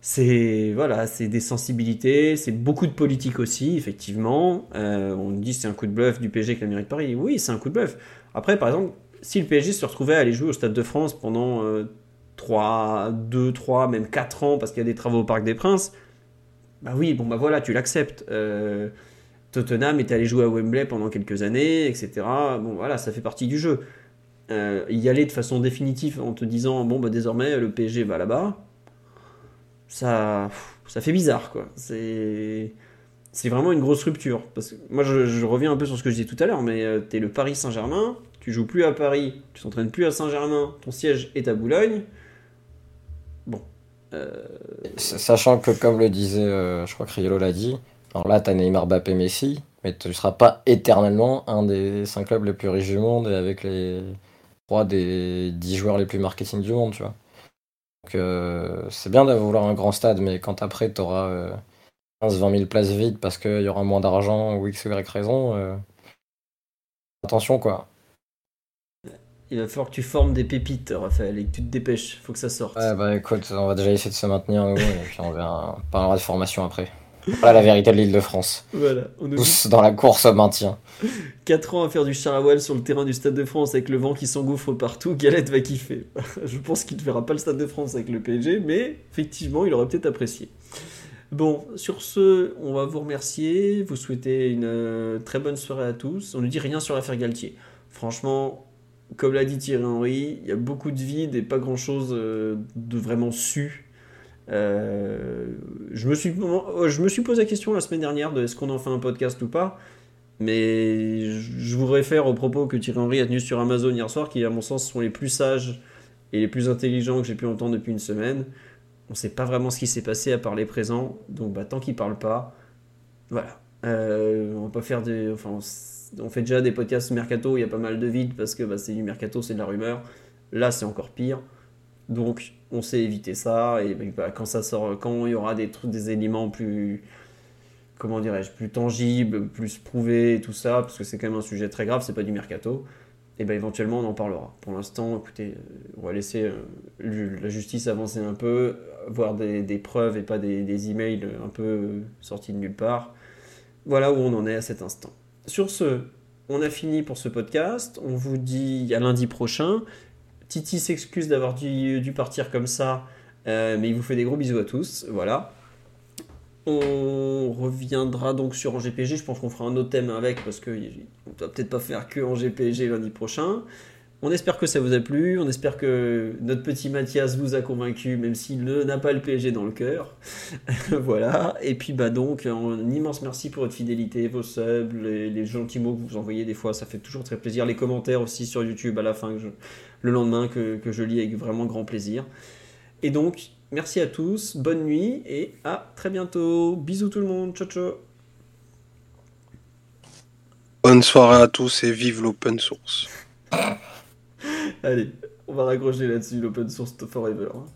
S1: c'est voilà, c'est des sensibilités, c'est beaucoup de politique aussi, effectivement. On dit c'est un coup de bluff du PSG avec la mairie de Paris. Oui, c'est un coup de bluff. Après, par exemple, si le PSG se retrouvait à aller jouer au Stade de France pendant 3, 2, 3, même 4 ans parce qu'il y a des travaux au Parc des Princes, bah oui, bon bah voilà, tu l'acceptes. Euh, Tottenham est allé jouer à Wembley pendant quelques années, etc. Bon voilà, ça fait partie du jeu. Euh, y aller de façon définitive en te disant bon bah désormais le PSG va là-bas ça, ça fait bizarre, quoi. C'est, c'est vraiment une grosse rupture. Parce que moi, je, reviens un peu sur ce que je disais tout à l'heure, mais euh, tu es le Paris Saint-Germain, tu joues plus à Paris, tu t'entraînes plus à Saint-Germain, ton siège est à Boulogne. Euh,
S8: sachant que, comme le disait, euh, je crois que Riolo l'a dit, alors là, tu as Neymar, Mbappé, Messi, mais tu ne seras pas éternellement un des 5 clubs les plus riches du monde et avec les 3 des 10 joueurs les plus marketing du monde, tu vois. Donc euh, c'est bien d'avoir un grand stade, mais quand après tu auras 15-20 000 places vides parce qu'il y aura moins d'argent ou X ou Y raison, attention quoi.
S1: Il va falloir que tu formes des pépites, Raphaël, et que tu te dépêches. Faut que ça sorte.
S8: Ouais, bah écoute, on va déjà essayer de se maintenir, nous, et puis on verra, on parlera de formation après. Voilà la vérité de l'île de France.
S1: Voilà.
S8: On Tous dans la course au maintien.
S1: 4 ans à faire du char sur le terrain du Stade de France avec le vent qui s'engouffre partout, Galette va kiffer. <laughs> Je pense qu'il ne verra pas le Stade de France avec le PSG, mais effectivement, il aurait peut-être apprécié. Bon, sur ce, on va vous remercier, vous souhaiter une euh, très bonne soirée à tous. On ne dit rien sur l'affaire Galtier. Franchement, comme l'a dit Thierry Henry, il y a beaucoup de vide et pas grand-chose euh, de vraiment su euh, je, me suis, je me suis posé la question la semaine dernière de est-ce qu'on en fait un podcast ou pas. Mais je vous réfère aux propos que Thierry Henry a tenus sur Amazon hier soir, qui à mon sens sont les plus sages et les plus intelligents que j'ai pu entendre depuis une semaine. On ne sait pas vraiment ce qui s'est passé à part les présents, donc bah, tant qu'il ne parle pas, voilà. Euh, on va pas faire des. Enfin, fait déjà des podcasts mercato, il y a pas mal de vide parce que bah, c'est du mercato, c'est de la rumeur. Là, c'est encore pire. Donc, on sait éviter ça. Et bah, quand ça sort, quand il y aura des éléments plus, comment dirais-je, plus tangibles, plus prouvés, tout ça, parce que c'est quand même un sujet très grave, c'est pas du mercato. Et éventuellement on en parlera. Pour l'instant, écoutez, on va laisser euh, la justice avancer un peu, voir des, preuves et pas des, des, emails un peu sortis de nulle part. Voilà où on en est à cet instant. Sur ce, on a fini pour ce podcast. On vous dit à lundi prochain. Titi s'excuse d'avoir dû, partir comme ça, euh, mais il vous fait des gros bisous à tous. Voilà. On reviendra donc sur PSG. Je pense qu'on fera un autre thème avec parce que on va peut-être pas faire que PSG lundi prochain. On espère que ça vous a plu, on espère que notre petit Mathias vous a convaincu, même s'il n'a pas le PSG dans le cœur. <laughs> voilà, et puis bah donc, un immense merci pour votre fidélité, vos subs, les, gentils mots que vous envoyez des fois, ça fait toujours très plaisir. Les commentaires aussi sur YouTube à la fin, le lendemain, que, que je lis avec vraiment grand plaisir. Et donc, merci à tous, bonne nuit et à très bientôt. Bisous tout le monde, ciao ciao.
S4: Bonne soirée à tous et vive l'open source.
S1: Allez, on va raccrocher là-dessus, l'open source forever. hein.